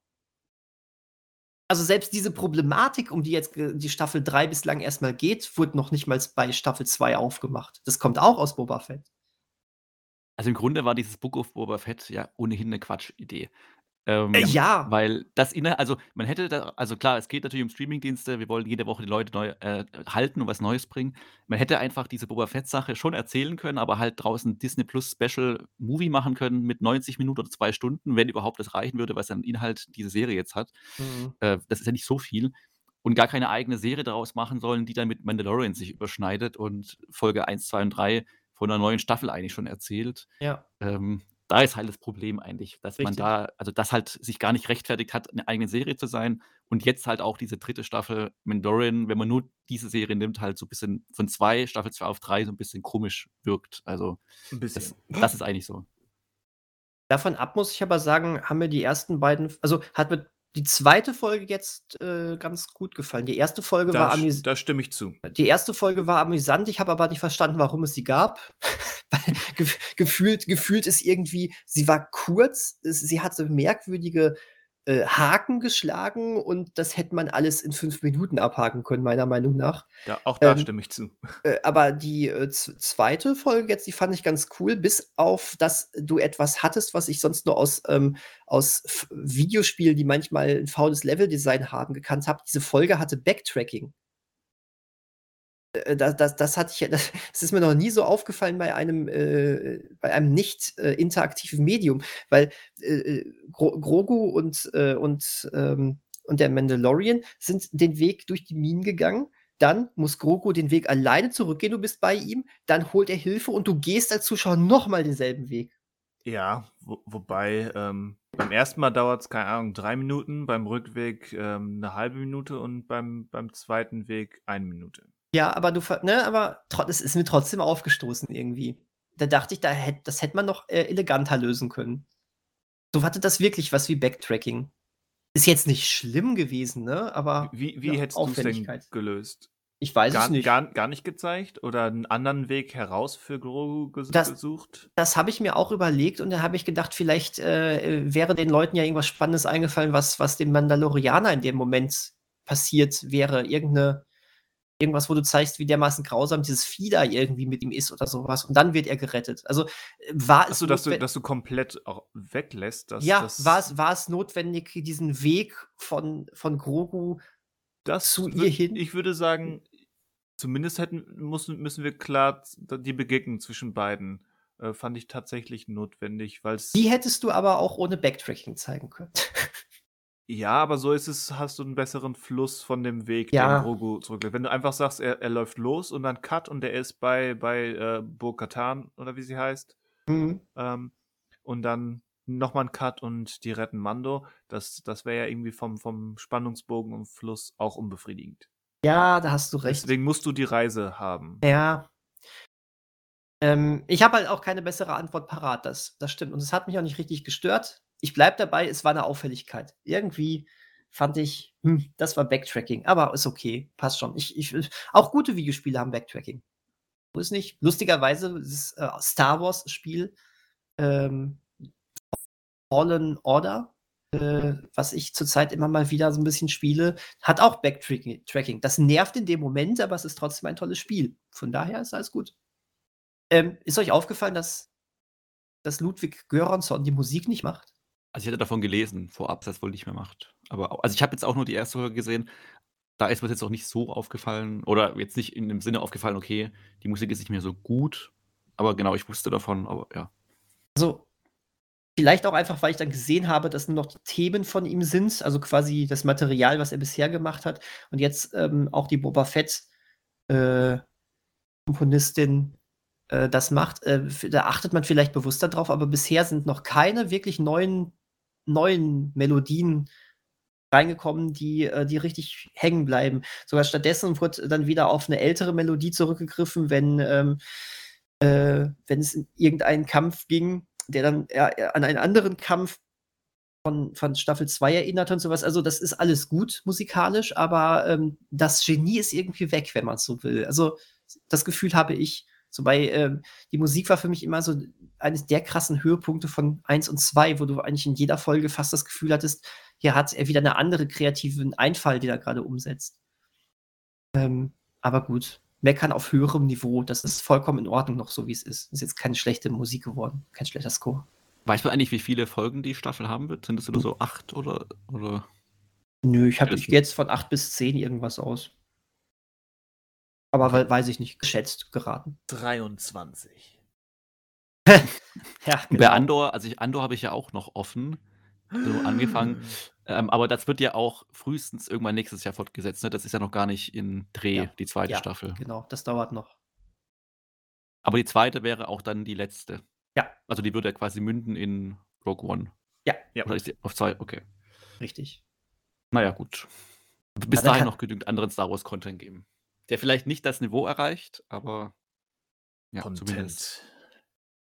Speaker 2: also selbst diese Problematik, um die jetzt die Staffel 3 bislang erstmal geht, wurde noch nicht mal bei Staffel 2 aufgemacht. Das kommt auch aus Boba Fett.
Speaker 3: Also im Grunde war dieses Book of Boba Fett ja ohnehin eine Quatschidee.
Speaker 2: Ähm, äh, ja.
Speaker 3: Weil das inne, also man hätte da, also klar, es geht natürlich um Streamingdienste, wir wollen jede Woche die Leute neu äh, halten und was Neues bringen. Man hätte einfach diese Boba Fett-Sache schon erzählen können, aber halt draußen Disney Plus Special Movie machen können mit 90 Minuten oder zwei Stunden, wenn überhaupt das reichen würde, was an Inhalt diese Serie jetzt hat. Mhm. Äh, das ist ja nicht so viel. Und gar keine eigene Serie daraus machen sollen, die dann mit Mandalorian sich überschneidet und Folge 1, 2 und 3 von einer neuen Staffel eigentlich schon erzählt.
Speaker 2: Ja.
Speaker 3: Ähm, da ist halt das Problem eigentlich, dass man da, also das halt sich gar nicht rechtfertigt hat, eine eigene Serie zu sein und jetzt halt auch diese dritte Staffel Mandalorian, wenn man nur diese Serie nimmt, halt so ein bisschen von zwei, Staffel 2 auf drei so ein bisschen komisch wirkt. Also
Speaker 1: Ein
Speaker 3: das, das ist eigentlich so.
Speaker 2: Davon ab muss ich aber sagen, haben mir die ersten beiden, also hat mit die zweite Folge jetzt äh, ganz gut gefallen. Die erste Folge
Speaker 1: Da,
Speaker 2: war amüsant.
Speaker 1: da stimme ich zu.
Speaker 2: Die erste Folge war amüsant. Ich habe aber nicht verstanden, warum es sie gab. Gefühlt, gefühlt ist irgendwie, sie war kurz, es, sie hatte merkwürdige äh, Haken geschlagen und das hätte man alles in fünf Minuten abhaken können, meiner Meinung nach.
Speaker 1: Da, auch da
Speaker 2: Ähm,
Speaker 1: stimme ich zu.
Speaker 2: Äh, aber die äh, zweite Folge jetzt, die fand ich ganz cool, bis auf, dass du etwas hattest, was ich sonst nur aus, ähm, aus Videospielen, die manchmal ein faules Leveldesign haben, gekannt habe. Diese Folge hatte Backtracking. Äh, das, das, das hatte ich, das, das ist mir noch nie so aufgefallen bei einem, äh, bei einem nicht äh, interaktiven Medium, weil äh, äh, Gro Grogu und, äh, und, ähm, und der Mandalorian sind den Weg durch die Minen gegangen. Dann muss Grogu den Weg alleine zurückgehen, du bist bei ihm, dann holt er Hilfe und du gehst als Zuschauer nochmal denselben Weg.
Speaker 1: Ja, wo, wobei ähm, beim ersten Mal dauert es, keine Ahnung, drei Minuten, beim Rückweg ähm, eine halbe Minute und beim, beim zweiten Weg eine Minute.
Speaker 2: Ja, aber du, ne, aber es ist mir trotzdem aufgestoßen irgendwie. Da dachte ich, da hätt, das hätte man noch äh, eleganter lösen können. So hatte das wirklich was wie Backtracking. Ist jetzt nicht schlimm gewesen, ne? Aber
Speaker 1: Wie, wie
Speaker 2: ja,
Speaker 1: hättest du es denn gelöst?
Speaker 2: ich weiß
Speaker 1: Gar,
Speaker 2: es nicht.
Speaker 1: Gar, gar nicht gezeigt oder einen anderen Weg heraus für Grogu ges
Speaker 2: Das-
Speaker 1: gesucht?
Speaker 2: Das habe ich mir auch überlegt und da habe ich gedacht, vielleicht äh, wäre den Leuten ja irgendwas Spannendes eingefallen, was, was dem Mandalorianer in dem Moment passiert wäre. Irgendeine, irgendwas, wo du zeigst, wie dermaßen grausam dieses Vieh da irgendwie mit ihm ist oder sowas. Und dann wird er gerettet. Also äh, war es
Speaker 1: Achso, dass du, dass du komplett auch weglässt. Dass,
Speaker 2: ja,
Speaker 1: das,
Speaker 2: war es, war es notwendig, diesen Weg von, von Grogu
Speaker 1: das
Speaker 2: zu ihr hin?
Speaker 1: Ich würde sagen, zumindest hätten, müssen, müssen wir klar die Begegnung zwischen beiden äh, fand ich tatsächlich notwendig, weil es.
Speaker 2: Die hättest du aber auch ohne Backtracking zeigen können.
Speaker 1: Ja, aber so ist es, hast du einen besseren Fluss von dem Weg,
Speaker 2: Ja.
Speaker 1: den Grogu zurücklegt. Wenn du einfach sagst, er, er läuft los und dann Cut und er ist bei, bei äh, Bo-Katan oder wie sie heißt,
Speaker 2: Mhm.
Speaker 1: ähm, und dann nochmal ein Cut und die retten Mando, das, das wäre ja irgendwie vom, vom Spannungsbogen und Fluss auch unbefriedigend.
Speaker 2: Ja, da hast du recht.
Speaker 1: Deswegen musst du die Reise haben.
Speaker 2: Ja. Ähm, ich habe halt auch keine bessere Antwort parat, das, das stimmt. Und es hat mich auch nicht richtig gestört. Ich bleibe dabei, es war eine Auffälligkeit. Irgendwie fand ich, hm, das war Backtracking. Aber ist okay, passt schon. Ich, ich, auch gute Videospiele haben Backtracking. So ist nicht. Lustigerweise, das äh, Star Wars-Spiel ähm, Fallen Order, äh, was ich zurzeit immer mal wieder so ein bisschen spiele, hat auch Backtracking. Tracking. Das nervt in dem Moment, aber es ist trotzdem ein tolles Spiel. Von daher ist alles gut. Ähm, ist euch aufgefallen, dass, dass Ludwig Göransson die Musik nicht macht?
Speaker 3: Also ich hatte davon gelesen, vorab, dass das wohl nicht mehr macht. Aber also ich habe jetzt auch nur die erste Folge gesehen. Da ist mir jetzt auch nicht so aufgefallen oder jetzt nicht in dem Sinne aufgefallen, okay, die Musik ist nicht mehr so gut. Aber genau, ich wusste davon, aber ja.
Speaker 2: Also, vielleicht auch einfach, weil ich dann gesehen habe, dass nur noch die Themen von ihm sind, also quasi das Material, was er bisher gemacht hat. Und jetzt ähm, auch die Boba Fett äh, äh, das macht. Äh, da achtet man vielleicht bewusster drauf, aber bisher sind noch keine wirklich neuen, neuen Melodien reingekommen, die, äh, die richtig hängen bleiben. Sogar stattdessen wird dann wieder auf eine ältere Melodie zurückgegriffen, wenn, ähm, äh, wenn es in irgendeinen Kampf ging, der dann an einen anderen Kampf von, von Staffel 2 erinnert und sowas. Also, das ist alles gut musikalisch, aber ähm, das Genie ist irgendwie weg, wenn man es so will. Also, das Gefühl habe ich. So bei, ähm, die Musik war für mich immer so eines der krassen Höhepunkte von 1 und 2, wo du eigentlich in jeder Folge fast das Gefühl hattest, hier hat er wieder eine andere kreativen Einfall, den er gerade umsetzt. Ähm, aber gut, meckern auf höherem Niveau, das ist vollkommen in Ordnung noch so, wie es ist. Ist jetzt keine schlechte Musik geworden, kein schlechter Score.
Speaker 3: Weiß man eigentlich, wie viele Folgen die Staffel haben wird? Sind es nur so acht oder, oder?
Speaker 2: Nö, ich, hab,
Speaker 3: Das-
Speaker 2: ich gehe jetzt von 8 bis 10 irgendwas aus. Aber we- weiß ich nicht, geschätzt, geraten.
Speaker 1: 23.
Speaker 2: Ja,
Speaker 3: Bei Andor, also ich, Andor habe ich ja auch noch offen, so angefangen. Ähm, aber das wird ja auch frühestens irgendwann nächstes Jahr fortgesetzt. Ne? Das ist ja noch gar nicht in Dreh,
Speaker 2: Ja.
Speaker 3: die zweite
Speaker 2: Ja.
Speaker 3: Staffel.
Speaker 2: Genau, das dauert noch.
Speaker 3: Aber die zweite wäre auch dann die letzte.
Speaker 2: Ja.
Speaker 3: Also die würde ja quasi münden in Rogue One.
Speaker 2: Ja.
Speaker 1: Ja.
Speaker 3: Oder ist die auf zwei? Okay.
Speaker 2: Richtig.
Speaker 3: Naja, gut. Bis dahin noch genügend anderen Star Wars Content geben. Der vielleicht nicht das Niveau erreicht, aber ja, zumindest
Speaker 1: Content.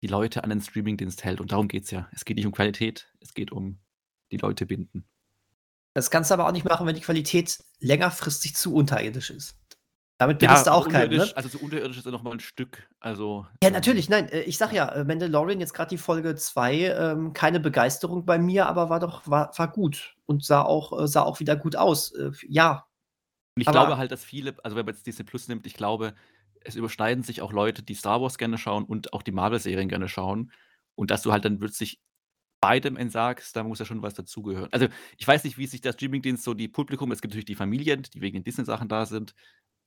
Speaker 3: die Leute an den Streamingdienst hält. Und darum geht es ja. Es geht nicht um Qualität, es geht um die Leute binden.
Speaker 2: Das kannst du aber auch nicht machen, wenn die Qualität längerfristig zu unterirdisch ist. Damit bittest du auch keinen, ne?
Speaker 3: Also so unterirdisch ist ja noch mal ein Stück. Also,
Speaker 2: Ja,
Speaker 3: ähm,
Speaker 2: natürlich, nein, äh, ich sag ja, äh, Mandalorian, jetzt gerade die Folge 2, ähm, keine Begeisterung bei mir, aber war doch, war, war gut und sah auch, äh, sah auch wieder gut aus. Äh, ja,
Speaker 3: Und ich
Speaker 2: Aber-
Speaker 3: glaube halt, dass viele, also wenn man jetzt Disney Plus nimmt, ich glaube, es überschneiden sich auch Leute, die Star Wars gerne schauen und auch die Marvel-Serien gerne schauen. Und dass du halt dann plötzlich beidem entsagst, da muss ja schon was dazugehören. Also ich weiß nicht, wie sich das Streamingdienst so die Publikum, es gibt natürlich die Familien, die wegen den Disney-Sachen da sind.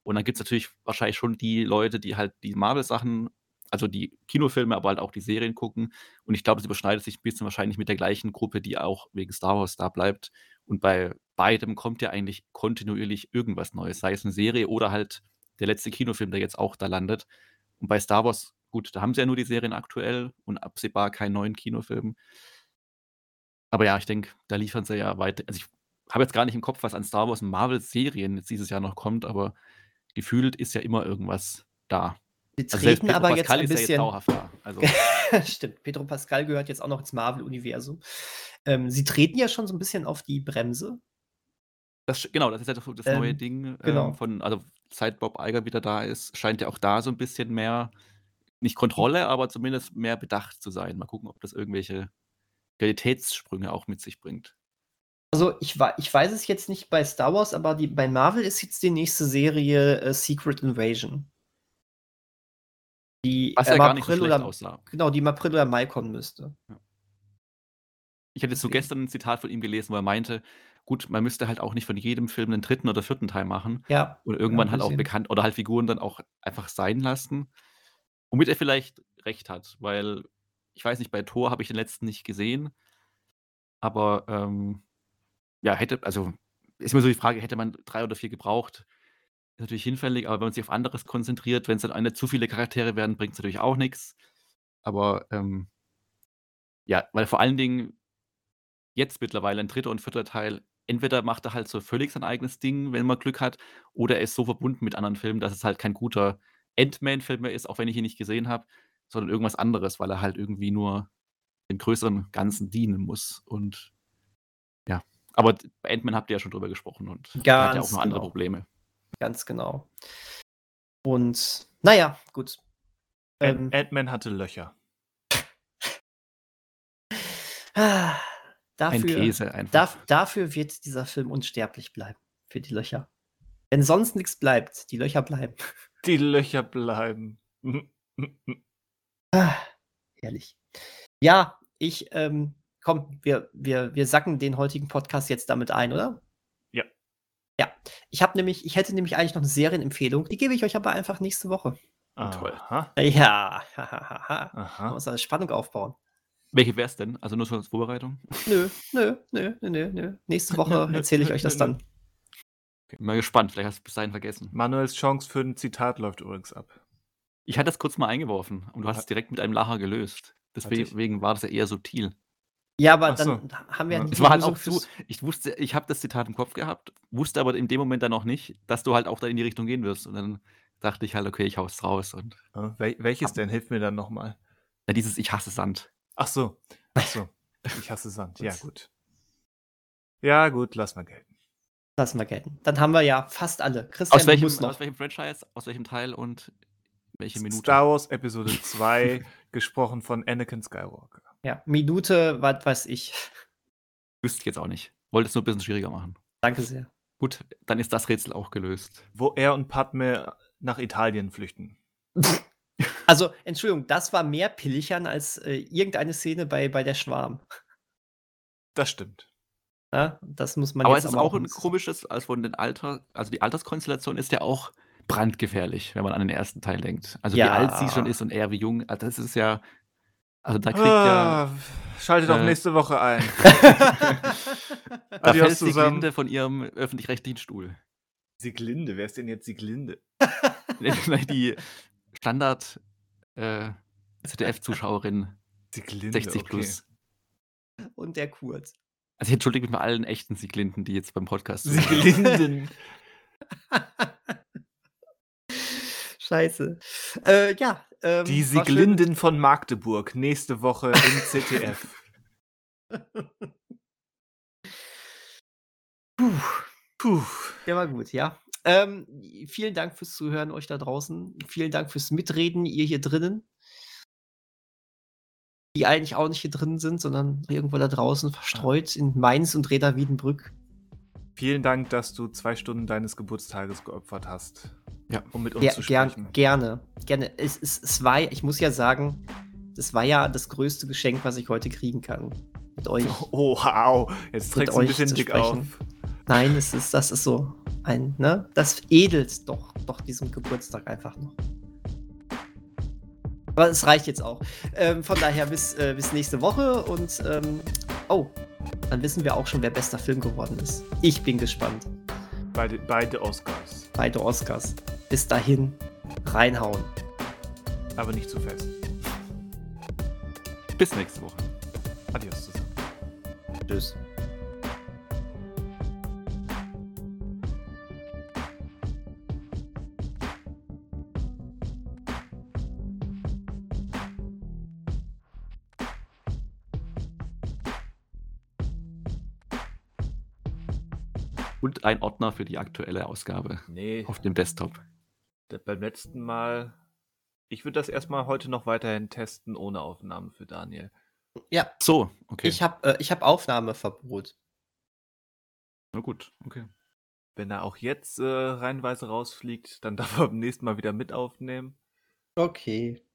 Speaker 3: Und dann gibt es natürlich wahrscheinlich schon die Leute, die halt die Marvel-Sachen, also die Kinofilme, aber halt auch die Serien gucken. Und ich glaube, es überschneidet sich ein bisschen wahrscheinlich mit der gleichen Gruppe, die auch wegen Star Wars da bleibt. Und bei beidem kommt ja eigentlich kontinuierlich irgendwas Neues, sei es eine Serie oder halt der letzte Kinofilm, der jetzt auch da landet. Und bei Star Wars, gut, da haben sie ja nur die Serien aktuell und absehbar keinen neuen Kinofilm. Aber ja, ich denke, da liefern sie ja weiter. Also ich habe jetzt gar nicht im Kopf, was an Star Wars und Marvel-Serien jetzt dieses Jahr noch kommt, aber gefühlt ist ja immer irgendwas da.
Speaker 2: Sie
Speaker 3: Also
Speaker 2: treten
Speaker 3: Pedro
Speaker 2: aber jetzt
Speaker 3: Pascal
Speaker 2: ein
Speaker 3: ist ja jetzt
Speaker 2: bisschen.
Speaker 3: Also
Speaker 2: Stimmt, Pedro Pascal gehört jetzt auch noch ins Marvel-Universum. Ähm, sie treten ja schon so ein bisschen auf die Bremse.
Speaker 3: Das, genau, das ist ja das, das neue
Speaker 2: Ähm,
Speaker 3: Ding
Speaker 2: genau.
Speaker 3: ähm, von, also seit Bob Iger wieder da ist, scheint ja auch da so ein bisschen mehr, nicht Kontrolle, aber zumindest mehr bedacht zu sein. Mal gucken, ob das irgendwelche Realitätssprünge auch mit sich bringt.
Speaker 2: Also ich, ich weiß es jetzt nicht bei Star Wars, aber die, bei Marvel ist jetzt die nächste Serie äh, Secret Invasion. Die
Speaker 3: Was ja
Speaker 2: im
Speaker 3: gar nicht so
Speaker 2: April oder,
Speaker 3: aussah.
Speaker 2: genau, die im April oder Mai kommen müsste.
Speaker 3: Ich hatte so gestern ein Zitat von ihm gelesen, wo er meinte, gut, man müsste halt auch nicht von jedem Film einen dritten oder vierten Teil machen
Speaker 2: Ja.
Speaker 3: und irgendwann
Speaker 2: ein
Speaker 3: halt auch bekannt oder halt Figuren dann auch einfach sein lassen. Womit er vielleicht recht hat, weil ich weiß nicht, bei Thor habe ich den letzten nicht gesehen, aber ähm, ja, hätte, also ist immer so die Frage, hätte man drei oder vier gebraucht? Ist natürlich hinfällig, aber wenn man sich auf anderes konzentriert, wenn es dann eine zu viele Charaktere werden, bringt es natürlich auch nichts. Aber ähm, ja, weil vor allen Dingen jetzt mittlerweile ein dritter und vierter Teil, entweder macht er halt so völlig sein eigenes Ding, wenn man Glück hat, oder er ist so verbunden mit anderen Filmen, dass es halt kein guter Ant-Man-Film mehr ist, auch wenn ich ihn nicht gesehen habe, sondern irgendwas anderes, weil er halt irgendwie nur dem größeren Ganzen dienen muss. Und ja, aber bei Ant-Man habt ihr ja schon drüber gesprochen und er hat ja auch
Speaker 2: Ganz
Speaker 3: noch andere
Speaker 2: genau.
Speaker 3: Probleme.
Speaker 2: Ganz genau. Und naja, gut. Ähm,
Speaker 1: Ant- Ant-Man hatte Löcher.
Speaker 2: ah,
Speaker 3: Ein
Speaker 2: dafür,
Speaker 3: Käse einfach.
Speaker 2: darf, dafür wird dieser Film unsterblich bleiben. Für die Löcher. Wenn sonst nichts bleibt, die Löcher bleiben.
Speaker 1: Die Löcher bleiben.
Speaker 2: Ah, herrlich. Ja, ich, ähm, komm, wir, wir, wir sacken den heutigen Podcast jetzt damit ein, oder?
Speaker 1: Ja.
Speaker 2: Ja. Ich habe nämlich, ich hätte nämlich eigentlich noch eine Serienempfehlung, die gebe ich euch aber einfach nächste Woche.
Speaker 3: Toll.
Speaker 1: Aha.
Speaker 2: Ja,
Speaker 1: Aha.
Speaker 2: muss eine Spannung aufbauen.
Speaker 3: Welche wäre es denn? Also nur so als Vorbereitung?
Speaker 2: Nö, nö, nö, nö, nö, nö. Nächste Woche erzähle ich euch das dann.
Speaker 3: Okay, mal gespannt, vielleicht hast du es bis dahin vergessen.
Speaker 1: Manuels Chance für ein Zitat läuft übrigens ab.
Speaker 3: Ich hatte es kurz mal eingeworfen und du hast es direkt mit einem Lacher gelöst. Deswegen war das ja eher subtil.
Speaker 2: Ja, aber
Speaker 1: so.
Speaker 2: dann haben wir
Speaker 1: Ja.
Speaker 2: ja
Speaker 3: Es war halt auch zu, ich wusste, ich habe das Zitat im Kopf gehabt, wusste aber in dem Moment dann noch nicht, dass du halt auch da in die Richtung gehen wirst. Und dann dachte ich halt, okay, ich hau's raus. Und
Speaker 1: Ja, wel welches denn? Hilf mir dann nochmal.
Speaker 3: ja, dieses Ich hasse Sand.
Speaker 1: Ach so. Ach so. Ich hasse Sand. Ja, gut. Ja, gut, lass mal gelten.
Speaker 2: Lassen wir gelten. Dann haben wir ja fast alle. Christian,
Speaker 3: Aus welchem, aus welchem Franchise, aus welchem Teil und welche Minute?
Speaker 1: Star Wars Episode 2, gesprochen von Anakin Skywalker.
Speaker 2: Ja, Minute, was weiß ich.
Speaker 3: Wüsste ich jetzt auch nicht. Wollte es nur ein bisschen schwieriger machen.
Speaker 2: Danke sehr.
Speaker 3: Gut, dann ist das Rätsel auch gelöst.
Speaker 1: Wo er und Padme nach Italien flüchten.
Speaker 2: Also, Entschuldigung, das war mehr Pilchern als äh, irgendeine Szene bei, bei der Schwarm.
Speaker 1: Das stimmt.
Speaker 2: Ja, das muss man
Speaker 3: Aber
Speaker 2: jetzt
Speaker 3: es ist
Speaker 2: aber
Speaker 3: auch ein komisches, also von den Alter, also die Alterskonstellation ist ja auch brandgefährlich, wenn man an den ersten Teil denkt. Also
Speaker 2: Ja.
Speaker 3: wie alt sie schon ist und er wie jung. Also das ist ja, also da kriegt ja,
Speaker 1: Ah, schaltet auch
Speaker 3: äh,
Speaker 1: nächste Woche ein.
Speaker 3: da
Speaker 1: Adios
Speaker 3: fällt die
Speaker 1: zusammen.
Speaker 3: Glinde von ihrem öffentlich-rechtlichen Stuhl.
Speaker 1: Sieglinde, wer ist denn jetzt Sieglinde?
Speaker 3: die Standard äh, ZDF-Zuschauerin
Speaker 1: Sieglinde,
Speaker 3: 60
Speaker 1: okay.
Speaker 3: plus.
Speaker 2: Und der Kurt.
Speaker 3: Also ich entschuldige mich bei allen echten Sieglinden, die jetzt beim Podcast zuhören.
Speaker 1: Sieglinden.
Speaker 2: Scheiße. Äh, ja. Ähm,
Speaker 1: Die. Sieglinden von Magdeburg, nächste Woche im ZDF.
Speaker 2: Puh,
Speaker 1: Puh.
Speaker 2: der war gut, ja. Ähm, vielen Dank fürs Zuhören euch da draußen. Vielen Dank fürs Mitreden, ihr hier drinnen. Die eigentlich auch nicht hier drin sind, sondern irgendwo da draußen verstreut in Mainz und Reda Wiedenbrück.
Speaker 1: Vielen Dank, dass du zwei Stunden deines Geburtstages geopfert hast.
Speaker 3: Ja.
Speaker 1: Um mit uns
Speaker 2: Ger
Speaker 1: zu
Speaker 2: gern,
Speaker 1: sprechen.
Speaker 2: gerne, gerne. Es, es, es war, ich muss ja sagen, das war ja das größte Geschenk, was ich heute kriegen kann. Mit euch.
Speaker 1: Oh, wow. Jetzt trägst du ein bisschen dick auf.
Speaker 2: Nein, es ist, das ist so ein, ne? Das edelt doch, doch diesen Geburtstag einfach noch. Aber es reicht jetzt auch. Ähm, von daher bis, äh, bis nächste Woche und ähm, oh, dann wissen wir auch schon, wer bester Film geworden ist. Ich bin gespannt.
Speaker 1: Beide, beide Oscars.
Speaker 2: Beide Oscars. Bis dahin, reinhauen.
Speaker 1: Aber nicht zu fest.
Speaker 3: Bis nächste Woche.
Speaker 1: Adios zusammen.
Speaker 2: Tschüss.
Speaker 3: Und ein Ordner für die aktuelle Ausgabe
Speaker 1: Nee,
Speaker 3: auf dem Desktop.
Speaker 1: beim letzten Mal. Ich würde das erstmal heute noch weiterhin testen, ohne Aufnahmen für Daniel.
Speaker 2: Ja,
Speaker 3: So, okay.
Speaker 2: ich habe äh, ich hab Aufnahmeverbot.
Speaker 3: Na gut, okay.
Speaker 1: Wenn er auch jetzt äh, reihenweise rausfliegt, dann darf er beim nächsten Mal wieder mit aufnehmen.
Speaker 2: Okay.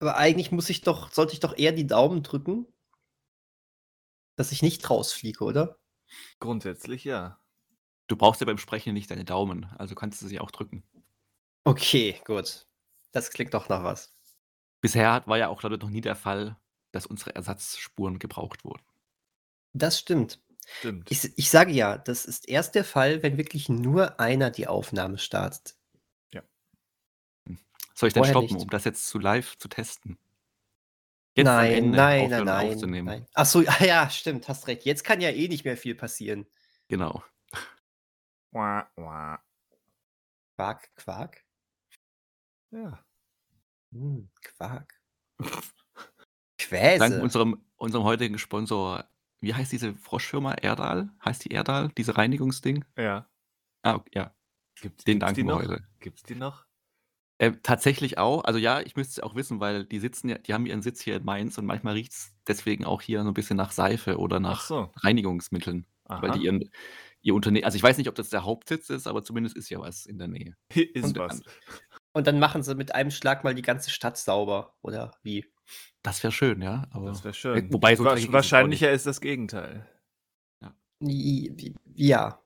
Speaker 2: Aber eigentlich muss ich doch, sollte ich doch eher die Daumen drücken, dass ich nicht rausfliege, oder?
Speaker 1: Grundsätzlich ja.
Speaker 3: Du brauchst ja beim Sprechen nicht deine Daumen, also kannst du sie auch drücken.
Speaker 2: Okay, gut. Das klingt doch nach was.
Speaker 3: Bisher war ja auch, glaube ich, noch nie der Fall, dass unsere Ersatzspuren gebraucht wurden.
Speaker 2: Das stimmt.
Speaker 1: Stimmt.
Speaker 2: Ich, ich sage ja, das ist erst der Fall, wenn wirklich nur einer die Aufnahme startet.
Speaker 3: Soll ich denn
Speaker 2: Vorher
Speaker 3: stoppen,
Speaker 2: nicht.
Speaker 3: um das jetzt zu live zu testen? Jetzt am
Speaker 2: nein,
Speaker 3: Ende
Speaker 2: nein, nein, nein,
Speaker 3: aufzunehmen.
Speaker 2: nein. Ach so, ja, stimmt, hast recht. Jetzt kann ja eh nicht mehr viel passieren.
Speaker 3: Genau.
Speaker 1: Wah, wah.
Speaker 2: Quark, Quark?
Speaker 1: Ja.
Speaker 2: Hm, Quark.
Speaker 3: Dank
Speaker 2: Quäse.
Speaker 3: unserem, unserem heutigen Sponsor, wie heißt diese Froschfirma? Erdal? Heißt die Erdal, diese Reinigungsding?
Speaker 1: Ja.
Speaker 3: Ah, ja.
Speaker 1: Gibt's,
Speaker 3: Den
Speaker 1: gibt's die
Speaker 3: danken wir
Speaker 1: noch?
Speaker 3: heute.
Speaker 1: Gibt's die noch?
Speaker 3: Äh, tatsächlich auch. Also ja, ich müsste es auch wissen, weil die sitzen ja, die haben ihren Sitz hier in Mainz und manchmal riecht es deswegen auch hier so ein bisschen nach Seife oder
Speaker 1: Ach
Speaker 3: nach
Speaker 1: so.
Speaker 3: Reinigungsmitteln. Weil
Speaker 1: Aha.
Speaker 3: die ihren, ihr Unternehmen, also ich weiß nicht, ob das der Hauptsitz ist, aber zumindest ist ja was in der Nähe.
Speaker 1: Ist
Speaker 2: Und-
Speaker 1: was.
Speaker 2: Und dann machen sie mit einem Schlag mal die ganze Stadt sauber, oder wie?
Speaker 3: Das wäre schön, ja. Aber
Speaker 1: Das wäre schön.
Speaker 3: Wobei so
Speaker 1: Wa- Wahrscheinlicher ist das Gegenteil.
Speaker 2: Wie- Ja,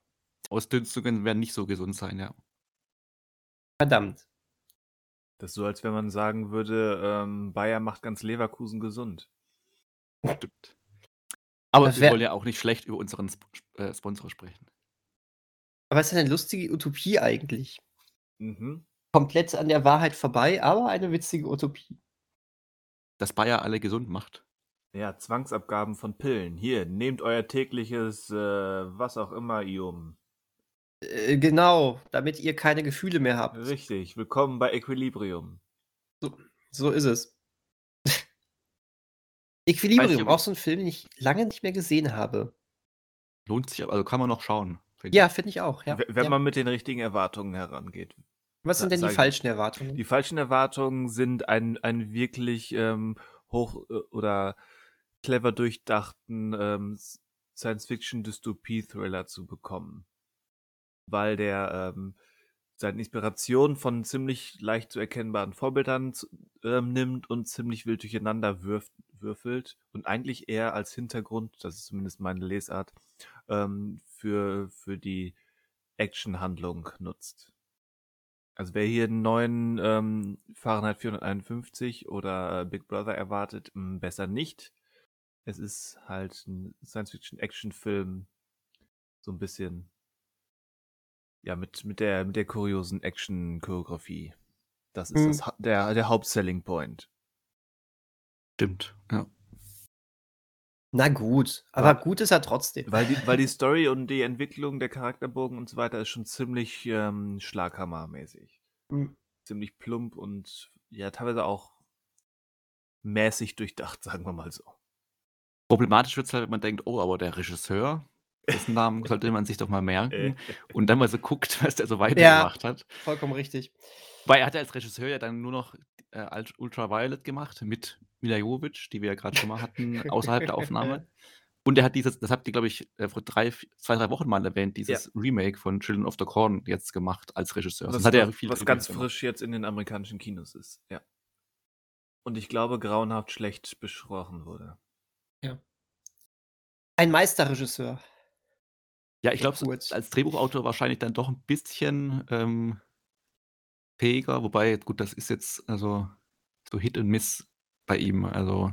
Speaker 3: Ausdünstungen werden nicht so gesund sein, ja.
Speaker 2: verdammt.
Speaker 1: Das ist so, als wenn man sagen würde, ähm, Bayer macht ganz Leverkusen gesund.
Speaker 3: Stimmt. Aber
Speaker 2: Das
Speaker 3: wir wollen ja auch nicht schlecht über unseren Sp äh, Sponsor sprechen.
Speaker 2: Aber es ist eine lustige Utopie eigentlich.
Speaker 1: Mhm.
Speaker 2: Komplett an der Wahrheit vorbei, aber eine witzige Utopie.
Speaker 3: Dass Bayer alle gesund macht.
Speaker 1: Ja, Zwangsabgaben von Pillen. Hier, nehmt euer tägliches, äh, was auch immer, Ium.
Speaker 2: Äh, genau, damit ihr keine Gefühle mehr habt.
Speaker 1: Richtig, willkommen bei Equilibrium.
Speaker 2: So ist es. Equilibrium, auch so ein Film, den ich lange nicht mehr gesehen habe.
Speaker 3: Lohnt sich, also kann man noch schauen. finde
Speaker 2: Ja, finde ich auch. Ja,
Speaker 1: Wenn
Speaker 2: ja.
Speaker 1: man mit den richtigen Erwartungen herangeht.
Speaker 2: Was sind denn die falschen Erwartungen?
Speaker 1: Die falschen Erwartungen sind ein, ein wirklich ähm, hoch äh, oder clever durchdachten ähm, Science-Fiction-Dystopie-Thriller zu bekommen. Weil der ähm, seine Inspiration von ziemlich leicht zu erkennbaren Vorbildern ähm, nimmt und ziemlich wild durcheinander wirft, würfelt und eigentlich eher als Hintergrund, das ist zumindest meine Lesart, ähm, für, für die Actionhandlung nutzt. Also wer hier einen neuen ähm, Fahrenheit 451 oder Big Brother erwartet, besser nicht. Es ist halt ein Science-Fiction-Action-Film, so ein bisschen, ja, mit, mit der, mit der kuriosen Action-Choreografie. Das ist
Speaker 2: Hm.
Speaker 1: das, der, der Hauptselling Point.
Speaker 3: Stimmt, ja.
Speaker 2: Na gut, aber gut ist er trotzdem.
Speaker 1: Weil die, weil die Story und die Entwicklung der Charakterbogen und so weiter ist schon ziemlich ähm, schlaghammermäßig.
Speaker 2: Hm.
Speaker 1: Ziemlich plump und ja, teilweise auch mäßig durchdacht, sagen wir mal so.
Speaker 3: Problematisch wird es halt, wenn man denkt, oh, aber der Regisseur, Dessen Namen sollte man sich doch mal merken. Und dann mal so guckt, was der so
Speaker 2: Ja.
Speaker 3: weitergemacht hat.
Speaker 2: Vollkommen richtig.
Speaker 3: Weil er hat ja als Regisseur ja dann nur noch äh, Ult- Ultraviolet gemacht mit Mila Jovovich, die wir ja gerade schon mal hatten, außerhalb der Aufnahme. Und er hat dieses, das habt ihr, glaube ich, äh, vor drei, zwei, drei Wochen mal erwähnt, dieses Remake von Children of the Corn jetzt gemacht als Regisseur.
Speaker 1: Was,
Speaker 3: Sonst hat er viel
Speaker 1: was ganz
Speaker 3: gemacht.
Speaker 1: frisch jetzt in den amerikanischen Kinos ist. Ja. Und ich glaube, grauenhaft schlecht besprochen wurde.
Speaker 2: Ein Meisterregisseur.
Speaker 3: Ja, ich glaube,
Speaker 2: Kurz.
Speaker 3: als Drehbuchautor wahrscheinlich dann doch ein bisschen ähm, fähiger, wobei, gut, das ist jetzt also so Hit und Miss bei ihm. Also,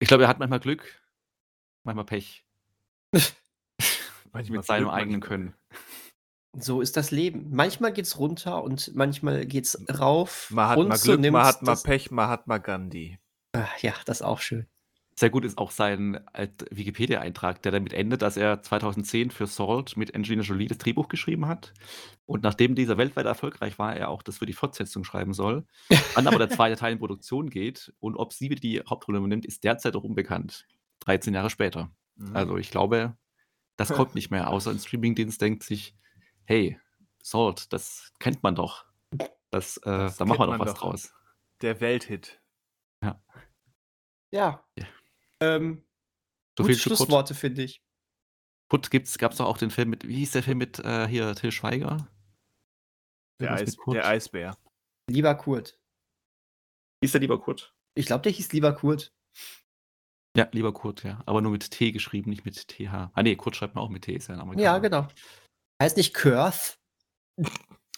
Speaker 3: ich glaube, er hat manchmal Glück, manchmal Pech
Speaker 1: Manchmal
Speaker 3: mit seinem
Speaker 1: Glück,
Speaker 3: eigenen
Speaker 1: manchmal-
Speaker 3: Können.
Speaker 2: So ist das Leben. Manchmal geht's runter und manchmal geht's rauf.
Speaker 1: Man hat
Speaker 2: und
Speaker 1: mal
Speaker 2: so
Speaker 1: Glück, man
Speaker 2: nimmt's
Speaker 1: hat mal Pech, man hat mal Gandhi.
Speaker 2: Ah, Ja, das ist auch schön.
Speaker 3: Sehr gut ist auch sein alt- Wikipedia-Eintrag, der damit endet, dass er 2010 für Salt mit Angelina Jolie das Drehbuch geschrieben hat. Und nachdem dieser weltweit erfolgreich war, er auch das für die Fortsetzung schreiben soll. Wann aber der zweite Teil in Produktion geht und ob sie wieder die Hauptrolle übernimmt, ist derzeit noch unbekannt. 13 Jahre später.
Speaker 1: Mhm.
Speaker 3: Also ich glaube, das kommt nicht mehr. Außer ein Streamingdienst denkt sich, hey, Salt, das kennt man doch. Das, äh,
Speaker 1: Das
Speaker 3: da machen wir doch was
Speaker 1: doch.
Speaker 3: draus.
Speaker 1: Der Welthit.
Speaker 2: Ja.
Speaker 3: Ja.
Speaker 2: Ähm,
Speaker 3: So
Speaker 2: gute
Speaker 3: Kurt.
Speaker 2: Schlussworte, finde ich.
Speaker 3: Kurt gibt's, gab's doch auch den Film mit, wie hieß der Film mit äh, hier Till Schweiger?
Speaker 1: Der, Eis,
Speaker 3: Kurt?
Speaker 1: der Eisbär.
Speaker 2: Lieber Kurt.
Speaker 3: Hieß der lieber Kurt?
Speaker 2: Ich glaube, der hieß lieber Kurt.
Speaker 3: Ja, lieber Kurt, ja. Aber nur mit T geschrieben, nicht mit TH. Ah nee, Kurt schreibt man auch mit T, ist ja ein Amerikaner.
Speaker 2: Ja, genau. Er heißt nicht Kurth.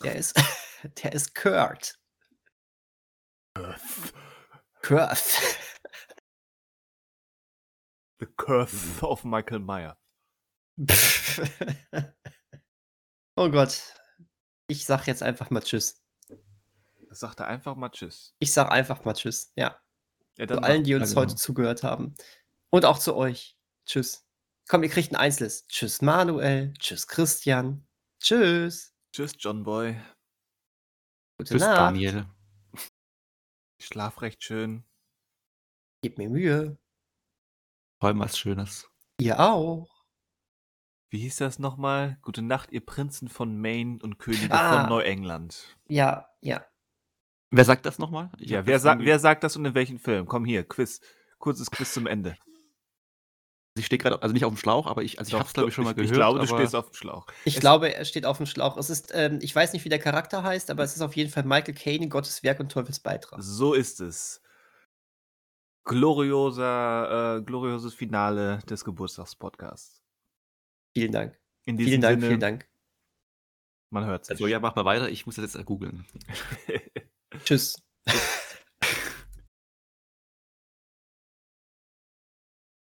Speaker 2: Der ist, der ist Kurt. Kurth.
Speaker 1: The Curse of Michael Meyer.
Speaker 2: oh Gott. Ich sag jetzt einfach mal Tschüss.
Speaker 1: Sagt er einfach mal Tschüss.
Speaker 2: Ich sag einfach mal Tschüss. Ja.
Speaker 1: Ja,
Speaker 2: Zu allen, die uns heute zugehört haben. Und auch zu euch. Tschüss. Komm, ihr kriegt ein Einzelnes. Tschüss, Manuel. Tschüss, Christian. Tschüss.
Speaker 1: Tschüss, John Boy.
Speaker 2: Gute
Speaker 3: Tschüss,
Speaker 2: Nacht.
Speaker 3: Daniel.
Speaker 1: Schlaf recht schön.
Speaker 2: Gebt mir Mühe.
Speaker 3: Träum was Schönes.
Speaker 2: Ihr auch.
Speaker 1: Wie hieß das nochmal? Gute Nacht, ihr Prinzen von Maine und Könige
Speaker 2: Ah.
Speaker 1: von Neuengland.
Speaker 2: Ja, ja.
Speaker 3: Wer sagt das nochmal? Ich
Speaker 1: Ja, wer, sa wer sagt das und in welchem Film? Komm hier, Quiz. Kurzes Quiz zum Ende.
Speaker 3: Ich stehe gerade, also nicht auf dem Schlauch, aber ich, also ich habe es glaube ich schon mal
Speaker 1: ich,
Speaker 3: gehört.
Speaker 1: Ich glaube, du stehst auf dem Schlauch.
Speaker 2: Ich
Speaker 1: Es-
Speaker 2: glaube, er steht auf dem Schlauch. Es ist, ähm, ich weiß nicht, wie der Charakter heißt, aber es ist auf jeden Fall Michael Caine in Gottes Werk und Teufels Beitrag.
Speaker 1: So ist es. Glorioser, äh, glorioses Finale des Geburtstagspodcasts.
Speaker 2: Vielen Dank.
Speaker 1: In diesem
Speaker 2: Vielen Dank,
Speaker 1: Sinne,
Speaker 2: vielen Dank.
Speaker 1: man hört sich.
Speaker 3: Also ja, mach mal weiter, ich muss das jetzt googeln.
Speaker 2: Tschüss.